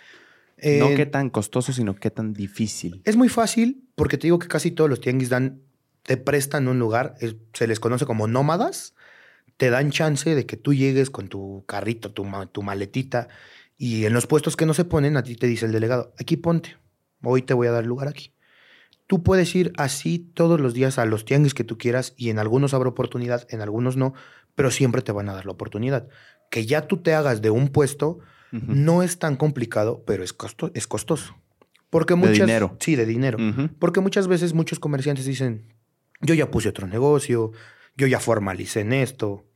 no qué tan costoso, sino qué tan difícil. Es muy fácil porque te digo que casi todos los tianguis dan, te prestan un lugar, se les conoce como nómadas, te dan chance de que tú llegues con tu carrito, tu, tu maletita, y en los puestos que no se ponen, a ti te dice el delegado, aquí ponte, hoy te voy a dar lugar aquí. Tú puedes ir así todos los días a los tianguis que tú quieras y en algunos habrá oportunidad, en algunos no, pero siempre te van a dar la oportunidad. Que ya tú te hagas de un puesto no es tan complicado, pero es, costo, es costoso. Porque muchas, de dinero. Sí, de dinero. Porque muchas veces muchos comerciantes dicen, yo ya puse otro negocio, yo ya formalicé en esto,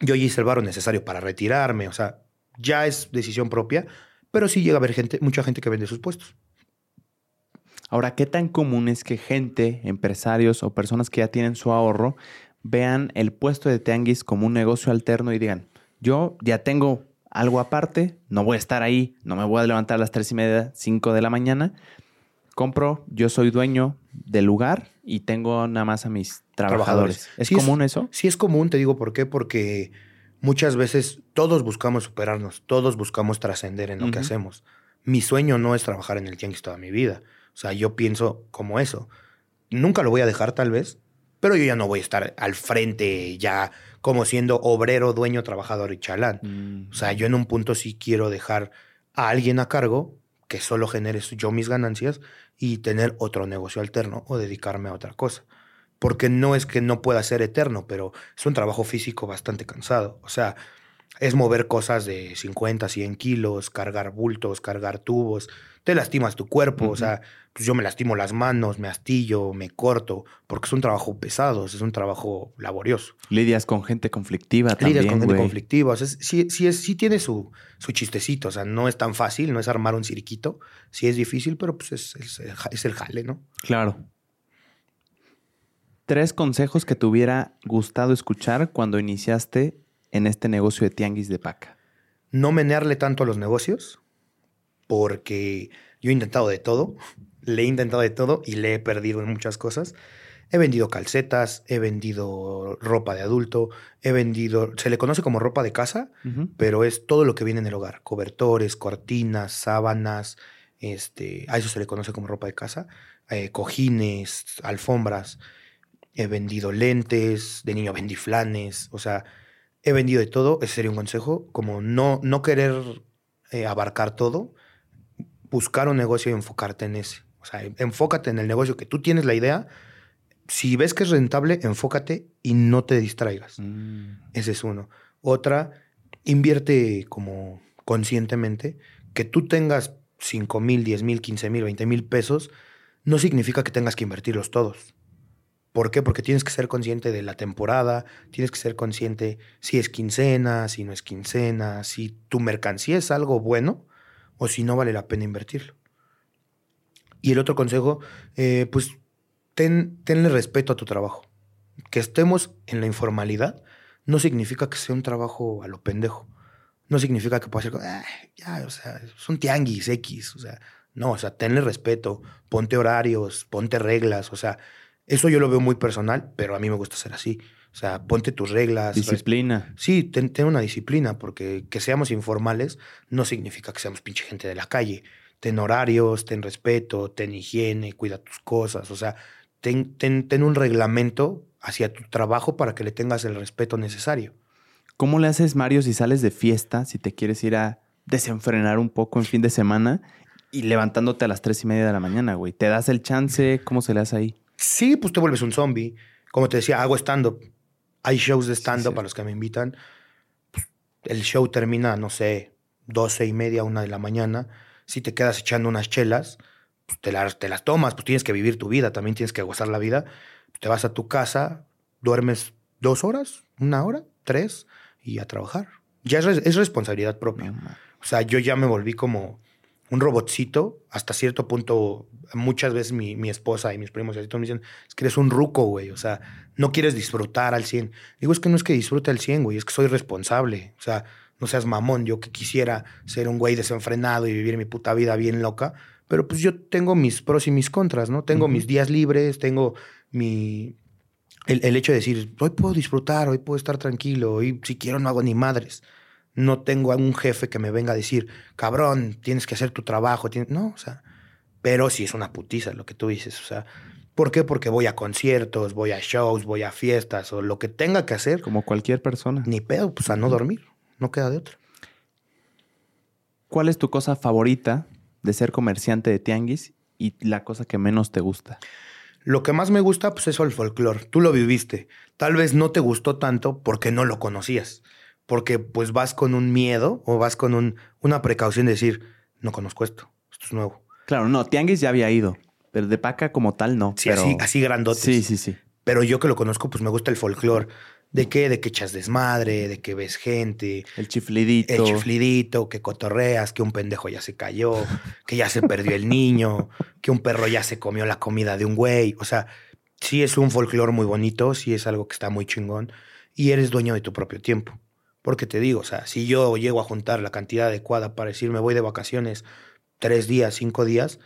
yo hice el barro necesario para retirarme, o sea, ya es decisión propia, pero sí llega a haber gente, mucha gente que vende sus puestos. Ahora, ¿qué tan común es que gente, empresarios o personas que ya tienen su ahorro vean el puesto de tianguis como un negocio alterno y digan, yo ya tengo algo aparte, no voy a estar ahí, no me voy a levantar a las tres y media, cinco de la mañana, compro, yo soy dueño del lugar y tengo nada más a mis trabajadores. ¿Es común eso? Sí, es común, te digo por qué, porque muchas veces todos buscamos superarnos, todos buscamos trascender en lo que hacemos. Mi sueño no es trabajar en el tianguis toda mi vida. O sea, yo pienso como eso. Nunca lo voy a dejar tal vez, pero yo ya no voy a estar al frente ya como siendo obrero, dueño, trabajador y chalán. O sea, yo en un punto sí quiero dejar a alguien a cargo que solo genere yo mis ganancias y tener otro negocio alterno o dedicarme a otra cosa. Porque no es que no pueda ser eterno, pero es un trabajo físico bastante cansado. O sea, es mover cosas de 50, 100 kilos, cargar bultos, cargar tubos, te lastimas tu cuerpo, o sea, pues yo me lastimo las manos, me astillo, me corto, porque es un trabajo pesado, es un trabajo laborioso. Lidias con gente conflictiva también, Lidias con gente conflictiva, o sea, sí, sí, sí tiene su, su chistecito, o sea, no es tan fácil, no es armar un cirquito, sí es difícil, pero pues es, es, es el jale, ¿no? Claro. Tres consejos que te hubiera gustado escuchar cuando iniciaste en este negocio de tianguis de paca. No menearle tanto a los negocios, porque yo he intentado de todo, le he intentado de todo y le he perdido en muchas cosas. He vendido calcetas, he vendido ropa de adulto, he vendido, se le conoce como ropa de casa, pero es todo lo que viene en el hogar, cobertores, cortinas, sábanas, este, a eso se le conoce como ropa de casa, eh, cojines, alfombras, he vendido lentes, de niño vendí flanes, o sea, he vendido de todo, ese sería un consejo, como no, no querer eh, abarcar todo, buscar un negocio y enfocarte en ese. O sea, enfócate en el negocio que tú tienes la idea. Si ves que es rentable, enfócate y no te distraigas. Mm. Ese es uno. Otra, invierte como conscientemente. Que tú tengas 5 mil, 10 mil, 15 mil, 20 mil pesos, no significa que tengas que invertirlos todos. ¿Por qué? Porque tienes que ser consciente de la temporada, tienes que ser consciente si es quincena, si no es quincena, si tu mercancía es algo bueno, o si no vale la pena invertirlo. Y el otro consejo, eh, pues ten, tenle respeto a tu trabajo. Que estemos en la informalidad no significa que sea un trabajo a lo pendejo. No significa que pueda ser, "Ah, ya, o sea, son tianguis X, o sea, no, o sea, tenle respeto, ponte horarios, ponte reglas, o sea, eso yo lo veo muy personal, pero a mí me gusta ser así. O sea, ponte tus reglas. Disciplina. Sí, ten, ten una disciplina, porque que seamos informales no significa que seamos pinche gente de la calle. Ten horarios, ten respeto, ten higiene, cuida tus cosas. O sea, ten, ten, ten un reglamento hacia tu trabajo para que le tengas el respeto necesario. ¿Cómo le haces, Mario, si sales de fiesta, si te quieres ir a desenfrenar un poco en fin de semana y levantándote a las tres y media de la mañana, güey? ¿Te das el chance? ¿Cómo se le hace ahí? Sí, pues te vuelves un zombie. Como te decía, hago stand-up. Hay shows de stand-up sí. a los que me invitan. Pues, el show termina, no sé, doce y media, una de la mañana. Si te quedas echando unas chelas, pues te las, te las tomas. Pues tienes que vivir tu vida, también tienes que gozar la vida. Te vas a tu casa, duermes dos horas, una hora, tres, y a trabajar. Ya es, es responsabilidad propia. No, O sea, yo ya me volví como un robotcito. Hasta cierto punto, muchas veces mi, mi esposa y mis primos y así todos me dicen, es que eres un ruco, güey. O sea, no quieres disfrutar al 100. Digo, es que no es que disfrute al 100, güey. Es que soy responsable. O sea, no seas mamón. Yo que quisiera ser un güey desenfrenado y vivir mi puta vida bien loca. Pero pues yo tengo mis pros y mis contras, ¿no? Tengo mis días libres, tengo mi... El, el hecho de decir, hoy puedo disfrutar, hoy puedo estar tranquilo, hoy si quiero no hago ni madres no tengo a un jefe que me venga a decir, cabrón, tienes que hacer tu trabajo. tienes-". No, o sea, pero sí es una putiza lo que tú dices. O sea, ¿por qué? Porque voy a conciertos, voy a shows, voy a fiestas o lo que tenga que hacer. Como cualquier persona. Ni pedo, pues a no dormir. No queda de otra. ¿Cuál es tu cosa favorita de ser comerciante de tianguis y la cosa que menos te gusta? Lo que más me gusta, pues es el folclore. Tú lo viviste. Tal vez no te gustó tanto porque no lo conocías. Porque pues vas con un miedo o vas con un- una precaución de decir, no conozco esto, esto es nuevo. Claro, no, tianguis ya había ido, pero de paca como tal no. Sí, pero... así, así grandotes. Sí, sí, sí. Pero yo que lo conozco, pues me gusta el folclore. ¿De qué? De que echas desmadre, de que ves gente, El chiflidito. el chiflidito, que cotorreas, que un pendejo ya se cayó, que ya se perdió el niño, que un perro ya se comió la comida de un güey. O sea, sí es un folclore muy bonito, sí es algo que está muy chingón y eres dueño de tu propio tiempo. Porque te digo, o sea, si yo llego a juntar la cantidad adecuada para decir me voy de vacaciones tres días, cinco días,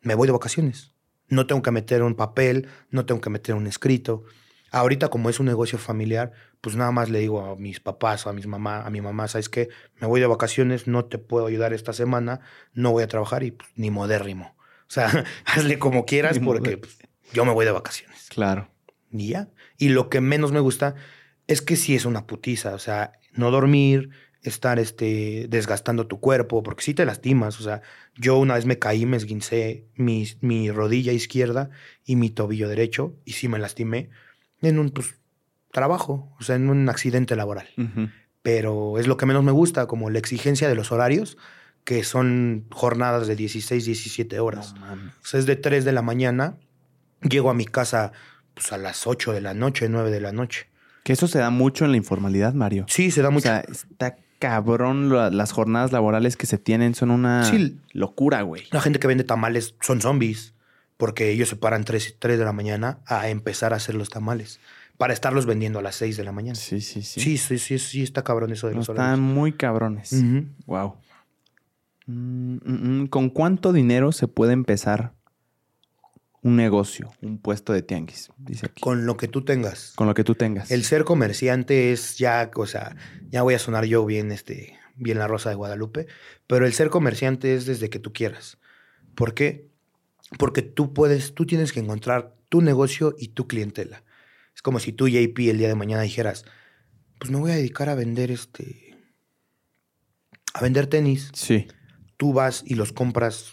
me voy de vacaciones. No tengo que meter un papel, no tengo que meter un escrito. Ahorita, como es un negocio familiar, pues nada más le digo a mis papás o a mis mamá, a mi mamá, ¿sabes qué? Me voy de vacaciones, no te puedo ayudar esta semana, no voy a trabajar y pues, ni modérrimo. O sea, (laughs) hazle como quieras Ni porque pues, yo me voy de vacaciones. Claro. Y ya. Y lo que menos me gusta es que sí es una putiza. O sea, no dormir, estar este, desgastando tu cuerpo, porque sí te lastimas. O sea, yo una vez me caí, me esguincé mi, mi rodilla izquierda y mi tobillo derecho, y sí me lastimé en un pues, trabajo, o sea, en un accidente laboral. Pero es lo que menos me gusta, como la exigencia de los horarios, que son jornadas de 16, 17 horas. No. O sea, es de 3 de la mañana, llego a mi casa pues, a las 8 de la noche, 9 de la noche. Que eso se da mucho en la informalidad, Mario. Sí, se da O mucho. sea, está cabrón la- las jornadas laborales que se tienen, son una Sí. locura, güey. La gente que vende tamales son zombies, porque ellos se paran 3, de la mañana a empezar a hacer los tamales, para estarlos vendiendo a las 6 de la mañana. Sí, sí, sí. Sí, sí, sí, sí, está cabrón eso de No, los están horarios. muy cabrones. Wow. Mm, mm, mm. ¿Con cuánto dinero se puede empezar un negocio, un puesto de tianguis? Dice aquí. Con, Con lo que tú tengas. lo que tú tengas. El ser comerciante es ya, o sea, ya voy a sonar yo bien, este, bien la rosa de Guadalupe, pero el ser comerciante es desde que tú quieras. ¿Por qué? Porque tú puedes, tú tienes que encontrar tu negocio y tu clientela. Es como si tú, JP, el día de mañana dijeras, pues me voy a dedicar a vender este, a vender tenis. Sí. Tú vas y los compras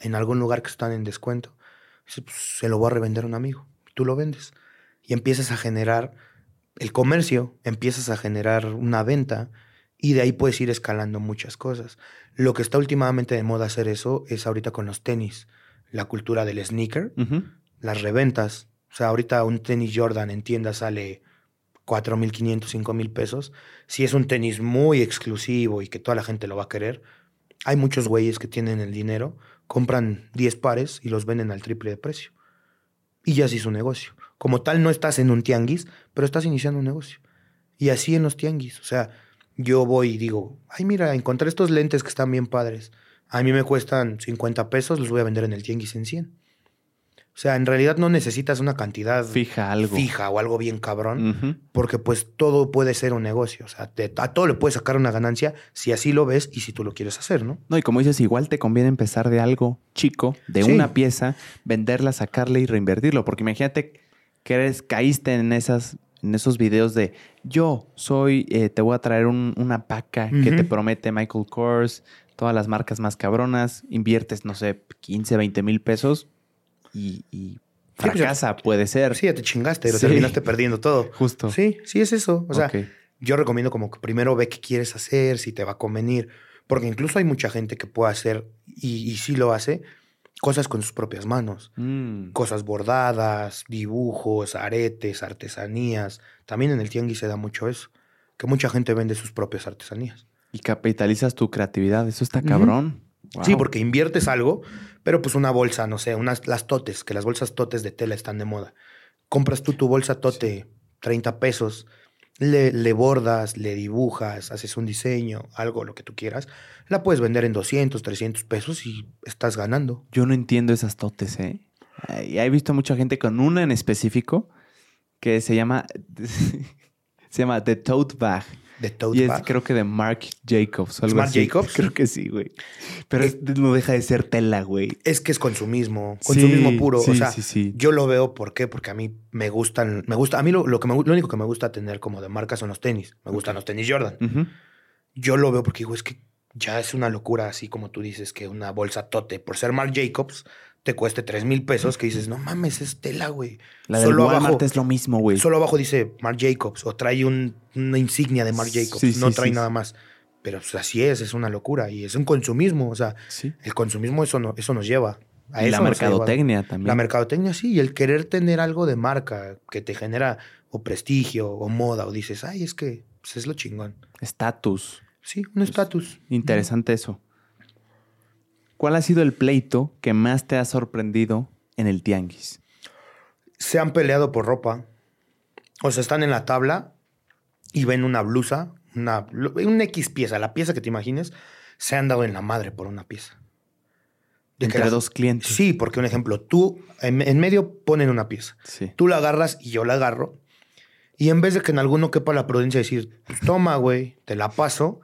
en algún lugar que están en descuento. Pues, se lo voy a revender a un amigo. Tú lo vendes. Y empiezas a generar el comercio, empiezas a generar una venta y de ahí puedes ir escalando muchas cosas. Lo que está últimamente de moda hacer eso es ahorita con los tenis, la cultura del sneaker, las reventas. O sea, ahorita un tenis Jordan en tienda sale 4.500, 5.000 pesos. Si es un tenis muy exclusivo y que toda la gente lo va a querer, hay muchos güeyes que tienen el dinero compran 10 pares y los venden al triple de precio. Y ya se hizo un negocio. Como tal, no estás en un tianguis, pero estás iniciando un negocio. Y así en los tianguis. O sea, yo voy y digo, ay, mira, encontré estos lentes que están bien padres. A mí me cuestan 50 pesos, los voy a vender en el tianguis en 100. O sea, en realidad no necesitas una cantidad fija, algo. fija o algo bien cabrón, porque pues todo puede ser un negocio. O sea, a todo le puedes sacar una ganancia si así lo ves y si tú lo quieres hacer, ¿no? No, y como dices, igual te conviene empezar de algo chico, de una pieza, venderla, sacarle y reinvertirlo. Porque imagínate que eres, caíste en esas en esos videos de yo soy, eh, te voy a traer una paca que te promete Michael Kors, todas las marcas más cabronas, inviertes, no sé, 15, 20 mil pesos y, y pues, fracasa, puede ser. Sí, ya te chingaste, lo terminaste perdiendo todo. (laughs) Justo. Sí, sí es eso. O sea, yo recomiendo como que primero ve qué quieres hacer, si te va a convenir, porque incluso hay mucha gente que puede hacer y, y sí lo hace, cosas con sus propias manos. Mm. Cosas bordadas, dibujos, aretes, artesanías. También en el tianguis se da mucho eso, que mucha gente vende sus propias artesanías. Y capitalizas tu creatividad, eso está cabrón. Sí, porque inviertes algo, pero pues una bolsa, no sé, unas las totes, que las bolsas totes de tela están de moda. Compras tú tu bolsa tote, 30 pesos, le, le, bordas, le dibujas, haces un diseño, algo, lo que tú quieras, la puedes vender en 200, 300 pesos y estás ganando. Yo no entiendo esas totes, ¿eh? Y he visto mucha gente con una en específico que se llama, (laughs) se llama The Tote Bag. The Tote y es creo que de Mark Jacobs. Algo Mark Jacobs? (laughs) Creo que sí, güey. Pero no deja de ser tela, güey. Es que es consumismo, consumismo puro. o sea, yo lo veo, ¿por qué? Porque a mí me gustan, me gusta, a mí lo, que me, lo único que me gusta tener como de marca son los tenis. Me gustan los tenis Jordan. Yo lo veo porque digo, es que ya es una locura, así como tú dices, que una bolsa tote, por ser Marc Jacobs, te cueste 3 mil pesos, que dices, no mames, es tela, güey. La de solo Walmart abajo, es lo mismo, güey. Solo abajo dice Marc Jacobs, o trae una insignia de Marc Jacobs, no trae nada más. Pero pues, así es, es una locura y es un consumismo, o sea, el consumismo eso, no, eso nos lleva. A y la mercadotecnia también. La mercadotecnia, sí, y el querer tener algo de marca que te genera o prestigio o moda, o dices, ay, es que pues, es lo chingón. Estatus. Sí, un pues, estatus. Interesante eso. ¿Cuál ha sido el pleito que más te ha sorprendido en el tianguis? Se han peleado por ropa. O sea, están en la tabla y ven una blusa, una, X pieza, la pieza que te imagines, se han dado en la madre por una pieza. Entre dos clientes. Sí, porque un ejemplo, tú en, medio ponen una pieza. Sí. Tú la agarras y yo la agarro. Y en vez de que en alguno quepa la prudencia de decir, toma, güey, te la paso,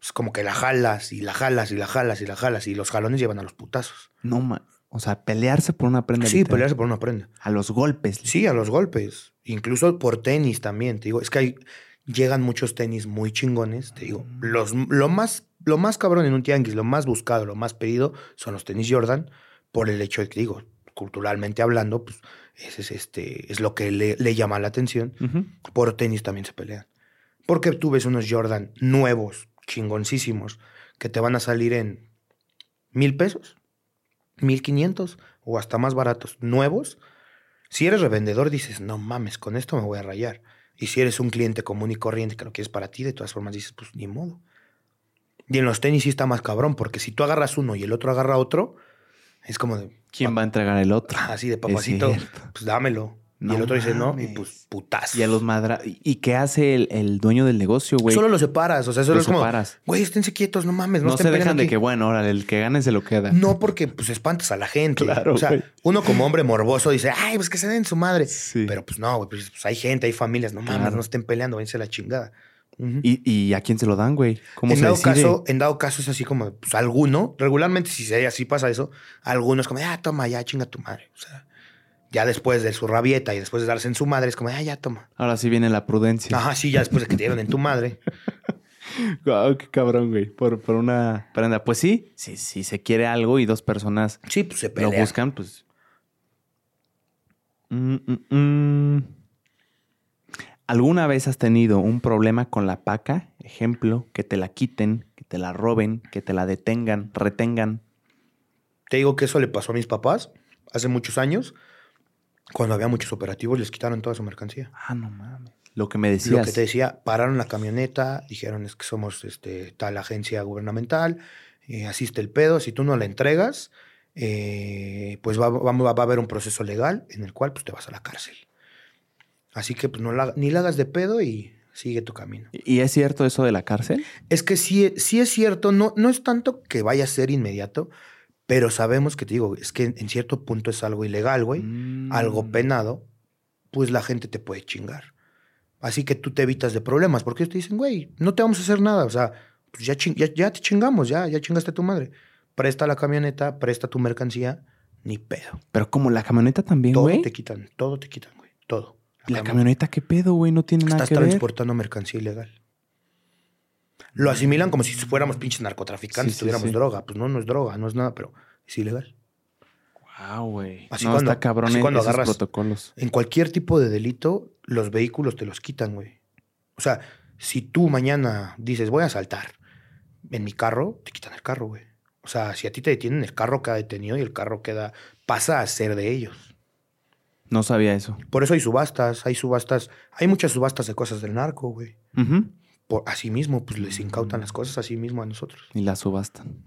es como que la jalas y la jalas y la jalas y la jalas y los jalones llevan a los putazos. No, man. O sea, pelearse por una prenda. Sí, pelearse por una prenda. A los golpes. Sí, a los golpes. Incluso por tenis también. Te digo, es que hay, llegan muchos tenis muy chingones. Te digo, mm. los, lo, más, lo más cabrón en un tianguis, lo más buscado, lo más pedido son los tenis Jordan por el hecho de que, digo, culturalmente hablando, pues ese es, este, es lo que le, llama la atención. Por tenis también se pelean. Porque tú ves unos Jordan nuevos, chingoncísimos que te van a salir en mil pesos, mil quinientos o hasta más baratos, nuevos. Si eres revendedor dices, no mames, con esto me voy a rayar. Y si eres un cliente común y corriente que lo quieres para ti, de todas formas dices, pues ni modo. Y en los tenis sí está más cabrón, porque si tú agarras uno y el otro agarra otro, es como de... ¿Quién va a entregar el otro? Así de papacito, pues dámelo y el otro dice no, y pues putas. Y a los madra. ¿Y qué hace el, dueño del negocio, güey? Solo los separas. O sea, solo es como. Güey, esténse quietos, no mames. No, se dejan de que, bueno, ahora el que gane se lo queda. No, porque pues espantas a la gente. Claro. O sea, uno como hombre morboso dice, ay, pues que se den su madre. Pero pues no, güey, pues, pues, hay gente, hay familias, no mames, no estén peleando, váyanse la chingada. ¿Y, a quién se lo dan, güey? ¿Cómo en dado caso, En dado caso es así como, pues alguno, regularmente si así pasa eso, algunos como, ah, toma, ya chinga tu madre. O sea, ya después de su rabieta y después de darse en su madre, es como, ah, ya toma. Ahora sí viene la prudencia. Ajá, sí, ya después de que te dieron en tu madre. (laughs) Wow, qué cabrón, güey. Por, por, una prenda. Pues sí, si sí, se quiere algo y dos personas sí, pues se lo buscan, pues. Mm, mm, mm. ¿Alguna vez has tenido un problema con la paca? Ejemplo, que te la quiten, que te la roben, que te la detengan, retengan. Te digo que eso le pasó a mis papás hace muchos años. Cuando había muchos operativos, les quitaron toda su mercancía. Ah, no mames. Lo que me decías. Lo que te decía, pararon la camioneta, dijeron es que somos este, tal agencia gubernamental, eh, asiste el pedo, si tú no la entregas, eh, pues va, va- va a haber un proceso legal en el cual pues, te vas a la cárcel. Así que pues, no la- ni la hagas de pedo y sigue tu camino. ¿Y es cierto eso de la cárcel? Es que sí, sí es cierto, no, no es tanto que vaya a ser inmediato, pero sabemos que te digo, es que en cierto punto es algo ilegal, güey, Mm. algo penado, pues la gente te puede chingar. Así que tú te evitas de problemas, porque ellos te dicen, güey, no te vamos a hacer nada, o sea, pues ya, chin- ya, ya te chingamos, ya, ya chingaste a tu madre. Presta la camioneta, presta tu mercancía, ni pedo. Pero como la camioneta también, Todo güey. te quitan, todo te quitan, güey, todo. La cami- camioneta, ¿qué pedo, güey? No tiene nada Estás que ver. transportando mercancía ilegal. Lo asimilan como si fuéramos pinches narcotraficantes, Sí, sí, tuviéramos sí. droga. Pues no, no es droga, no es nada, pero es ilegal. Wow, güey. Así no, cuando- está cabrón así cuando agarras- protocolos. En cualquier tipo de delito, los vehículos te los quitan, güey. O sea, si tú mañana dices, voy a asaltar en mi carro, te quitan el carro, güey. O sea, si a ti te detienen, el carro queda detenido y el carro queda, pasa a ser de ellos. No sabía eso. Por eso hay subastas, hay subastas, hay muchas subastas de cosas del narco, güey. Por, así mismo, pues les incautan las cosas así mismo a nosotros. Y la subastan.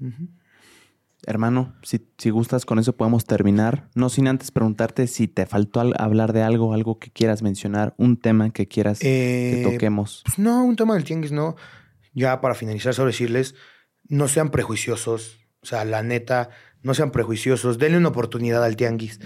Hermano, si, si gustas, con eso podemos terminar. No sin antes preguntarte si te faltó al- hablar de algo, algo que quieras mencionar, un tema que quieras que Eh, toquemos. Pues no, un tema del tianguis no. Ya para finalizar, solo decirles, no sean prejuiciosos. O sea, la neta, no sean prejuiciosos. Denle una oportunidad al tianguis.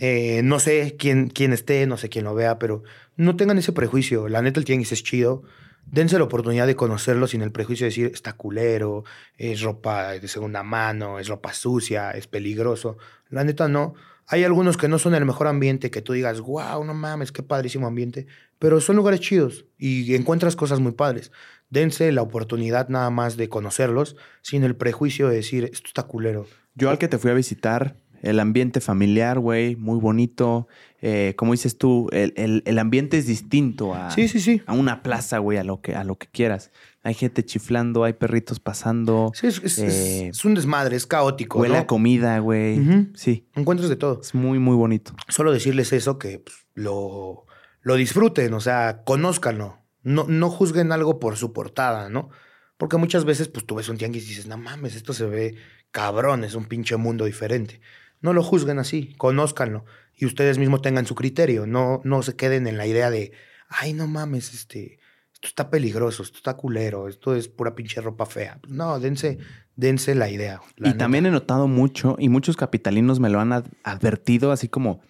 Eh, no sé quién, quién esté, no sé quién lo vea, pero no tengan ese prejuicio. La neta, el tianguis es chido. Dense la oportunidad de conocerlo sin el prejuicio de decir, está culero, es ropa de segunda mano, es ropa sucia, es peligroso. La neta, no. Hay algunos que no son el mejor ambiente, que tú digas, wow, no mames, qué padrísimo ambiente. Pero son lugares chidos y encuentras cosas muy padres. Dense la oportunidad nada más de conocerlos sin el prejuicio de decir, esto está culero. Yo al que te fui a visitar, el ambiente familiar, güey, muy bonito. Eh, como dices tú, el, el- el ambiente es distinto a, Sí, sí, sí. a una plaza, güey, a lo, que, a lo que quieras. Hay gente chiflando, hay perritos pasando, Sí, es, Eh, es un desmadre, es caótico. huele ¿no? a comida, güey. Sí, Encuentras de todo. es muy, muy bonito. Solo decirles eso, que pues, lo, lo disfruten, o sea, conózcanlo. No, no juzguen algo por su portada, ¿no? Porque muchas veces, pues tú ves un tianguis y dices, no mames, esto se ve cabrón, es un pinche mundo diferente. No lo juzguen así, conózcanlo. Y ustedes mismos tengan su criterio. No, no se queden en la idea de, ay, no mames, este, esto está peligroso, esto está culero, esto es pura pinche ropa fea. No, dense, dense la idea. la y neta. también he notado mucho, y muchos capitalinos me lo han ad- advertido, así como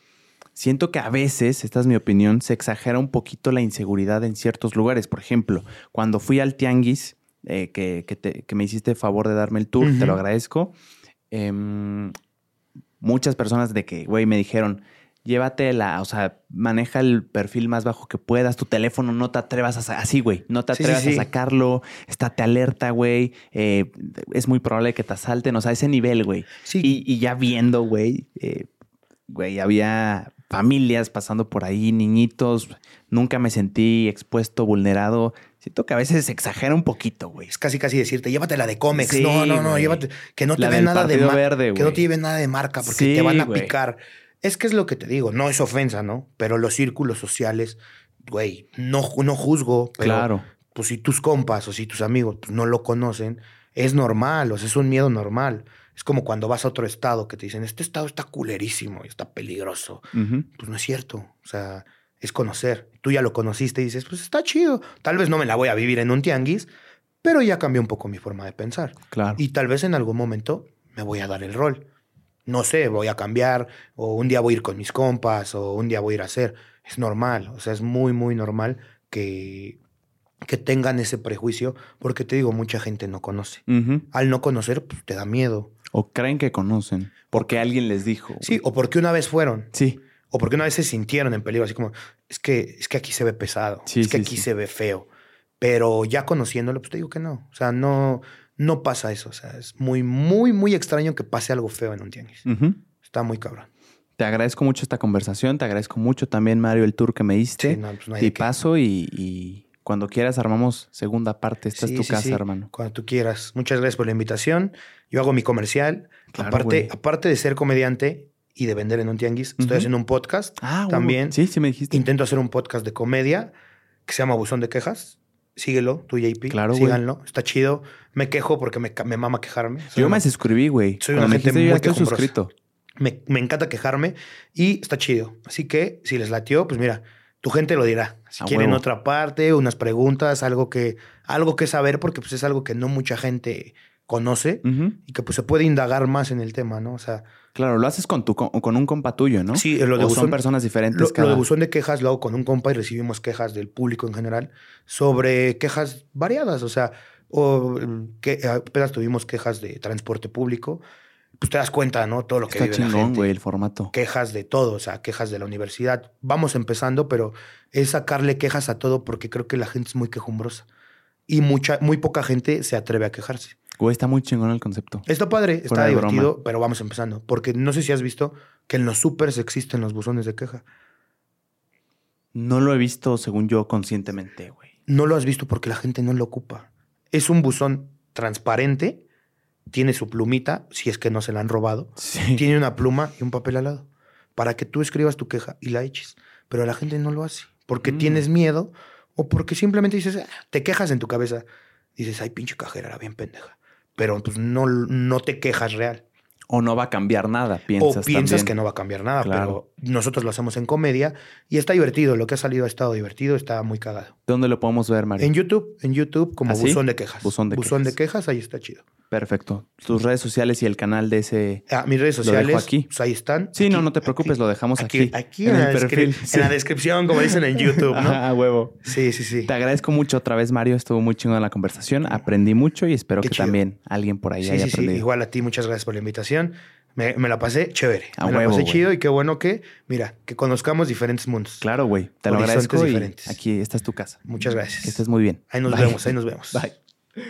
siento que a veces, esta es mi opinión, se exagera un poquito la inseguridad en ciertos lugares. Por ejemplo, cuando fui al Tianguis, eh, que, que te- que me hiciste favor de darme el tour, te lo agradezco. em, muchas personas de que, güey, me dijeron, llévate la, o sea, maneja el perfil más bajo que puedas, tu teléfono no te atrevas a, así, güey, no te Sí, sí, atrevas sí. a sacarlo, estate alerta, güey, eh, es muy probable que te asalten, o sea, ese nivel, güey. Sí, Y, y ya viendo, güey, eh, güey, había familias pasando por ahí, niñitos, nunca me sentí expuesto, vulnerado. Siento que a veces se exagera un poquito, güey. Es casi casi decirte, llévate la de Comex. Sí, no, no, no, güey. llévate. Que no te del nada de marca. Que no te lleve nada de marca porque Sí, te van a güey. picar. Es que es lo que te digo, no es ofensa, ¿no? Pero los círculos sociales, güey, no, no juzgo, pero claro. pues si tus compas o si tus amigos pues, no lo conocen, es normal, o sea, es un miedo normal. Es como cuando vas a otro estado que te dicen, este estado está culerísimo y está peligroso. Pues no es cierto. O sea, es conocer. Tú ya lo conociste y dices, pues está chido. Tal vez no me la voy a vivir en un tianguis, pero ya cambió un poco mi forma de pensar. Claro. Y tal vez en algún momento me voy a dar el rol. No sé, voy a cambiar, o un día voy a ir con mis compas, o un día voy a ir a hacer. Es normal, o sea, es muy, muy normal que, que tengan ese prejuicio, porque te digo, mucha gente no conoce. Al no conocer, pues te da miedo. O creen que conocen, porque alguien les dijo. Sí, o porque una vez fueron, Sí. O porque una vez se sintieron en peligro, así como, es que, es que aquí se ve pesado, Sí, es que sí, aquí sí. se ve feo. Pero ya conociéndolo, pues te digo que no. O sea, no, no pasa eso. O sea, es muy, muy, muy extraño que pase algo feo en un tianguis. Ujú. Está muy cabrón. Te agradezco mucho esta conversación, te agradezco mucho también, Mario, el tour que me diste. No, pues no hay y paso y, y cuando quieras armamos segunda parte. Esta es tu casa, hermano. Cuando tú quieras. Muchas gracias por la invitación. Yo hago mi comercial. Claro, aparte, güey. aparte de ser comediante y de vender en un tianguis, estoy haciendo un podcast. Ah. También. Sí, sí me dijiste. Intento hacer un podcast de comedia que se llama Buzón de Quejas. síguelo, tú JP. Claro. Síganlo, está chido. Me quejo porque me, me mama quejarme. Soy Yo una- me suscribí, güey. Soy Cuando una gente muy estoy suscrito. me, me encanta quejarme y está chido. Así que si les latió, pues mira, tu gente lo dirá. Si quieren huevo. otra parte, unas preguntas, algo que, algo que saber, porque pues es algo que no mucha gente conoce y que pues se puede indagar más en el tema, ¿no? O sea, Claro, lo haces con tu con, con un compa tuyo, ¿no? Sí, lo de o son personas diferentes lo, lo cada... de buzón de quejas lo hago con un compa y recibimos quejas del público en general sobre quejas variadas. O sea, o, mm, que apenas tuvimos quejas de transporte público. Pues te das cuenta, ¿no? Todo lo que Está vive la chingón, gente. güey, el formato. quejas de todo, o sea, quejas de la universidad. Vamos empezando, pero es sacarle quejas a todo porque creo que la gente es muy quejumbrosa. Y mucha, muy poca gente se atreve a quejarse. Güey, está muy chingón el concepto. Está padre, está divertido, pero vamos empezando. Porque no sé si has visto que en los supers existen los buzones de queja. No lo he visto, según yo, conscientemente, güey. No lo has visto porque la gente no lo ocupa. Es un buzón transparente, tiene su plumita, si es que no se la han robado. Sí. Tiene una pluma y un papel al lado para que tú escribas tu queja y la eches. Pero la gente no lo hace porque Mm. tienes miedo o porque simplemente dices, "Ah", te quejas en tu cabeza. Dices, ay, pinche cajera, era bien pendeja. Pero pues no, no te quejas real. O no va a cambiar nada, piensas o piensas también. que no va a cambiar nada, Claro. pero nosotros lo hacemos en comedia y está divertido. Lo que ha salido ha estado divertido, está muy cagado. ¿Dónde lo podemos ver, Mario? En YouTube, en YouTube como ¿Ah, sí? buzón de quejas. Buzón de de quejas, ahí está chido. Perfecto. Tus redes sociales y el canal de ese... Ah, mis redes Lo dejo sociales, aquí. pues ahí están. Sí, Aquí- no, no te preocupes, aquí- lo dejamos aquí. Aquí, en en, el la perfil, sí. en la descripción, como dicen en YouTube, ¿no? (laughs) Ah, huevo. Sí, sí, sí. Te agradezco mucho otra vez, Mario. Estuvo muy chingón la conversación. Aprendí mucho y espero Qué que chido. también alguien por ahí Sí, haya sí, sí. aprendido. Igual a ti, muchas gracias por la invitación. Me, me la pasé chévere. A me la pasé chido y qué bueno que, mira, que conozcamos diferentes mundos. Claro, güey. Te lo agradezco y diferentes. aquí esta es tu casa. Muchas gracias. Que estés muy bien. Ahí nos Bye. vemos, ahí nos vemos. (laughs) Bye.